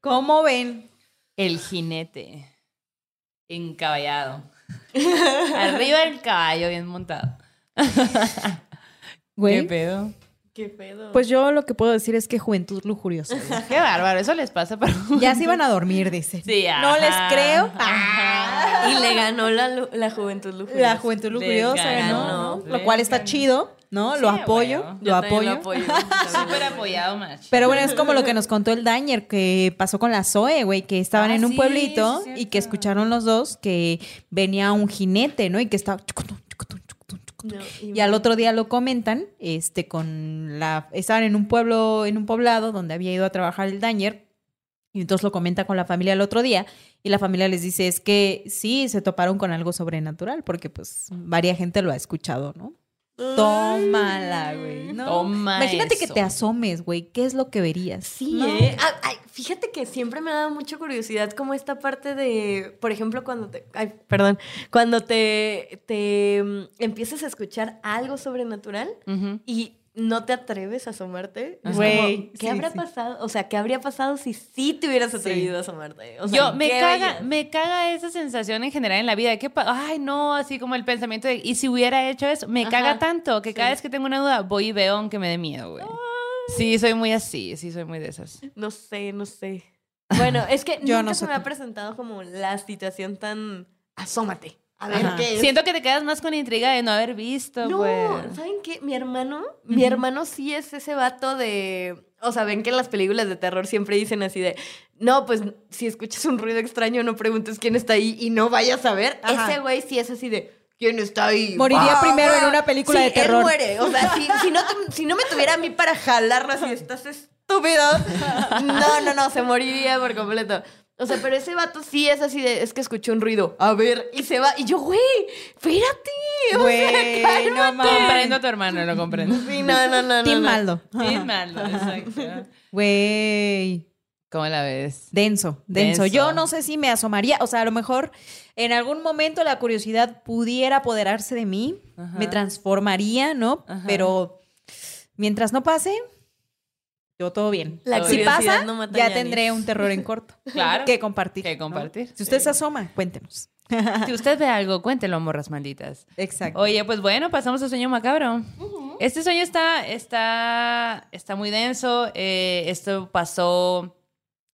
[SPEAKER 2] ¿Cómo ven?
[SPEAKER 1] El jinete. Encaballado. Arriba del caballo, bien montado.
[SPEAKER 2] Güey.
[SPEAKER 1] ¿Qué pedo?
[SPEAKER 3] ¿Qué pedo?
[SPEAKER 2] Pues yo lo que puedo decir es que juventud lujuriosa.
[SPEAKER 1] Qué bárbaro, eso les pasa, pero.
[SPEAKER 2] Ya se iban a dormir, dice.
[SPEAKER 1] Sí,
[SPEAKER 2] No
[SPEAKER 1] ajá,
[SPEAKER 2] les creo.
[SPEAKER 1] ajá.
[SPEAKER 3] y le ganó la, la juventud lujuriosa.
[SPEAKER 2] La juventud lujuriosa,
[SPEAKER 1] Les
[SPEAKER 2] ¿no?
[SPEAKER 1] ganó,
[SPEAKER 2] Lo cual está
[SPEAKER 1] ganó.
[SPEAKER 2] chido, ¿no? lo apoyo, lo apoyo.
[SPEAKER 3] Lo apoyo.
[SPEAKER 1] Súper apoyado, más.
[SPEAKER 2] Pero bueno, es como lo que nos contó el Dañer que pasó con la Zoe, güey, que estaban
[SPEAKER 1] Ah,
[SPEAKER 2] en un
[SPEAKER 1] sí,
[SPEAKER 2] pueblito y que escucharon los dos que venía un jinete, ¿no? Y que estaba
[SPEAKER 3] No,
[SPEAKER 2] Y al otro día lo comentan, este, con la, estaban en un pueblo, en un poblado donde había ido a trabajar el Dañer, y entonces lo comenta con la familia el otro día, y la familia les dice, es que sí, se toparon con algo sobrenatural, porque pues varia gente lo ha escuchado, ¿no? Tómala, güey. ¿no?
[SPEAKER 1] Toma
[SPEAKER 2] Imagínate que te asomes, güey. ¿Qué es lo que verías?
[SPEAKER 3] Sí,
[SPEAKER 2] ¿No?
[SPEAKER 3] ¿eh? Ah, ay, fíjate que siempre me ha dado mucha curiosidad como esta parte de, por ejemplo, cuando te, ay, perdón, cuando te, te mm, empiezas a escuchar algo sobrenatural y no te atreves a asomarte.
[SPEAKER 2] Güey,
[SPEAKER 3] ¿Qué
[SPEAKER 2] sí,
[SPEAKER 3] habría
[SPEAKER 2] sí.
[SPEAKER 3] pasado? O sea, ¿qué habría pasado si sí te hubieras atrevido a asomarte? O sea,
[SPEAKER 1] Yo me
[SPEAKER 3] ¿qué
[SPEAKER 1] caga, me caga esa sensación en general en la vida. de que, ay, no, así como el pensamiento de, ¿y si hubiera hecho eso? Me
[SPEAKER 3] Ajá,
[SPEAKER 1] caga tanto que cada vez que tengo una duda voy y veo aunque me dé miedo, güey. Sí, soy muy así, sí, soy muy de esas.
[SPEAKER 3] No sé, no sé. Bueno, es que
[SPEAKER 2] Yo
[SPEAKER 3] nunca
[SPEAKER 2] no
[SPEAKER 3] se me ha presentado como la situación tan... Asómate. A ver
[SPEAKER 2] Ajá.
[SPEAKER 3] qué es.
[SPEAKER 1] Siento que te quedas más con intriga de no haber visto,
[SPEAKER 3] No,
[SPEAKER 1] pues.
[SPEAKER 3] ¿saben qué? Mi hermano, mi hermano sí es ese vato de... O sea, ven que en las películas de terror siempre dicen así de... No, pues si escuchas un ruido extraño no preguntes quién está ahí y no vayas a ver.
[SPEAKER 2] Ajá.
[SPEAKER 3] Ese güey sí es así de... ¿Quién está ahí?
[SPEAKER 2] Moriría
[SPEAKER 3] Ah,
[SPEAKER 2] primero en
[SPEAKER 3] ah.
[SPEAKER 2] una película
[SPEAKER 3] Sí,
[SPEAKER 2] de terror.
[SPEAKER 3] Él muere. O sea, si, si no, te- si no me tuviera a mí para jalarlo así, estás estúpido. No, no, no, se moriría por completo. O sea, pero ese vato sí es así de, es que escuché un ruido. A ver, y se va. Y yo, güey, espérate. O sea,
[SPEAKER 2] Güey, no mames.
[SPEAKER 1] Comprendo a tu hermano, lo comprendo.
[SPEAKER 3] Sí, no, no, no. no,
[SPEAKER 2] Team
[SPEAKER 3] no.
[SPEAKER 2] Maldo.
[SPEAKER 1] Sí, malo, exacto.
[SPEAKER 2] Güey.
[SPEAKER 1] ¿Cómo la ves?
[SPEAKER 2] Denso, denso,
[SPEAKER 1] Denso.
[SPEAKER 2] Yo no sé si me asomaría, o sea, a lo mejor en algún momento la curiosidad pudiera apoderarse de mí,
[SPEAKER 1] Ajá.
[SPEAKER 2] me transformaría, ¿no?
[SPEAKER 1] Ajá.
[SPEAKER 2] Pero mientras no pase, yo todo bien.
[SPEAKER 3] La
[SPEAKER 2] si pasa,
[SPEAKER 3] no
[SPEAKER 2] ya tendré un terror en corto.
[SPEAKER 1] Claro.
[SPEAKER 2] Que compartir.
[SPEAKER 1] Que
[SPEAKER 2] ¿no?
[SPEAKER 1] compartir.
[SPEAKER 2] Si usted se asoma, cuéntenos.
[SPEAKER 1] Si usted ve algo, cuéntelo, morras malditas.
[SPEAKER 2] Exacto.
[SPEAKER 1] Oye, pues bueno, pasamos al sueño macabro. Este sueño está, está, está muy denso. eh, esto pasó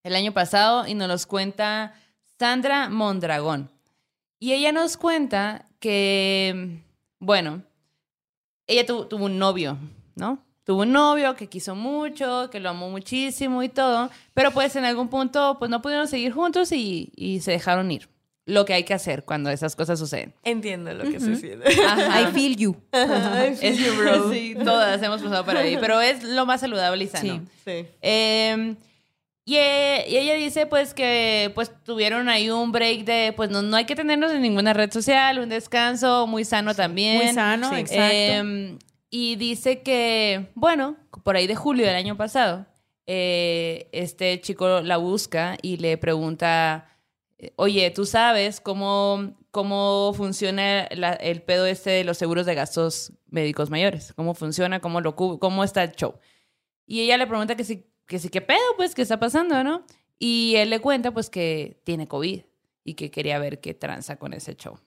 [SPEAKER 1] el año pasado y nos los cuenta Sandra Mondragón. Y ella nos cuenta que, bueno, ella tu- tuvo un novio, ¿no? Tuvo un novio que quiso mucho, que lo amó muchísimo y todo, pero pues en algún punto pues no pudieron seguir juntos y, y se dejaron ir. Lo que hay que hacer cuando esas cosas suceden.
[SPEAKER 3] Entiendo lo que
[SPEAKER 2] Ujú.
[SPEAKER 3] sucede.
[SPEAKER 2] I feel you.
[SPEAKER 1] Es, sí, todas hemos pasado por ahí, pero es lo más saludable y sano.
[SPEAKER 2] Sí.
[SPEAKER 3] Sí.
[SPEAKER 1] Eh, y, eh, y ella dice pues que pues tuvieron ahí un break de pues no, no hay que tenernos en ninguna red social, un descanso muy sano también.
[SPEAKER 2] Muy sano,
[SPEAKER 3] Sí.
[SPEAKER 2] exacto.
[SPEAKER 1] Eh, y dice que, bueno, por ahí de julio del año pasado, eh, este chico la busca y le pregunta, oye, ¿tú sabes cómo, cómo funciona el pedo este de los seguros de gastos médicos mayores? ¿Cómo funciona? ¿Cómo, lo, cómo está el show? Y ella le pregunta que sí, que sí, ¿qué pedo? Pues, ¿qué está pasando, no? Y él le cuenta, pues, que tiene COVID y que quería ver qué tranza con ese show.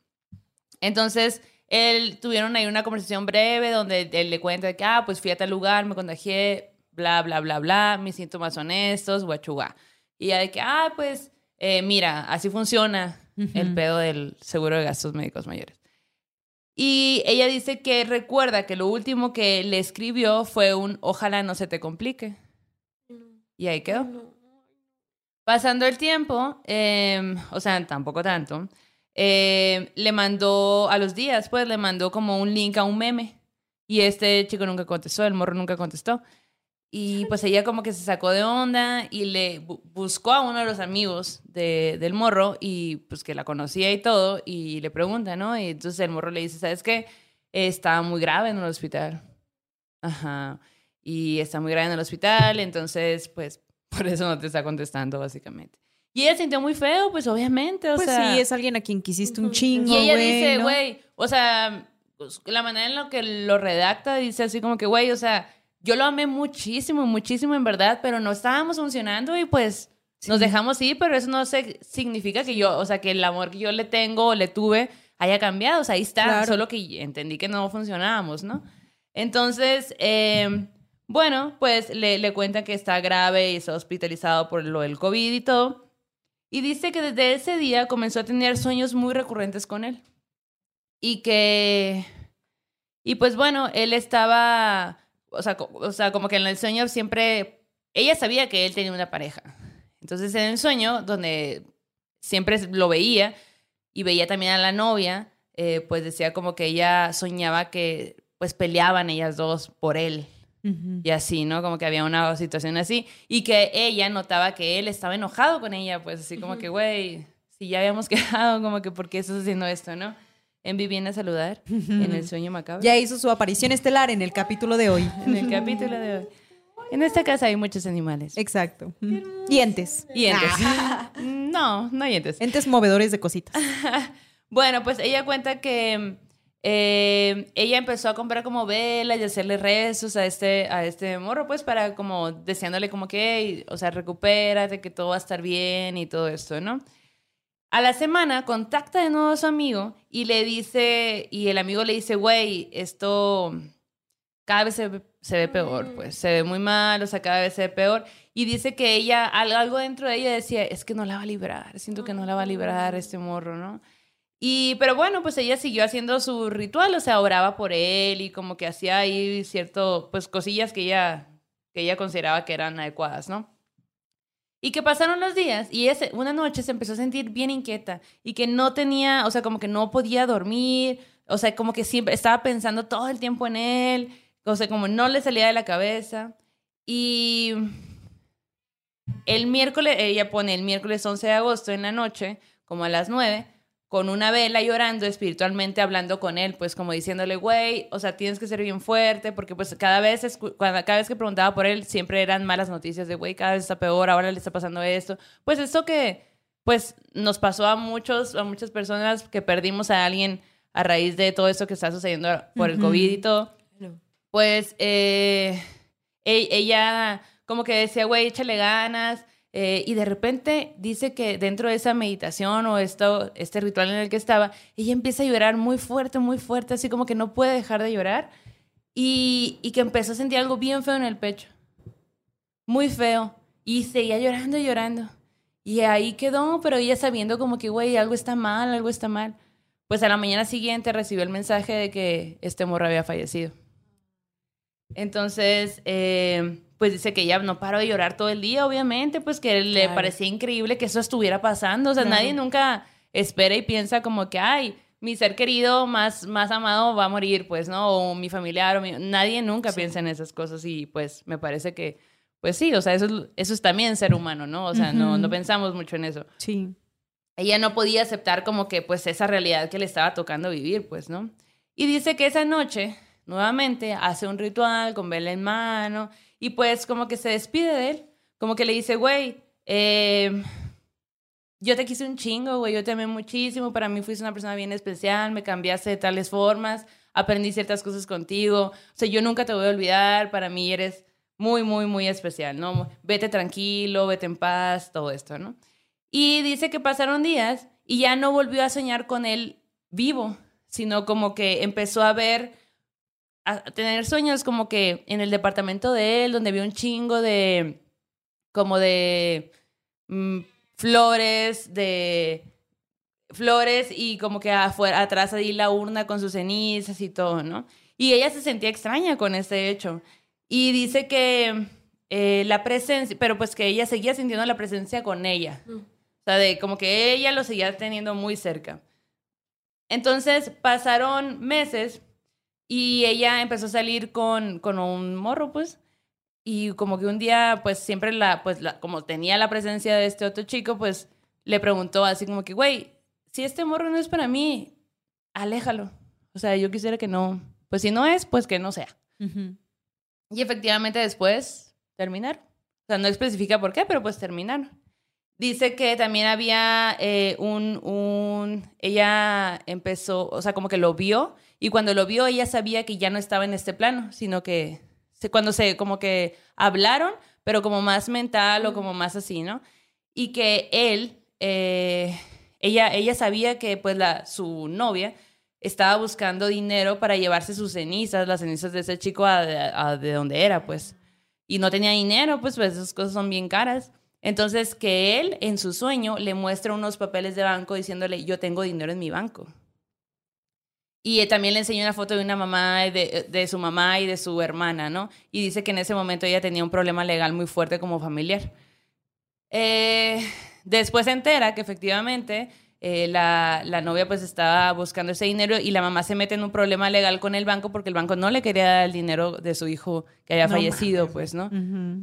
[SPEAKER 1] Entonces, él tuvieron ahí una conversación breve donde él le cuenta que, ah, pues fui a tal lugar, me contagié, bla, bla, bla, bla, mis síntomas son estos, guachugá. Y ella de que, ah, pues, eh, mira, así funciona el pedo del seguro de gastos médicos mayores. Y ella dice que recuerda que lo último que le escribió fue un ojalá no se te complique. Y ahí quedó. Pasando el tiempo, eh, o sea, tampoco tanto, eh, le mandó a los días, pues le mandó como un link a un meme. Y este chico nunca contestó, el morro nunca contestó. Y pues ella como que se sacó de onda y le bu- buscó a uno de los amigos de- del morro y pues que la conocía y todo y le pregunta, ¿no? Y entonces el morro le dice, ¿sabes qué? Está muy grave en el hospital. Ajá. Y está muy grave en el hospital, entonces pues por eso no te está contestando básicamente. Y ella sintió muy feo, pues obviamente, o
[SPEAKER 2] Pues
[SPEAKER 1] sea...
[SPEAKER 2] sí, es alguien a quien quisiste un chingo.
[SPEAKER 1] Y ella dice,
[SPEAKER 2] ¿no?
[SPEAKER 1] güey, o sea, pues, la manera en la que lo redacta dice así como que, güey, o sea, yo lo amé muchísimo, muchísimo en verdad, pero no estábamos funcionando y pues nos dejamos ir, pero eso no se- significa que yo, o sea, que el amor que yo le tengo o le tuve haya cambiado, o sea, ahí está,
[SPEAKER 2] Claro.
[SPEAKER 1] solo que entendí que no funcionábamos, ¿no? Entonces, eh, bueno, pues le, le cuentan que está grave y está hospitalizado por lo del COVID y todo. Y dice que desde ese día comenzó a tener sueños muy recurrentes con él. Y que... Y pues bueno, él estaba... O sea, o sea, como que en el sueño siempre... Ella sabía que él tenía una pareja. Entonces en el sueño, donde siempre lo veía y veía también a la novia, eh, pues decía como que ella soñaba que pues peleaban ellas dos por él Y así, ¿no? Como que había una situación así. Y que ella notaba que él estaba enojado con ella, pues así como que, güey, si ya habíamos quedado, como que, ¿por qué estás haciendo esto, no? en Vivienda a Saludar, en El Sueño Macabro.
[SPEAKER 2] Ya hizo su aparición estelar en el capítulo de hoy.
[SPEAKER 1] En el capítulo de hoy. En esta casa hay muchos animales.
[SPEAKER 2] Exacto. Y entes.
[SPEAKER 1] Y entes. No, no hay entes.
[SPEAKER 2] Entes movedores de cositas.
[SPEAKER 1] Bueno, pues ella cuenta que eh, ella empezó a comprar como velas y hacerle rezos a este, a este morro, pues para como deseándole como que, "Ey, o sea, recupérate, que todo va a estar bien y todo esto, ¿no? A la semana contacta de nuevo a su amigo y le dice, y el amigo le dice, güey, esto cada vez se ve, se ve peor, pues se ve muy mal, o sea, cada vez se ve peor. Y dice que ella, al- algo dentro de ella decía, es que no la va a librar, siento que no la va a librar este morro, ¿no? Y, pero bueno, pues ella siguió haciendo su ritual, o sea, oraba por él y como que hacía ahí cierto, pues cosillas que ella, que ella consideraba que eran adecuadas, ¿no? Y que pasaron los días y ese, una noche se empezó a sentir bien inquieta y que no tenía, o sea, como que no podía dormir, o sea, como que siempre estaba pensando todo el tiempo en él, o sea, como no le salía de la cabeza. Y el miércoles, ella pone el miércoles 11 de agosto en la noche, como a las 9, con una vela llorando espiritualmente, hablando con él, pues como diciéndole, güey, o sea, tienes que ser bien fuerte, porque pues cada vez, cuando, cada vez que preguntaba por él, siempre eran malas noticias de, güey, cada vez está peor, ahora le está pasando esto. Pues esto que, pues nos pasó a muchos, a muchas personas que perdimos a alguien a raíz de todo esto que está sucediendo por el COVID y todo pues eh, e- ella como que decía, güey, échale ganas. Eh, y de repente dice que dentro de esa meditación o esto, este ritual en el que estaba, ella empieza a llorar muy fuerte, muy fuerte, así como que no puede dejar de llorar. Y, que empezó a sentir algo bien feo en el pecho. Muy feo. Y seguía llorando y llorando. Y ahí quedó, pero ella sabiendo como que, güey, algo está mal, algo está mal. Pues a la mañana siguiente recibió el mensaje de que este morro había fallecido. Entonces, eh, pues dice que ella no paró de llorar todo el día, obviamente, pues que le
[SPEAKER 2] Claro.
[SPEAKER 1] parecía increíble que eso estuviera pasando. O sea,
[SPEAKER 2] Claro.
[SPEAKER 1] nadie nunca espera y piensa como que, ay, mi ser querido más, más amado va a morir, pues, ¿no? O mi familiar, o mi- nadie nunca piensa en esas cosas y pues me parece que, pues sí, o sea, eso es, eso es también ser humano, ¿no? O sea, no, no
[SPEAKER 2] Ujú.
[SPEAKER 1] pensamos mucho en eso
[SPEAKER 2] Sí.
[SPEAKER 1] ella no podía aceptar como que pues esa realidad que le estaba tocando vivir, pues, ¿no? Y dice que esa noche, nuevamente, hace un ritual con vela en mano y pues como que se despide de él, como que le dice, güey, eh, yo te quise un chingo, güey, yo te amé muchísimo, para mí fuiste una persona bien especial, me cambiaste de tales formas, aprendí ciertas cosas contigo, o sea, yo nunca te voy a olvidar, para mí eres muy, muy, muy especial, ¿no? Vete tranquilo, vete en paz, todo esto, ¿no? Y dice que pasaron días y ya no volvió a soñar con él vivo, sino como que empezó a ver, a tener sueños como que en el departamento de él, donde vio un chingo de, como de mm, flores, de flores y como que afuera, atrás ahí la urna con sus cenizas y todo, ¿no? Y ella se sentía extraña con este hecho. Y dice que eh, la presencia, pero pues que ella seguía sintiendo la presencia con ella. O sea, de como que ella lo seguía teniendo muy cerca. Entonces pasaron meses y ella empezó a salir con, con un morro, pues. Y como que un día, pues siempre la, pues la, como tenía la presencia de este otro chico, pues le preguntó así como que, güey, si este morro no es para mí, aléjalo. O sea, yo quisiera que no, pues si no es, pues que no sea. Y efectivamente después terminaron. O sea, no especifica por qué, pero pues terminaron. Dice que también había eh, un, un... Ella empezó, o sea, como que lo vio y cuando lo vio ella sabía que ya no estaba en este plano, sino que se- cuando se como que hablaron, pero como más mental o como más así, ¿no? Y que él, eh, ella, ella sabía que pues la, su novia estaba buscando dinero para llevarse sus cenizas, las cenizas de ese chico a, a- de donde era, pues. Y no tenía dinero, pues, pues esas cosas son bien caras. Entonces, que él en su sueño le muestra unos papeles de banco diciéndole, yo tengo dinero en mi banco. Y eh, también le enseñó una foto de una mamá, de, de su mamá y de su hermana, ¿no? Y dice que en ese momento ella tenía un problema legal muy fuerte como familiar. Eh, después se entera que efectivamente eh, la, la novia pues estaba buscando ese dinero y la mamá se mete en un problema legal con el banco porque el banco no le quería dar el dinero de su hijo que había fallecido, pues, ¿no?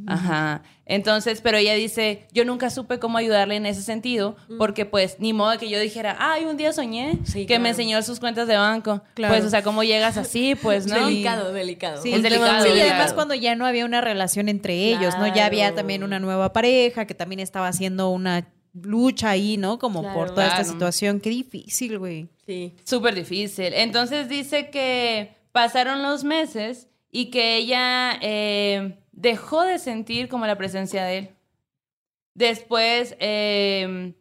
[SPEAKER 1] Ajá. Entonces, pero ella dice, yo nunca supe cómo ayudarle en ese sentido porque pues ni modo que yo dijera, ay, un día soñé
[SPEAKER 3] Sí,
[SPEAKER 1] que me enseñó sus cuentas de banco.
[SPEAKER 2] Claro.
[SPEAKER 1] Pues, o sea, ¿cómo llegas así? Pues, ¿no?
[SPEAKER 3] Delicado, delicado.
[SPEAKER 2] Sí,
[SPEAKER 1] Es delicado,
[SPEAKER 2] Sí, y además cuando ya no había una relación entre ellos, ¿no? Ya había también una nueva pareja que también estaba haciendo una lucha ahí, ¿no? Como
[SPEAKER 3] Claro.
[SPEAKER 2] por toda esta situación. Qué difícil, güey.
[SPEAKER 3] Sí.
[SPEAKER 1] Súper difícil. Entonces dice que pasaron los meses y que ella eh, dejó de sentir como la presencia de él. Después eh,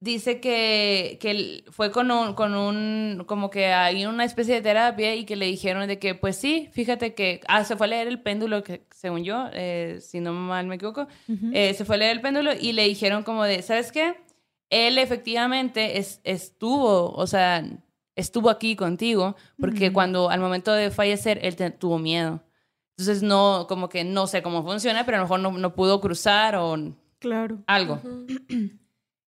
[SPEAKER 1] dice que, que fue con un, con un, como que hay una especie de terapia y que le dijeron de que, pues sí, fíjate que, ah, se fue a leer el péndulo, que según yo, eh, si no mal me equivoco, eh, se fue a leer el péndulo y le dijeron como de, ¿sabes qué? Él efectivamente es, estuvo, o sea, estuvo aquí contigo, porque cuando al momento de fallecer, él te- tuvo miedo. Entonces, no, como que no sé cómo funciona, pero a lo mejor no, no pudo cruzar o
[SPEAKER 2] Claro.
[SPEAKER 1] algo.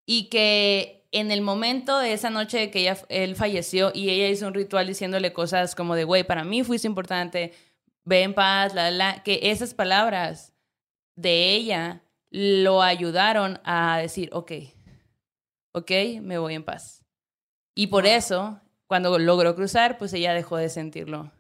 [SPEAKER 1] Y que en el momento de esa noche de que ella, él falleció y ella hizo un ritual diciéndole cosas como de, güey, para mí fuiste importante, ve en paz, la, la, la", que esas palabras de ella lo ayudaron a decir, ok, ok, me voy en paz. Y por eso, cuando logró cruzar, pues ella dejó de sentirlo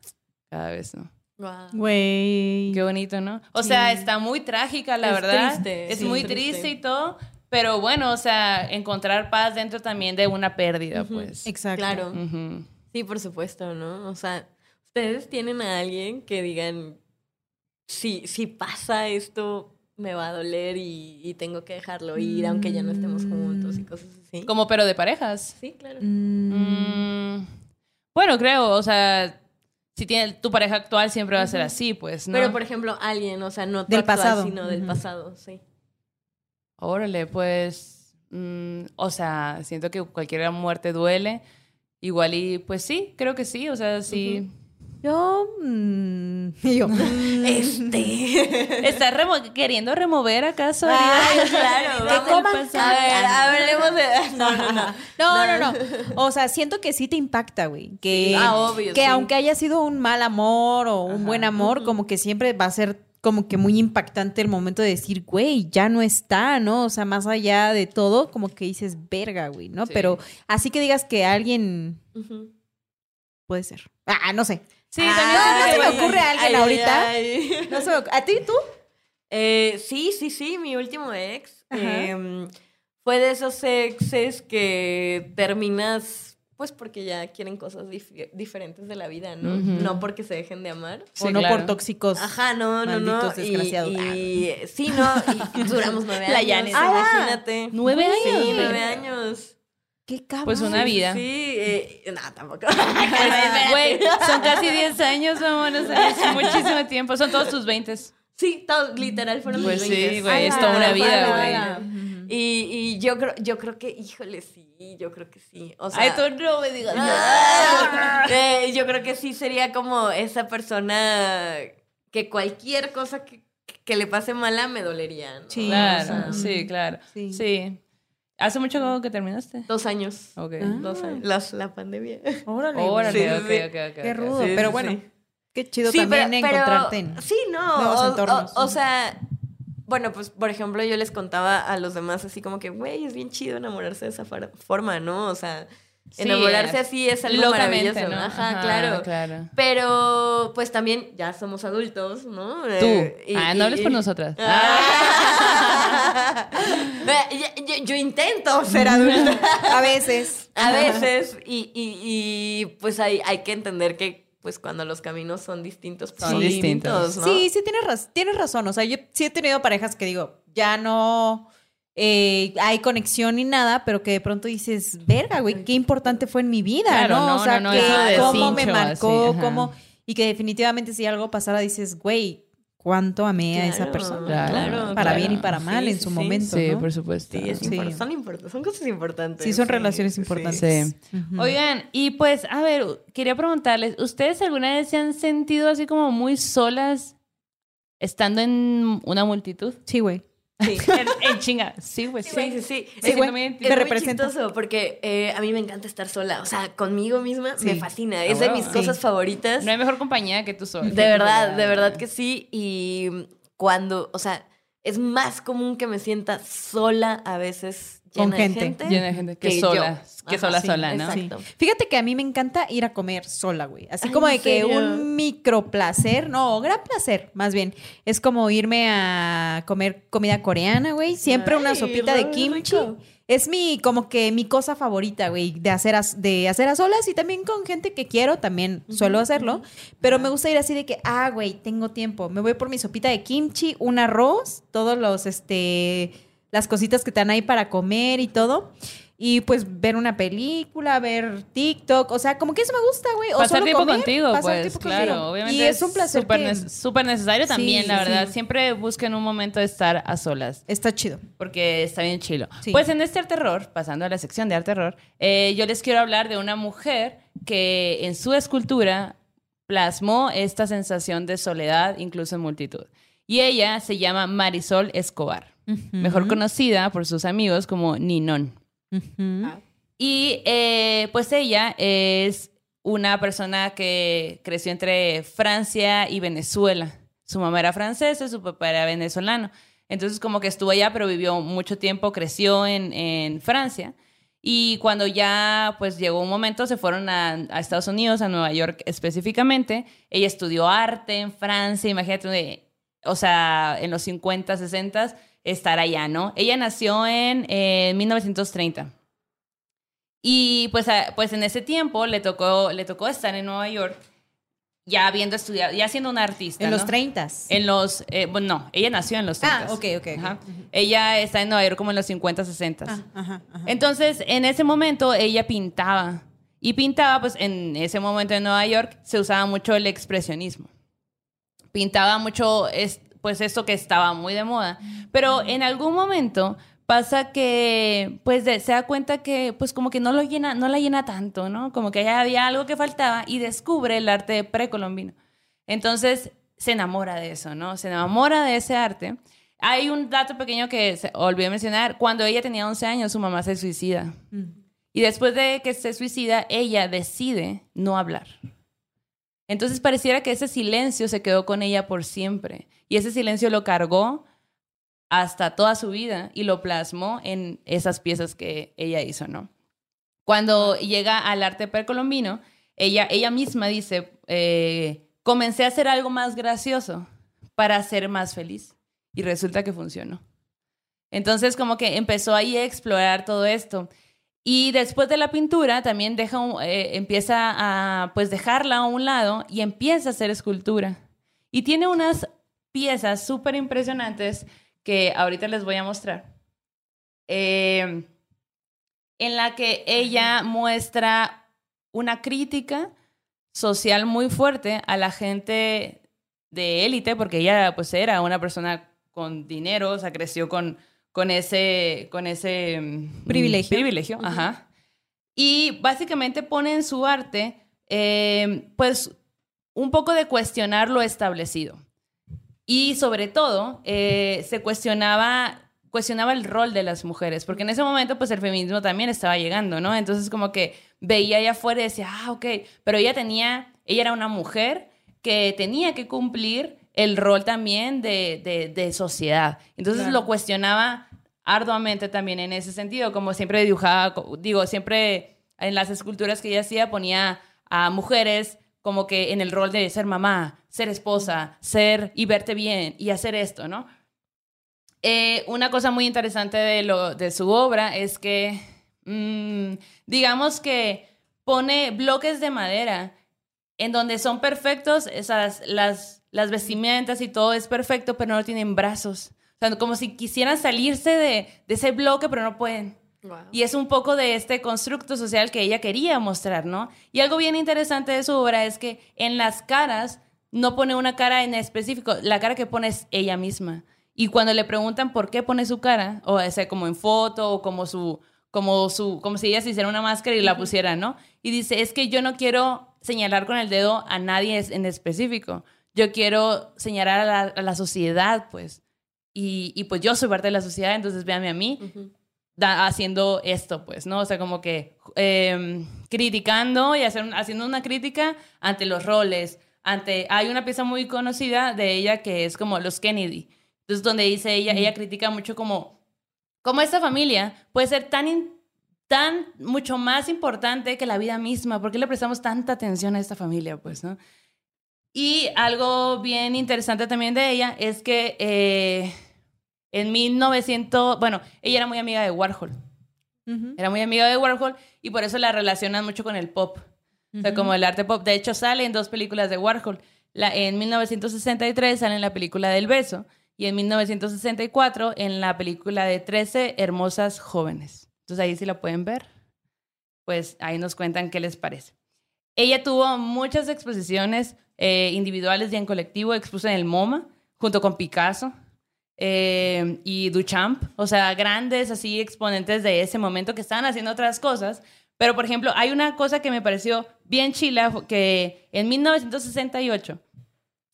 [SPEAKER 1] cada vez, ¿no?
[SPEAKER 3] Wow.
[SPEAKER 2] Güey.
[SPEAKER 1] Qué bonito, ¿no? O sea, está muy trágica, la
[SPEAKER 3] Es
[SPEAKER 1] verdad.
[SPEAKER 3] triste,
[SPEAKER 1] es
[SPEAKER 3] sí,
[SPEAKER 1] muy
[SPEAKER 3] triste.
[SPEAKER 1] triste y todo. Pero bueno, o sea, encontrar paz dentro también de una pérdida, pues.
[SPEAKER 2] Exacto.
[SPEAKER 3] Claro. Sí, por supuesto, ¿no? O sea, ustedes tienen a alguien que digan, si, si pasa esto, me va a doler y, y tengo que dejarlo ir, aunque ya no estemos juntos y cosas así.
[SPEAKER 1] Como pero de parejas.
[SPEAKER 3] Sí, claro.
[SPEAKER 2] Mm,
[SPEAKER 1] Mm, bueno, creo, o sea, si tiene tu pareja actual siempre va a ser así, pues, ¿no?
[SPEAKER 3] Pero, por ejemplo, alguien, o sea, no tu
[SPEAKER 2] Del
[SPEAKER 3] actual,
[SPEAKER 2] pasado.
[SPEAKER 3] sino del pasado, sí.
[SPEAKER 1] Órale, pues, mm, o sea, siento que cualquier muerte duele. Igual y, pues sí, creo que sí, o sea, sí.
[SPEAKER 2] Yo. mm, y yo.
[SPEAKER 3] Este.
[SPEAKER 1] ¿Estás remo- queriendo remover acaso?
[SPEAKER 3] Ay, claro.
[SPEAKER 1] ¿Qué?
[SPEAKER 3] A ver, hablemos de. No, no, no.
[SPEAKER 2] No, no, no. O sea, siento que sí te impacta, güey. Que,
[SPEAKER 3] Sí. Ah, obvio,
[SPEAKER 2] que
[SPEAKER 3] sí.
[SPEAKER 2] aunque haya sido un mal amor o un buen amor, como que siempre va a ser como que muy impactante el momento de decir, güey, ya no está, ¿no? O sea, más allá de todo, como que dices, verga, güey, ¿no?
[SPEAKER 1] Sí.
[SPEAKER 2] Pero así que digas que alguien puede ser. Ah, no sé.
[SPEAKER 1] Sí,
[SPEAKER 2] Ah,
[SPEAKER 1] también
[SPEAKER 2] no, se me ocurre a alguien
[SPEAKER 3] Ay,
[SPEAKER 2] ahorita.
[SPEAKER 3] ay.
[SPEAKER 2] No se me ¿A ti, tú?
[SPEAKER 3] Eh, sí, sí, sí, mi último ex em, fue de esos exes que terminas, pues porque ya quieren cosas dif- diferentes de la vida, ¿no? No porque se dejen de amar.
[SPEAKER 1] Sí,
[SPEAKER 2] o no
[SPEAKER 1] claro.
[SPEAKER 2] por tóxicos.
[SPEAKER 3] Ajá, no, no, no.
[SPEAKER 2] Malditos
[SPEAKER 3] Y-
[SPEAKER 2] desgraciados.
[SPEAKER 3] Y, sí, no, y duramos nueve
[SPEAKER 1] La
[SPEAKER 3] años.
[SPEAKER 1] Yanes.
[SPEAKER 2] Ah,
[SPEAKER 3] imagínate.
[SPEAKER 1] ¿nueve
[SPEAKER 3] Sí,
[SPEAKER 1] años?
[SPEAKER 3] nueve años.
[SPEAKER 2] Qué cabrón.
[SPEAKER 1] Pues una vida.
[SPEAKER 3] Sí, eh, no, tampoco.
[SPEAKER 1] Güey, son casi 10 años, sea, es muchísimo tiempo. Son todos tus 20.
[SPEAKER 3] Sí, todo, literal fueron
[SPEAKER 1] Pues
[SPEAKER 3] mis
[SPEAKER 1] sí,
[SPEAKER 3] 20.
[SPEAKER 1] güey, es toda una vida, güey.
[SPEAKER 3] Y, y yo creo, yo creo que, híjole, sí, yo creo que sí. O sea,
[SPEAKER 1] Ay, tú no me digas.
[SPEAKER 3] Ah, eh, yo creo que sí sería como esa persona que cualquier cosa que, que le pase mala me dolería. ¿no?
[SPEAKER 2] Sí.
[SPEAKER 1] Claro,
[SPEAKER 3] O sea,
[SPEAKER 1] sí, claro.
[SPEAKER 2] Sí.
[SPEAKER 1] Sí. ¿Hace mucho que terminaste?
[SPEAKER 3] Dos años.
[SPEAKER 1] Ok.
[SPEAKER 2] Ah.
[SPEAKER 3] Dos años. Las- la pandemia.
[SPEAKER 2] Órale.
[SPEAKER 1] Órale,
[SPEAKER 3] Sí,
[SPEAKER 1] ok,
[SPEAKER 3] sí.
[SPEAKER 1] ok, ok,
[SPEAKER 2] Qué rudo.
[SPEAKER 3] Sí,
[SPEAKER 2] pero bueno,
[SPEAKER 3] sí.
[SPEAKER 2] qué chido
[SPEAKER 3] Sí,
[SPEAKER 2] también
[SPEAKER 3] pero- pero-
[SPEAKER 2] encontrarte en.
[SPEAKER 3] Sí, no.
[SPEAKER 2] nuevos
[SPEAKER 3] o,
[SPEAKER 2] entornos.
[SPEAKER 3] o- o sea, bueno, pues por ejemplo, yo les contaba a los demás así como que, güey, es bien chido enamorarse de esa forma, ¿no? O sea,
[SPEAKER 1] Sí,
[SPEAKER 3] enamorarse
[SPEAKER 1] es-
[SPEAKER 3] así es algo
[SPEAKER 1] Locamente,
[SPEAKER 3] maravilloso.
[SPEAKER 1] ¿no?
[SPEAKER 3] Ajá, claro.
[SPEAKER 1] claro.
[SPEAKER 3] Pero pues también ya somos adultos, ¿no?
[SPEAKER 1] Tú.
[SPEAKER 3] Eh, y-
[SPEAKER 1] ah, no hables
[SPEAKER 3] y-
[SPEAKER 1] por nosotras.
[SPEAKER 3] Ah. Eh, yo, yo- yo intento ser adulta
[SPEAKER 2] A veces.
[SPEAKER 3] a veces y, y- y, pues hay, hay que entender que pues cuando los caminos son distintos, pues,
[SPEAKER 1] Son distintos.
[SPEAKER 2] Sí, sí, tienes, raz- tienes razón. O sea, yo sí he tenido parejas que digo, ya no eh, hay conexión ni nada, pero que de pronto dices, verga, güey, qué importante fue en mi vida,
[SPEAKER 1] Claro,
[SPEAKER 2] ¿no?
[SPEAKER 1] no,
[SPEAKER 2] O sea,
[SPEAKER 1] no,
[SPEAKER 2] que cómo me marcó,
[SPEAKER 1] así,
[SPEAKER 2] cómo. Y que definitivamente si algo pasara, dices, güey, cuánto amé a esa
[SPEAKER 3] Claro,
[SPEAKER 2] persona.
[SPEAKER 1] Claro,
[SPEAKER 2] para
[SPEAKER 1] claro.
[SPEAKER 2] bien y para mal
[SPEAKER 3] Sí,
[SPEAKER 2] en su
[SPEAKER 3] sí.
[SPEAKER 2] momento.
[SPEAKER 1] Sí,
[SPEAKER 2] ¿no?
[SPEAKER 1] por supuesto.
[SPEAKER 3] Sí, es
[SPEAKER 2] Sí.
[SPEAKER 3] impor- son, import- son cosas importantes.
[SPEAKER 2] Sí, son
[SPEAKER 3] sí,
[SPEAKER 2] relaciones
[SPEAKER 3] sí.
[SPEAKER 2] importantes.
[SPEAKER 1] Oigan, y pues, a ver, quería preguntarles, ¿ustedes alguna vez se han sentido así como muy solas estando en una multitud?
[SPEAKER 2] Sí, güey.
[SPEAKER 3] Sí.
[SPEAKER 1] En, en chinga. Sí, güey.
[SPEAKER 3] Sí, sí, sí.
[SPEAKER 2] Sí, güey.
[SPEAKER 1] muy
[SPEAKER 2] representa.
[SPEAKER 3] chistoso porque eh, a mí me encanta estar sola. O sea, conmigo misma
[SPEAKER 2] Sí.
[SPEAKER 3] me fascina. Es de mis
[SPEAKER 1] Sí.
[SPEAKER 3] cosas favoritas.
[SPEAKER 1] No hay mejor compañía que tú sola.
[SPEAKER 3] De verdad, de verdad que sí. Y cuando, o sea, es más común que me sienta sola a veces
[SPEAKER 2] Con gente.
[SPEAKER 3] gente.
[SPEAKER 1] Llena de gente que,
[SPEAKER 3] que
[SPEAKER 1] sola.
[SPEAKER 3] yo.
[SPEAKER 1] Que
[SPEAKER 3] Ajá,
[SPEAKER 1] sola,
[SPEAKER 3] sí,
[SPEAKER 1] sola, ¿no?
[SPEAKER 3] exacto.
[SPEAKER 2] Fíjate que a mí me encanta ir a comer sola, güey. Así
[SPEAKER 3] Ay,
[SPEAKER 2] como de
[SPEAKER 3] ¿en
[SPEAKER 2] que un micro placer, no, gran placer, más bien. Es como irme a comer comida coreana, güey. Siempre una sopita de kimchi.
[SPEAKER 3] rico.
[SPEAKER 2] Es mi, como que mi cosa favorita, güey, de hacer, a, de hacer a solas y también con gente que quiero, también suelo hacerlo. Pero me gusta ir así de que, ah, güey, tengo tiempo. Me voy por mi sopita de kimchi, un arroz, todos los, este, las cositas que te dan ahí para comer y todo. Y pues ver una película, ver TikTok, o sea, como que eso me gusta, güey. O
[SPEAKER 1] Pasar
[SPEAKER 2] solo
[SPEAKER 1] tiempo
[SPEAKER 2] comer,
[SPEAKER 1] contigo,
[SPEAKER 2] pasar
[SPEAKER 1] pues,
[SPEAKER 2] tiempo
[SPEAKER 1] claro.
[SPEAKER 2] contigo.
[SPEAKER 1] Obviamente
[SPEAKER 2] Y es un placer
[SPEAKER 1] súper
[SPEAKER 2] que
[SPEAKER 1] necesario también,
[SPEAKER 2] Sí,
[SPEAKER 1] la verdad.
[SPEAKER 2] sí.
[SPEAKER 1] Siempre busquen un momento de estar a solas.
[SPEAKER 2] está chido.
[SPEAKER 1] Porque está bien chilo.
[SPEAKER 2] Sí.
[SPEAKER 1] Pues en este arte terror, pasando a la sección de arte terror, eh, yo les quiero hablar de una mujer que en su escultura plasmó esta sensación de soledad, incluso en multitud. Y ella se llama Marisol Escobar, mejor conocida por sus amigos como Ninón.
[SPEAKER 2] Ujú.
[SPEAKER 1] Y eh, pues ella es una persona que creció entre Francia y Venezuela. Su mamá era francesa, su papá era venezolano. Entonces como que estuvo allá, pero vivió mucho tiempo, creció en, en Francia. Y cuando ya pues llegó un momento, se fueron a, a Estados Unidos, a Nueva York específicamente. Ella estudió arte en Francia, imagínate, o sea, en los 50, 60, estar allá, ¿no? Ella nació en eh, 1930. Y pues, pues en ese tiempo le tocó, le tocó estar en Nueva York, ya habiendo estudiado, ya siendo una artista.
[SPEAKER 2] En los
[SPEAKER 1] ¿no?
[SPEAKER 2] 30.
[SPEAKER 1] En los, eh, bueno, no, ella nació en los 30.
[SPEAKER 2] Ah, ok, ok, ok.
[SPEAKER 1] Ajá. Ella está en Nueva York como en los 50, 60.
[SPEAKER 2] Ah, ajá, ajá.
[SPEAKER 1] Entonces, en ese momento ella pintaba. Y pintaba, pues en ese momento en Nueva York se usaba mucho el expresionismo. Pintaba mucho, es- pues esto que estaba muy de moda. Pero en algún momento pasa que, pues de- se da cuenta que, pues como que no lo llena, no la llena tanto, ¿no? Como que ya había algo que faltaba y descubre el arte precolombino. Entonces se enamora de eso, ¿no? Se enamora de ese arte. Hay un dato pequeño que se olvidé mencionar. Cuando ella tenía 11 años, su mamá se suicida. Y después de que se suicida, ella decide no hablar. Entonces pareciera que ese silencio se quedó con ella por siempre. Y ese silencio lo cargó hasta toda su vida y lo plasmó en esas piezas que ella hizo, ¿no? Cuando llega al arte precolombino, ella, ella misma dice, eh, comencé a hacer algo más gracioso para ser más feliz. Y resulta que funcionó. Entonces como que empezó ahí a explorar todo esto. Y después de la pintura también deja eh, empieza a pues dejarla a un lado y empieza a hacer escultura. Y tiene unas piezas súper impresionantes que ahorita les voy a mostrar. Eh, en la que ella muestra una crítica social muy fuerte a la gente de élite, porque ella pues era una persona con dinero, o sea, creció con, con ese, con ese mm,
[SPEAKER 2] Privilegio.
[SPEAKER 1] privilegio, ajá. Y básicamente pone en su arte, eh, pues, un poco de cuestionar lo establecido. Y sobre todo, eh, se cuestionaba, cuestionaba el rol de las mujeres, porque en ese momento, pues, el feminismo también estaba llegando, ¿no? Entonces, como que veía allá afuera y decía, ah, ok, pero ella tenía, ella era una mujer que tenía que cumplir el rol también de, de, de sociedad. Entonces
[SPEAKER 2] Claro.
[SPEAKER 1] lo cuestionaba arduamente también en ese sentido, como siempre dibujaba, digo, siempre en las esculturas que ella hacía ponía a mujeres como que en el rol de ser mamá, ser esposa, ser y verte bien y hacer esto, ¿no? Eh, una cosa muy interesante de, lo, de su obra es que, mm, digamos que pone bloques de madera en donde son perfectos, esas, las, las vestimentas y todo es perfecto, pero no tienen brazos. O sea, como si quisieran salirse de, de ese bloque, pero no pueden. Y es un poco de este constructo social que ella quería mostrar, ¿no? Y algo bien interesante de su obra es que en las caras no pone una cara en específico, la cara que pone es ella misma. Y cuando le preguntan por qué pone su cara, o sea, como en foto, o como su, como su, como si ella se hiciera una máscara y la pusiera, ¿no? Y dice, es que yo no quiero señalar con el dedo a nadie en específico. Yo quiero señalar a la, a la sociedad, pues. y, y pues yo soy parte de la sociedad, entonces véanme a mí da- haciendo esto, pues, ¿no? O sea, como que eh, criticando y hacer, haciendo una crítica ante los roles, ante... Hay una pieza muy conocida de ella que es como los Kennedy. Entonces, donde dice ella, ella critica mucho como, como esta familia puede ser tan, in- tan, mucho más importante que la vida misma. ¿Por qué le prestamos tanta atención a esta familia, pues, no? Y algo bien interesante también de ella es que eh, en 1900, bueno, ella era muy amiga de Warhol. Era muy amiga de Warhol y por eso la relacionan mucho con el pop. O sea, como el arte pop. De hecho, sale en dos películas de Warhol. La, en 1963 sale en la película del beso y en 1964 en la película de 13 hermosas jóvenes. Entonces ahí si la pueden ver, pues ahí nos cuentan qué les parece. Ella tuvo muchas exposiciones eh, individuales y en colectivo, expuso en el MoMA, junto con Picasso eh, y Duchamp, o sea, grandes así exponentes de ese momento que estaban haciendo otras cosas. Pero, por ejemplo, hay una cosa que me pareció bien chila, que en 1968,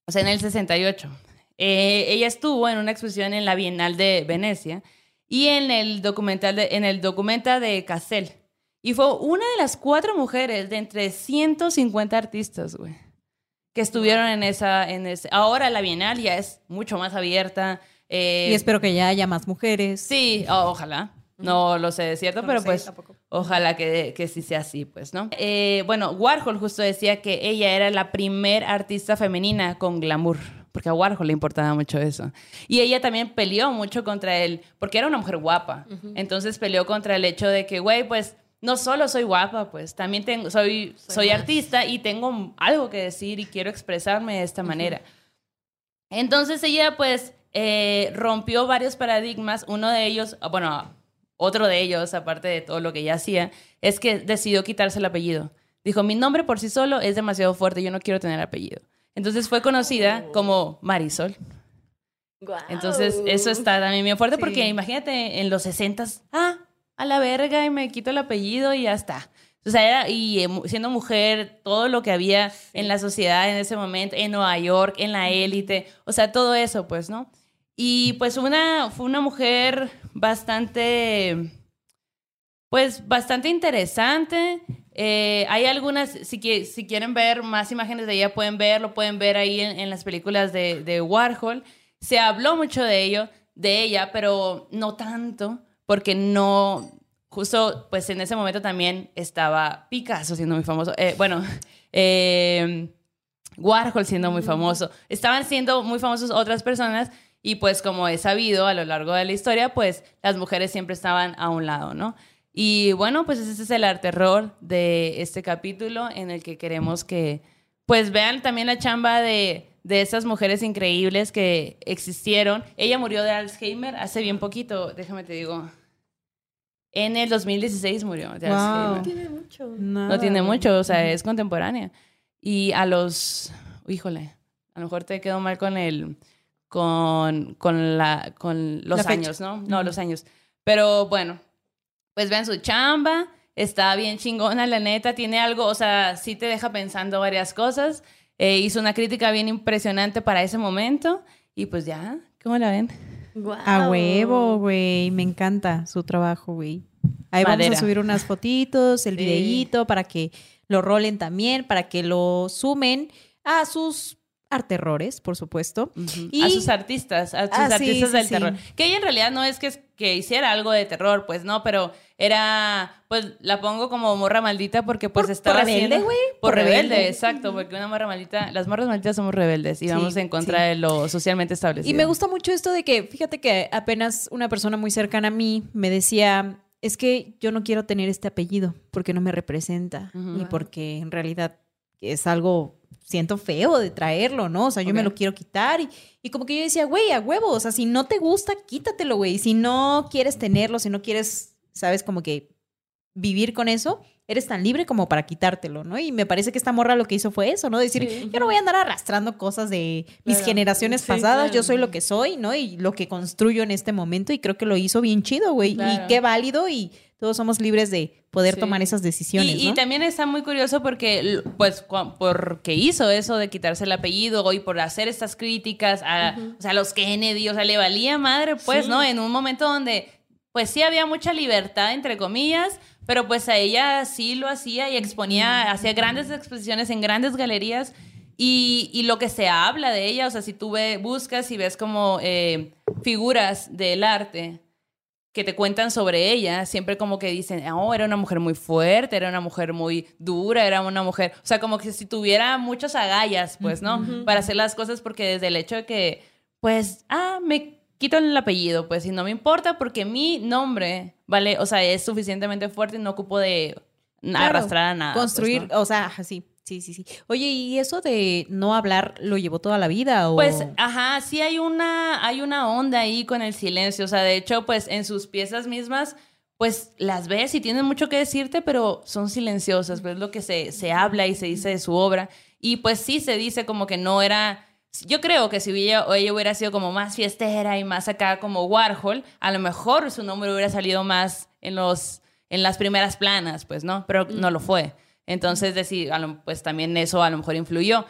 [SPEAKER 1] o sea, en el 68, eh, ella estuvo en una exposición en la Bienal de Venecia y en el documental de, en el documenta de Cassel. Y fue una de las cuatro mujeres de entre 150 artistas, güey, que estuvieron en esa, en ese. Ahora la Bienal ya es mucho más abierta. eh,
[SPEAKER 2] Y espero que ya haya más mujeres.
[SPEAKER 1] Sí, ojalá. No lo sé de cierto,
[SPEAKER 2] No
[SPEAKER 1] pero
[SPEAKER 2] sé,
[SPEAKER 1] pues
[SPEAKER 2] tampoco.
[SPEAKER 1] Ojalá que, que sí sea así, pues, ¿no? Eh, bueno, Warhol justo decía que ella era la primer artista femenina con glamour, porque a Warhol le importaba mucho eso. Y ella también peleó mucho contra él, porque era una mujer guapa. Entonces peleó contra el hecho de que, güey, pues no solo soy guapa, pues también tengo, soy, soy, artista y tengo algo que decir y quiero expresarme de esta manera. Entonces ella pues eh, rompió varios paradigmas. Uno de ellos, bueno, otro de ellos, aparte de todo lo que ella hacía, es que decidió quitarse el apellido. Dijo, mi nombre por sí solo es demasiado fuerte, yo no quiero tener apellido. Entonces fue conocida como Marisol. Entonces eso está también bien fuerte porque imagínate en los 60 ah, a la verga y me quito el apellido y ya está. O sea, era- y eh, siendo mujer, todo lo que había en la sociedad en ese momento, en Nueva York, en la élite, o sea, todo eso, pues, ¿no? Y pues una, fue una mujer bastante, pues, bastante interesante. Eh, hay algunas, si, si quieren ver más imágenes de ella, pueden verlo, pueden ver ahí en, en las películas de, de Warhol. Se habló mucho de ello, de ella, pero no tanto, porque no, justo pues en ese momento también estaba Picasso siendo muy famoso. Eh, bueno, eh, Warhol siendo muy famoso. Estaban siendo muy famosos otras personas y pues como he sabido a lo largo de la historia, pues las mujeres siempre estaban a un lado, ¿no? Y bueno, pues ese es el arte terror de este capítulo en el que queremos que pues vean también la chamba de, de esas mujeres increíbles que existieron. Ella murió de Alzheimer hace bien poquito, déjame te digo. En el 2016 murió de
[SPEAKER 2] Wow.
[SPEAKER 1] Alzheimer.
[SPEAKER 3] Tiene mucho.
[SPEAKER 1] No tiene mucho, o sea, es contemporánea. Y a los, híjole, a lo mejor te quedó mal con el, con, con la, con los
[SPEAKER 2] La
[SPEAKER 1] años, ¿no? No, los años. Pero bueno, pues vean su chamba, está bien chingona, la neta, tiene algo, o sea, sí te deja pensando varias cosas. Eh, hizo una crítica bien impresionante para ese momento y pues ya, ¿cómo la ven?
[SPEAKER 2] A huevo, güey. Me encanta su trabajo, güey. Ahí
[SPEAKER 1] Madera.
[SPEAKER 2] vamos a subir unas fotitos, el
[SPEAKER 1] Sí.
[SPEAKER 2] videíto para que lo rolen también, para que lo sumen a sus arterrores, por supuesto. Y-
[SPEAKER 1] A sus artistas, a sus
[SPEAKER 2] Ah,
[SPEAKER 1] artistas
[SPEAKER 2] sí,
[SPEAKER 1] del
[SPEAKER 2] sí.
[SPEAKER 1] terror. Que ella en realidad no es que, que hiciera algo de terror, pues no, pero era, pues la pongo como morra maldita porque pues
[SPEAKER 2] Por-
[SPEAKER 1] estaba
[SPEAKER 2] por rebelde, güey,
[SPEAKER 1] Por
[SPEAKER 2] por
[SPEAKER 1] rebelde,
[SPEAKER 2] rebelde.
[SPEAKER 1] exacto, porque una morra maldita, las morras malditas somos rebeldes y vamos en contra de lo socialmente establecido.
[SPEAKER 2] Y me gusta mucho esto de que, fíjate que apenas una persona muy cercana a mí me decía, es que yo no quiero tener este apellido porque no me representa y porque en realidad es algo, siento feo de traerlo, ¿no? O sea, yo me lo quiero quitar y, y como que yo decía, güey, a huevo, o sea, si no te gusta, quítatelo, güey. Si no quieres tenerlo, si no quieres, sabes, como que vivir con eso, eres tan libre como para quitártelo, ¿no? Y me parece que esta morra lo que hizo fue eso, ¿no? Decir, yo no voy a andar arrastrando cosas de mis
[SPEAKER 1] Claro.
[SPEAKER 2] generaciones
[SPEAKER 1] Sí,
[SPEAKER 2] pasadas,
[SPEAKER 1] claro.
[SPEAKER 2] yo soy lo que soy, ¿no? Y lo que construyo en este momento y creo que lo hizo bien chido, güey.
[SPEAKER 1] Claro.
[SPEAKER 2] Y qué válido y todos somos libres de poder
[SPEAKER 1] Sí.
[SPEAKER 2] tomar esas decisiones.
[SPEAKER 1] Y, y
[SPEAKER 2] ¿no?
[SPEAKER 1] también está muy curioso porque, pues, porque hizo eso de quitarse el apellido y por hacer estas críticas a, o sea, los Kennedy, o sea, le valía madre, pues, ¿no? En un momento donde, pues sí había mucha libertad, entre comillas, pero pues a ella sí lo hacía y exponía, hacía grandes exposiciones en grandes galerías. Y, y lo que se habla de ella, o sea, si tú ve, buscas y ves como eh, figuras del arte, que te cuentan sobre ella, siempre como que dicen, oh, era una mujer muy fuerte, era una mujer muy dura, era una mujer, o sea, como que si tuviera muchas agallas, pues, ¿no? Para hacer las cosas porque desde el hecho de que, pues, ah, me quito el apellido, pues, y no me importa porque mi nombre, ¿vale? O sea, es suficientemente fuerte y no ocupo de
[SPEAKER 2] Claro,
[SPEAKER 1] arrastrar a nada. pues,
[SPEAKER 2] Construir,
[SPEAKER 1] ¿no?
[SPEAKER 2] o sea, sí. Sí, sí, sí. Oye, ¿y eso de no hablar lo llevó toda la vida?
[SPEAKER 1] Pues, ajá, sí hay una, hay una onda ahí con el silencio. O sea, de hecho, pues en sus piezas mismas, pues las ves y tienen mucho que decirte, pero son silenciosas, pues es lo que se, se habla y se dice de su obra. Y pues sí se dice como que no era... Yo creo que si ella, ella hubiera sido como más fiestera y más acá como Warhol, a lo mejor su nombre hubiera salido más en, los, en las primeras planas, pues, ¿no? Pero no lo fue. Entonces, decir, pues también eso a lo mejor influyó.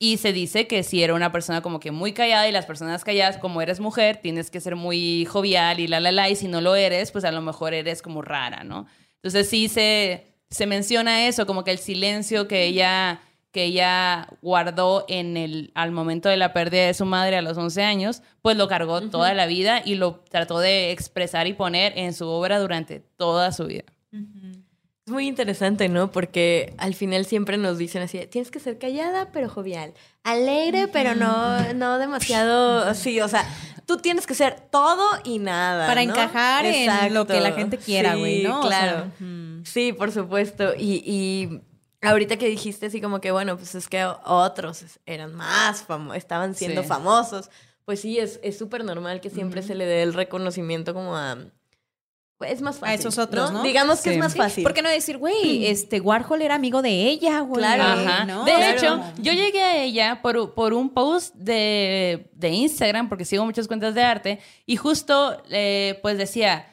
[SPEAKER 1] Y se dice que si era una persona como que muy callada y las personas calladas, como eres mujer, tienes que ser muy jovial y la, la, la, y si no lo eres, pues a lo mejor eres como rara, ¿no? Entonces sí se, se menciona eso, como que el silencio que ella, que ella guardó en el, al momento de la pérdida de su madre a los 11 años, pues lo cargó toda la vida y lo trató de expresar y poner en su obra durante toda su vida.
[SPEAKER 3] Es muy interesante, ¿no? Porque al final siempre nos dicen así, tienes que ser callada pero jovial, alegre pero no, no demasiado, sí, o sea, tú tienes que ser todo y nada.
[SPEAKER 2] Para
[SPEAKER 3] ¿no?
[SPEAKER 2] encajar en lo que la gente quiera,
[SPEAKER 3] Sí,
[SPEAKER 2] güey, ¿no? O sea,
[SPEAKER 3] Claro. Sí, por supuesto. Y, y ahorita que dijiste así como que, bueno, pues es que otros eran más famosos, estaban siendo
[SPEAKER 1] Sí.
[SPEAKER 3] famosos. Pues sí, es es súper normal que siempre se le dé el reconocimiento como a... Es más fácil.
[SPEAKER 2] esos otros, ¿no?
[SPEAKER 3] Digamos que es más
[SPEAKER 2] Sí,
[SPEAKER 3] fácil.
[SPEAKER 2] ¿Por qué no decir, güey, este Warhol era amigo de ella, güey?
[SPEAKER 3] Claro.
[SPEAKER 1] Ajá.
[SPEAKER 2] ¿no?
[SPEAKER 1] De
[SPEAKER 2] Claro.
[SPEAKER 1] hecho, yo llegué a ella por, por un post de, de Instagram, porque sigo muchas cuentas de arte, y justo eh, pues decía,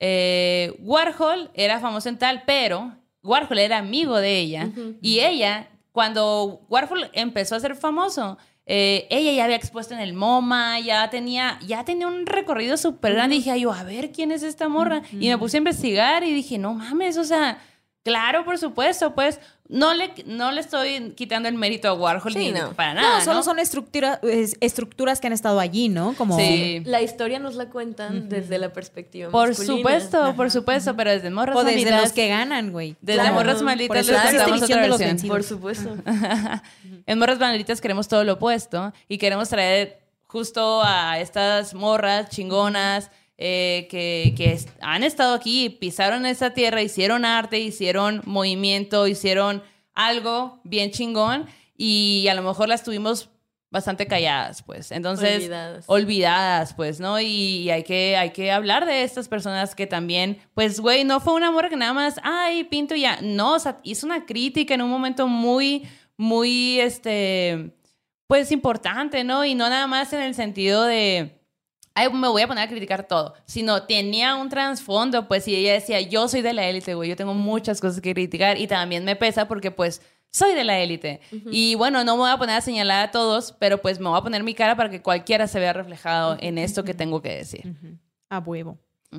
[SPEAKER 1] eh, Warhol era famoso en tal, pero Warhol era amigo de ella, y ella, cuando Warhol empezó a ser famoso, eh, ella ya había expuesto en el MoMA, ya tenía, ya tenía un recorrido súper grande. Y dije, ay, yo, a ver quién es esta morra. Y me puse a investigar y dije, no mames, o sea, claro, por supuesto, pues no le, no le estoy quitando el mérito a Warhol
[SPEAKER 3] Sí,
[SPEAKER 1] ni
[SPEAKER 3] no.
[SPEAKER 1] para nada.
[SPEAKER 2] No, solo
[SPEAKER 1] ¿no?
[SPEAKER 2] son estructura- es- estructuras que han estado allí, ¿no? Como
[SPEAKER 1] Sí.
[SPEAKER 3] La historia nos la cuentan desde la perspectiva
[SPEAKER 1] Por
[SPEAKER 3] masculina.
[SPEAKER 1] supuesto, por supuesto, pero desde morras
[SPEAKER 2] o desde
[SPEAKER 1] malditas,
[SPEAKER 2] los que ganan, güey.
[SPEAKER 1] desde
[SPEAKER 3] Claro.
[SPEAKER 1] morras
[SPEAKER 2] eso
[SPEAKER 1] les contamos
[SPEAKER 2] de los.
[SPEAKER 3] Por supuesto.
[SPEAKER 1] en Morras Malditas queremos todo lo opuesto y queremos traer justo a estas morras chingonas eh, que, que est- han estado aquí, pisaron esta tierra, hicieron arte, hicieron movimiento, hicieron algo bien chingón y a lo mejor las tuvimos bastante calladas, pues. Entonces,
[SPEAKER 3] Olvidadas.
[SPEAKER 1] olvidadas, pues, ¿no? Y, y hay que hay que hablar de estas personas que también, pues, güey, no fue una morra que nada más, ay, pinto ya. No, o sea, hizo una crítica en un momento muy muy, este, pues importante, ¿no? Y no nada más en el sentido de, ay, me voy a poner a criticar todo, sino tenía un trasfondo, pues, y ella decía, yo soy de la élite, güey, yo tengo muchas cosas que criticar y también me pesa porque, pues, soy de la élite. Y bueno, no me voy a poner a señalar a todos, pero pues me voy a poner mi cara para que cualquiera se vea reflejado en esto que tengo que decir.
[SPEAKER 2] A huevo.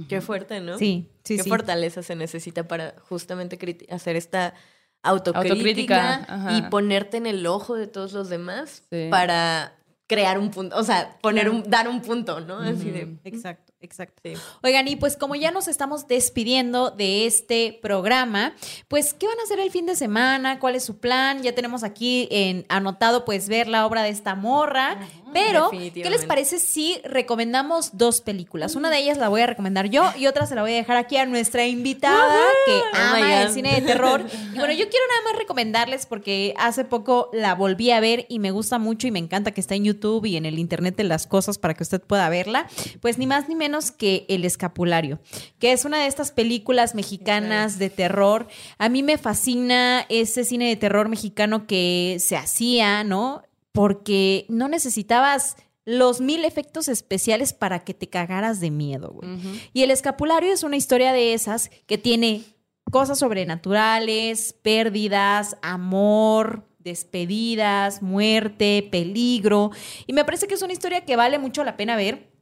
[SPEAKER 3] Qué fuerte, ¿no?
[SPEAKER 2] Sí, sí,
[SPEAKER 3] Qué
[SPEAKER 2] sí.
[SPEAKER 3] fortaleza se necesita para justamente hacer esta autocrítica,
[SPEAKER 1] Autocrítica,
[SPEAKER 3] y ponerte en el ojo de todos los demás
[SPEAKER 1] Sí.
[SPEAKER 3] para crear un punto, o sea, poner un, dar un punto, ¿no? Así de,
[SPEAKER 2] Exacto, exacto.
[SPEAKER 3] sí.
[SPEAKER 2] Oigan, y pues como ya nos estamos despidiendo de este programa, pues ¿qué van a hacer el fin de semana? ¿Cuál es su plan? Ya tenemos aquí en anotado pues ver la obra de esta morra, pero ¿qué les parece si recomendamos dos películas? Una de ellas la voy a recomendar yo y otra se la voy a dejar aquí a nuestra invitada que
[SPEAKER 3] Oh
[SPEAKER 2] ama el cine de terror. Y bueno, yo quiero nada más recomendarles porque hace poco la volví a ver y me gusta mucho y me encanta que está en YouTube y en el Internet de las cosas para que usted pueda verla. Pues ni más ni menos que El Escapulario, que es una de estas películas mexicanas de terror. A mí me fascina ese cine de terror mexicano que se hacía, ¿no? Porque no necesitabas los mil efectos especiales para que te cagaras de miedo, güey. Y El Escapulario es una historia de esas que tiene cosas sobrenaturales, pérdidas, amor, despedidas, muerte, peligro. Y me parece que es una historia que vale mucho la pena ver.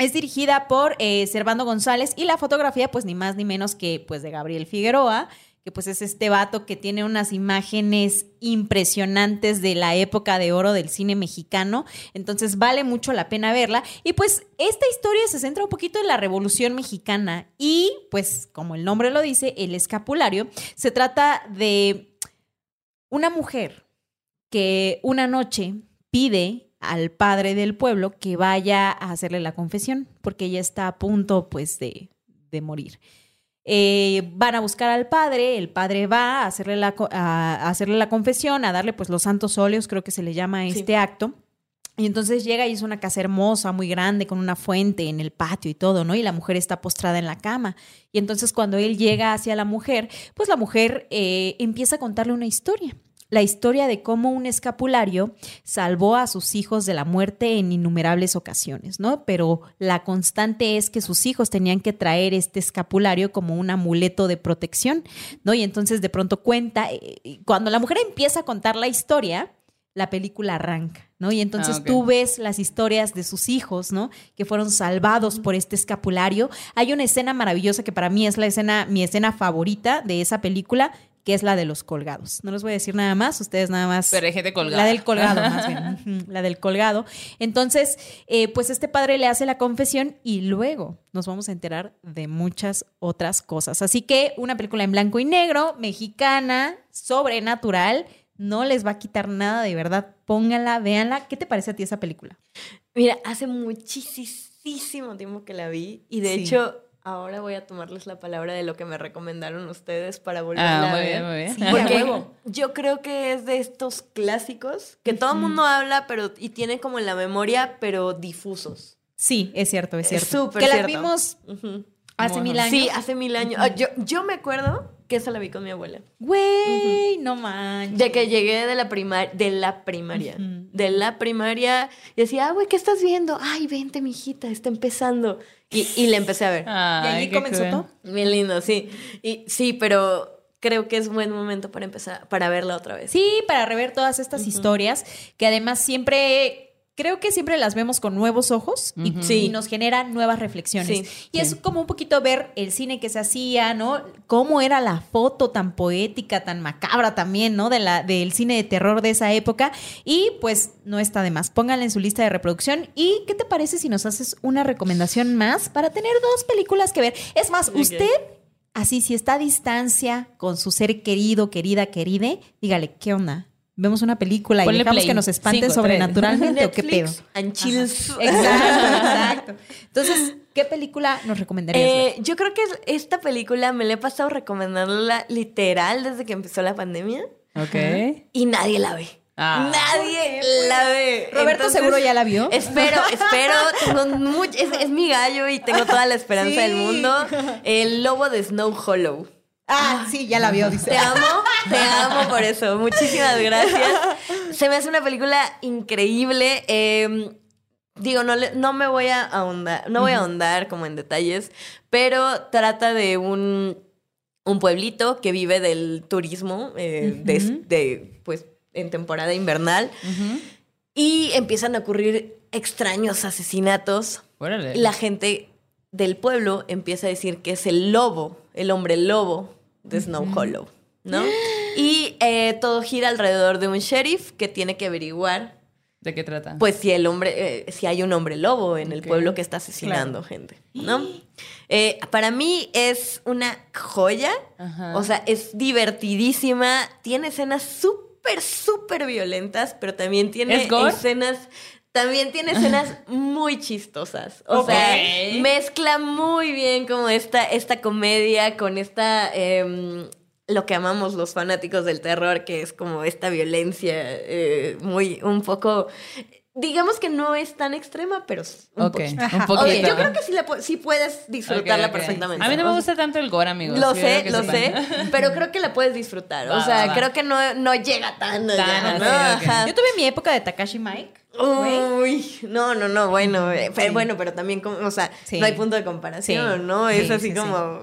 [SPEAKER 2] Es dirigida por eh, Servando González y la fotografía, pues ni más ni menos que pues de Gabriel Figueroa, que pues es este vato que tiene unas imágenes impresionantes de la época de oro del cine mexicano. Entonces vale mucho la pena verla. Y pues esta historia se centra un poquito en la Revolución Mexicana y pues como el nombre lo dice, el escapulario, se trata de una mujer que una noche pide al padre del pueblo que vaya a hacerle la confesión, porque ella está a punto, pues, de, de morir. Eh, van a buscar al padre, el padre va a hacerle, la, a, hacerle la confesión, a darle, pues, los santos óleos, creo que se le llama a
[SPEAKER 3] Sí.
[SPEAKER 2] este acto. Y entonces llega y es una casa hermosa, muy grande, con una fuente en el patio y todo, ¿no? Y la mujer está postrada en la cama. Y entonces cuando él llega hacia la mujer, pues la mujer eh, empieza a contarle una historia. La historia de cómo un escapulario salvó a sus hijos de la muerte en innumerables ocasiones, ¿no? Pero la constante es que sus hijos tenían que traer este escapulario como un amuleto de protección, ¿no? Y entonces de pronto cuenta, eh, cuando la mujer empieza a contar la historia, la película arranca, ¿no? Y entonces
[SPEAKER 1] Ah,
[SPEAKER 2] tú ves las historias de sus hijos, ¿no? Que fueron salvados por este escapulario. Hay una escena maravillosa que para mí es la escena, mi escena favorita de esa película, que es la de los colgados. No les voy a decir nada más, ustedes nada más.
[SPEAKER 1] Pero hay gente colgada.
[SPEAKER 2] La del colgado, más bien. La del colgado. Entonces, eh, pues este padre le hace la confesión y luego nos vamos a enterar de muchas otras cosas. Así que una película en blanco y negro, mexicana, sobrenatural, no les va a quitar nada de verdad. Pónganla, véanla. ¿Qué te parece a ti esa película?
[SPEAKER 3] Mira, hace muchísimo tiempo que la vi y de
[SPEAKER 2] Sí.
[SPEAKER 3] hecho ahora voy a tomarles la palabra de lo que me recomendaron ustedes para volverla
[SPEAKER 1] Ah,
[SPEAKER 3] a
[SPEAKER 1] muy
[SPEAKER 3] ver.
[SPEAKER 1] bien, muy bien.
[SPEAKER 2] Sí,
[SPEAKER 3] Porque yo creo que es de estos clásicos que todo el mundo habla pero y tiene como en la memoria pero difusos.
[SPEAKER 2] Sí, es cierto, es
[SPEAKER 3] Es
[SPEAKER 2] cierto.
[SPEAKER 3] súper
[SPEAKER 2] que las
[SPEAKER 3] cierto.
[SPEAKER 2] vimos hace mil años.
[SPEAKER 3] Sí, hace mil años. Yo, yo me acuerdo que esa la vi con mi abuela.
[SPEAKER 2] Güey, no manches.
[SPEAKER 3] De que llegué de la primaria, de la primaria, de la primaria, y decía, ah, güey, ¿qué estás viendo? Ay, vente, mijita, está empezando. Y, y le empecé a ver.
[SPEAKER 2] Y
[SPEAKER 1] Ay,
[SPEAKER 2] allí
[SPEAKER 1] qué
[SPEAKER 2] comenzó todo.
[SPEAKER 3] Bien lindo, sí. Y sí, pero creo que es buen momento para empezar, para verla otra vez.
[SPEAKER 2] Sí, para rever todas estas historias que además siempre creo que siempre las vemos con nuevos ojos y, nos generan nuevas reflexiones.
[SPEAKER 3] Sí,
[SPEAKER 2] y es como un poquito ver el cine que se hacía, ¿no? Cómo era la foto tan poética, tan macabra también, ¿no? De la, del cine de terror de esa época. Y pues no está de más. Pónganla en su lista de reproducción. ¿Y qué te parece si nos haces una recomendación más para tener dos películas que ver? Es más, usted Así, si está a distancia con su ser querido, querida, queride, dígale, ¿qué onda? Vemos una película y dejamos
[SPEAKER 1] play.
[SPEAKER 2] que nos espanten
[SPEAKER 1] Cinco,
[SPEAKER 2] sobrenaturalmente o qué pedo.
[SPEAKER 3] And chills.
[SPEAKER 2] Exacto, exacto. Entonces, ¿qué película nos recomendarías?
[SPEAKER 3] Eh, yo creo que esta película me la he pasado recomendándola literal desde que empezó la pandemia
[SPEAKER 1] Ok.
[SPEAKER 3] y nadie la ve.
[SPEAKER 1] Ah.
[SPEAKER 3] Nadie la ve.
[SPEAKER 2] Roberto
[SPEAKER 3] Entonces,
[SPEAKER 2] seguro ya la vio.
[SPEAKER 3] Espero, espero. Tengo much- es, es mi gallo y tengo toda la esperanza
[SPEAKER 2] Sí.
[SPEAKER 3] del mundo. El lobo de Snow Hollow.
[SPEAKER 2] Ah, sí, ya la vio, dice.
[SPEAKER 3] Te amo, te amo por eso. Muchísimas gracias. Se me hace una película increíble. eh, digo, no, no me voy a ahondar, no voy a ahondar como en detalles, pero trata de un, un pueblito que vive del turismo, eh, de, pues, en temporada invernal. Y empiezan a ocurrir extraños asesinatos.
[SPEAKER 1] Órale.
[SPEAKER 3] La gente del pueblo empieza a decir que es el lobo, el hombre lobo de Snow Hollow, ¿no? Y eh, todo gira alrededor de un sheriff que tiene que averiguar,
[SPEAKER 1] ¿De qué trata?
[SPEAKER 3] pues, si el hombre, eh, si hay un hombre lobo en el pueblo que está asesinando gente, ¿no? Eh, para mí es una joya,
[SPEAKER 1] Ajá.
[SPEAKER 3] o sea, es divertidísima, tiene escenas súper, súper violentas, pero también tiene escenas... También tiene escenas muy chistosas. O sea, mezcla muy bien como esta, esta comedia con esta... em, lo que amamos los fanáticos del terror, que es como esta violencia eh, muy, un poco... Digamos que no es tan extrema, pero un
[SPEAKER 1] Ok,
[SPEAKER 3] poquito.
[SPEAKER 1] un
[SPEAKER 3] yo creo que sí, la sí puedes disfrutarla perfectamente.
[SPEAKER 1] A mí no me gusta tanto el gore, amigos.
[SPEAKER 3] Lo sé,
[SPEAKER 1] que
[SPEAKER 3] lo
[SPEAKER 1] sepan.
[SPEAKER 3] sé, pero creo que la puedes disfrutar.
[SPEAKER 1] Va,
[SPEAKER 3] o sea,
[SPEAKER 1] va, va.
[SPEAKER 3] creo que no, no llega tan allá,
[SPEAKER 1] Tan.
[SPEAKER 3] Ajá.
[SPEAKER 2] Yo tuve mi época de Takashi Mike.
[SPEAKER 3] Uy, no, no, no, bueno, eh, pero bueno, pero también, como, o sea,
[SPEAKER 2] Sí.
[SPEAKER 3] no hay punto de comparación,
[SPEAKER 2] Sí,
[SPEAKER 3] ¿no? Es
[SPEAKER 2] sí,
[SPEAKER 3] así
[SPEAKER 2] sí,
[SPEAKER 3] como,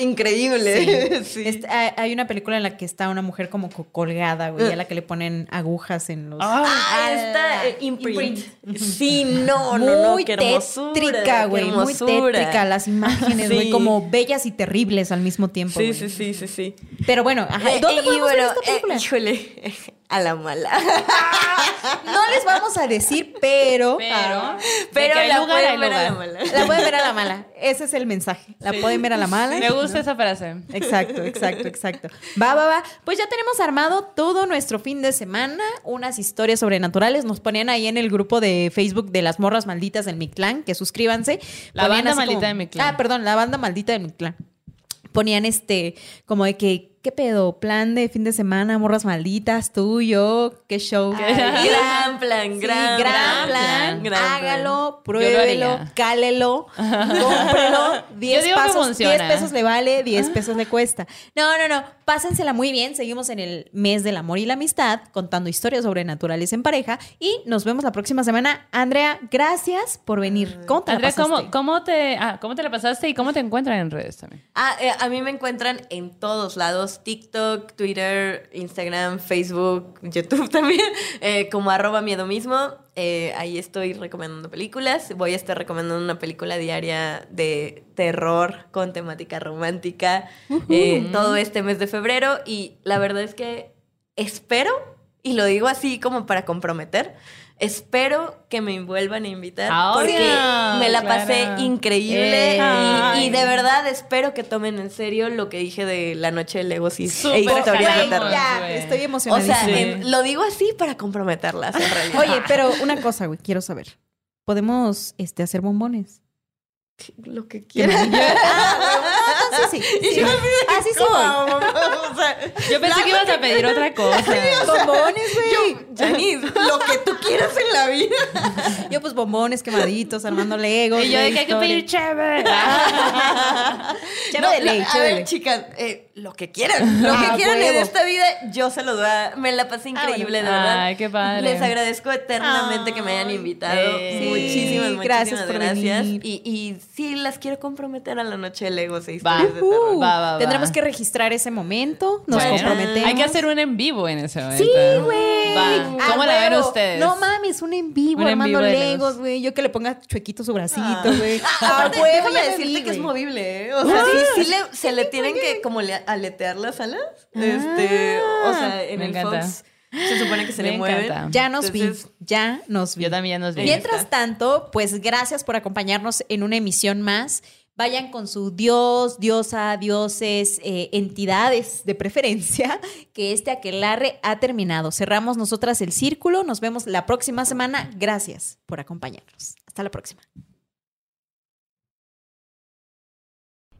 [SPEAKER 3] increíble. Sí.
[SPEAKER 2] Este, hay una película en la que está una mujer como co- colgada, güey, a la que le ponen agujas en los...
[SPEAKER 3] Ah, está eh, imprint. Sí, no, no, no,
[SPEAKER 2] muy
[SPEAKER 3] qué hermosura.
[SPEAKER 2] tétrica,
[SPEAKER 3] qué
[SPEAKER 2] güey, muy tétrica las imágenes, güey,
[SPEAKER 3] Sí.
[SPEAKER 2] como bellas y terribles al mismo tiempo.
[SPEAKER 3] Sí,
[SPEAKER 2] güey.
[SPEAKER 3] sí, sí, sí, sí.
[SPEAKER 2] Pero bueno, ajá,
[SPEAKER 3] Eh,
[SPEAKER 2] ¿dónde
[SPEAKER 3] eh,
[SPEAKER 2] podemos ver esta
[SPEAKER 3] eh,
[SPEAKER 2] película?
[SPEAKER 3] híjole, a la mala.
[SPEAKER 2] No les vamos a decir, pero...
[SPEAKER 1] Pero,
[SPEAKER 3] Pero
[SPEAKER 1] que hay
[SPEAKER 3] la
[SPEAKER 1] lugar,
[SPEAKER 3] pueden ver a la mala.
[SPEAKER 2] La pueden ver a la mala. Ese es el mensaje. La pueden ver a la mala.
[SPEAKER 1] Me gusta esa frase.
[SPEAKER 2] Exacto, exacto, exacto. Va, va, va. Pues ya tenemos armado todo nuestro fin de semana, unas historias sobrenaturales. Nos ponían ahí en el grupo de Facebook de las morras malditas del Mictlán, que suscríbanse.
[SPEAKER 1] La
[SPEAKER 2] Ponían
[SPEAKER 1] banda maldita
[SPEAKER 2] como-
[SPEAKER 1] de Mictlán.
[SPEAKER 2] Ah, perdón, la banda maldita de Mictlán. Ponían este, como de que, ¿qué pedo? Plan de fin de semana, morras malditas, tú, yo, qué show.
[SPEAKER 3] Ay, gran plan,
[SPEAKER 2] Sí,
[SPEAKER 3] gran,
[SPEAKER 2] gran
[SPEAKER 3] plan,
[SPEAKER 2] plan.
[SPEAKER 3] gran plan.
[SPEAKER 2] Hágalo, pruébelo, cálelo, cómprelo. 10
[SPEAKER 1] digo que
[SPEAKER 2] pesos,
[SPEAKER 1] funciona.
[SPEAKER 2] 10 pesos le vale, 10 pesos le cuesta. No, no, no. Pásensela muy bien. Seguimos en el mes del amor y la amistad, contando historias sobrenaturales en pareja. Y nos vemos la próxima semana. Andrea, gracias por venir. ¿Cómo te la
[SPEAKER 1] Andrea,
[SPEAKER 2] pasaste?
[SPEAKER 1] ¿cómo, cómo, te, ah, ¿cómo te la pasaste y cómo te encuentran en redes también?
[SPEAKER 3] Ah, eh, a mí me encuentran en todos lados, TikTok, Twitter, Instagram, Facebook, YouTube también, eh, como arroba miedo mismo. Eh, ahí estoy recomendando películas. Voy a estar recomendando una película diaria de terror con temática romántica eh, todo este mes de febrero. Y la verdad es que espero, y lo digo así como para comprometer, espero que me vuelvan a invitar
[SPEAKER 1] Ahora,
[SPEAKER 3] porque me la pasé
[SPEAKER 1] claro.
[SPEAKER 3] increíble
[SPEAKER 1] Eh.
[SPEAKER 3] y, y de verdad espero que tomen en serio lo que dije de la noche de Legos y, e
[SPEAKER 1] Súper
[SPEAKER 3] historias de terror.
[SPEAKER 2] Estoy
[SPEAKER 3] O
[SPEAKER 2] emocionadísima.
[SPEAKER 3] sea,
[SPEAKER 1] Sí.
[SPEAKER 3] en- lo digo así para comprometerlas en realidad.
[SPEAKER 2] Oye, pero una cosa, güey, quiero saber. ¿Podemos este, hacer bombones?
[SPEAKER 3] lo que
[SPEAKER 2] Qué
[SPEAKER 3] quieran.
[SPEAKER 2] Ah, sí, sí. sí. Así sí voy.
[SPEAKER 3] O sea,
[SPEAKER 1] Yo pensé que ibas a pedir otra cosa.
[SPEAKER 2] Bombones, güey.
[SPEAKER 3] Janice, lo que tú quieras en la vida.
[SPEAKER 2] Yo, pues, bombones quemaditos, armando legos.
[SPEAKER 1] Y yo de que hay que pedir chévere.
[SPEAKER 2] Cheve de ley,
[SPEAKER 3] a
[SPEAKER 2] cheve de
[SPEAKER 3] ver, chicas, eh, lo que quieran, lo
[SPEAKER 2] Ah,
[SPEAKER 3] que quieran en
[SPEAKER 2] huevo.
[SPEAKER 3] esta vida, yo se lo doy. a- Me la pasé increíble, de verdad.
[SPEAKER 1] Ay, qué padre.
[SPEAKER 3] Les agradezco eternamente que me hayan invitado.
[SPEAKER 1] Eh,
[SPEAKER 3] muchísimas, muchísimas
[SPEAKER 2] gracias por
[SPEAKER 3] gracias.
[SPEAKER 2] venir.
[SPEAKER 3] Y, y sí, las quiero comprometer a la noche de Legos e
[SPEAKER 1] Va.
[SPEAKER 2] Uh,
[SPEAKER 1] Va, va, va.
[SPEAKER 2] Tendremos que registrar ese momento. Nos
[SPEAKER 1] Bueno,
[SPEAKER 2] comprometemos.
[SPEAKER 1] Hay que hacer un en vivo en ese momento.
[SPEAKER 2] Sí, güey. Ah,
[SPEAKER 1] ¿Cómo la ven
[SPEAKER 2] huevo.
[SPEAKER 1] ustedes?
[SPEAKER 2] No mames, un en vivo
[SPEAKER 1] Un en
[SPEAKER 2] armando
[SPEAKER 1] vivo
[SPEAKER 2] legos, güey. Yo que le ponga chuequito su bracito, güey.
[SPEAKER 3] Ah,
[SPEAKER 2] Ah,
[SPEAKER 3] déjame decirte
[SPEAKER 2] vi,
[SPEAKER 3] que es movible, ¿eh? O sea, sí, sí le- se le tienen que como le- aletear las alas. Este, o sea, en
[SPEAKER 1] Me
[SPEAKER 3] el
[SPEAKER 1] encanta.
[SPEAKER 3] Fox se supone que se
[SPEAKER 1] Me
[SPEAKER 3] le mueven.
[SPEAKER 1] encanta.
[SPEAKER 2] Ya nos
[SPEAKER 3] Entonces,
[SPEAKER 2] vi, ya nos vi.
[SPEAKER 1] Yo también nos vi.
[SPEAKER 2] Mientras tanto, pues gracias por acompañarnos en una emisión más. Vayan con su dios, diosa, dioses, eh, entidades de preferencia, que este aquelarre ha terminado. Cerramos nosotras el círculo. Nos vemos la próxima semana. Gracias por acompañarnos. Hasta la próxima.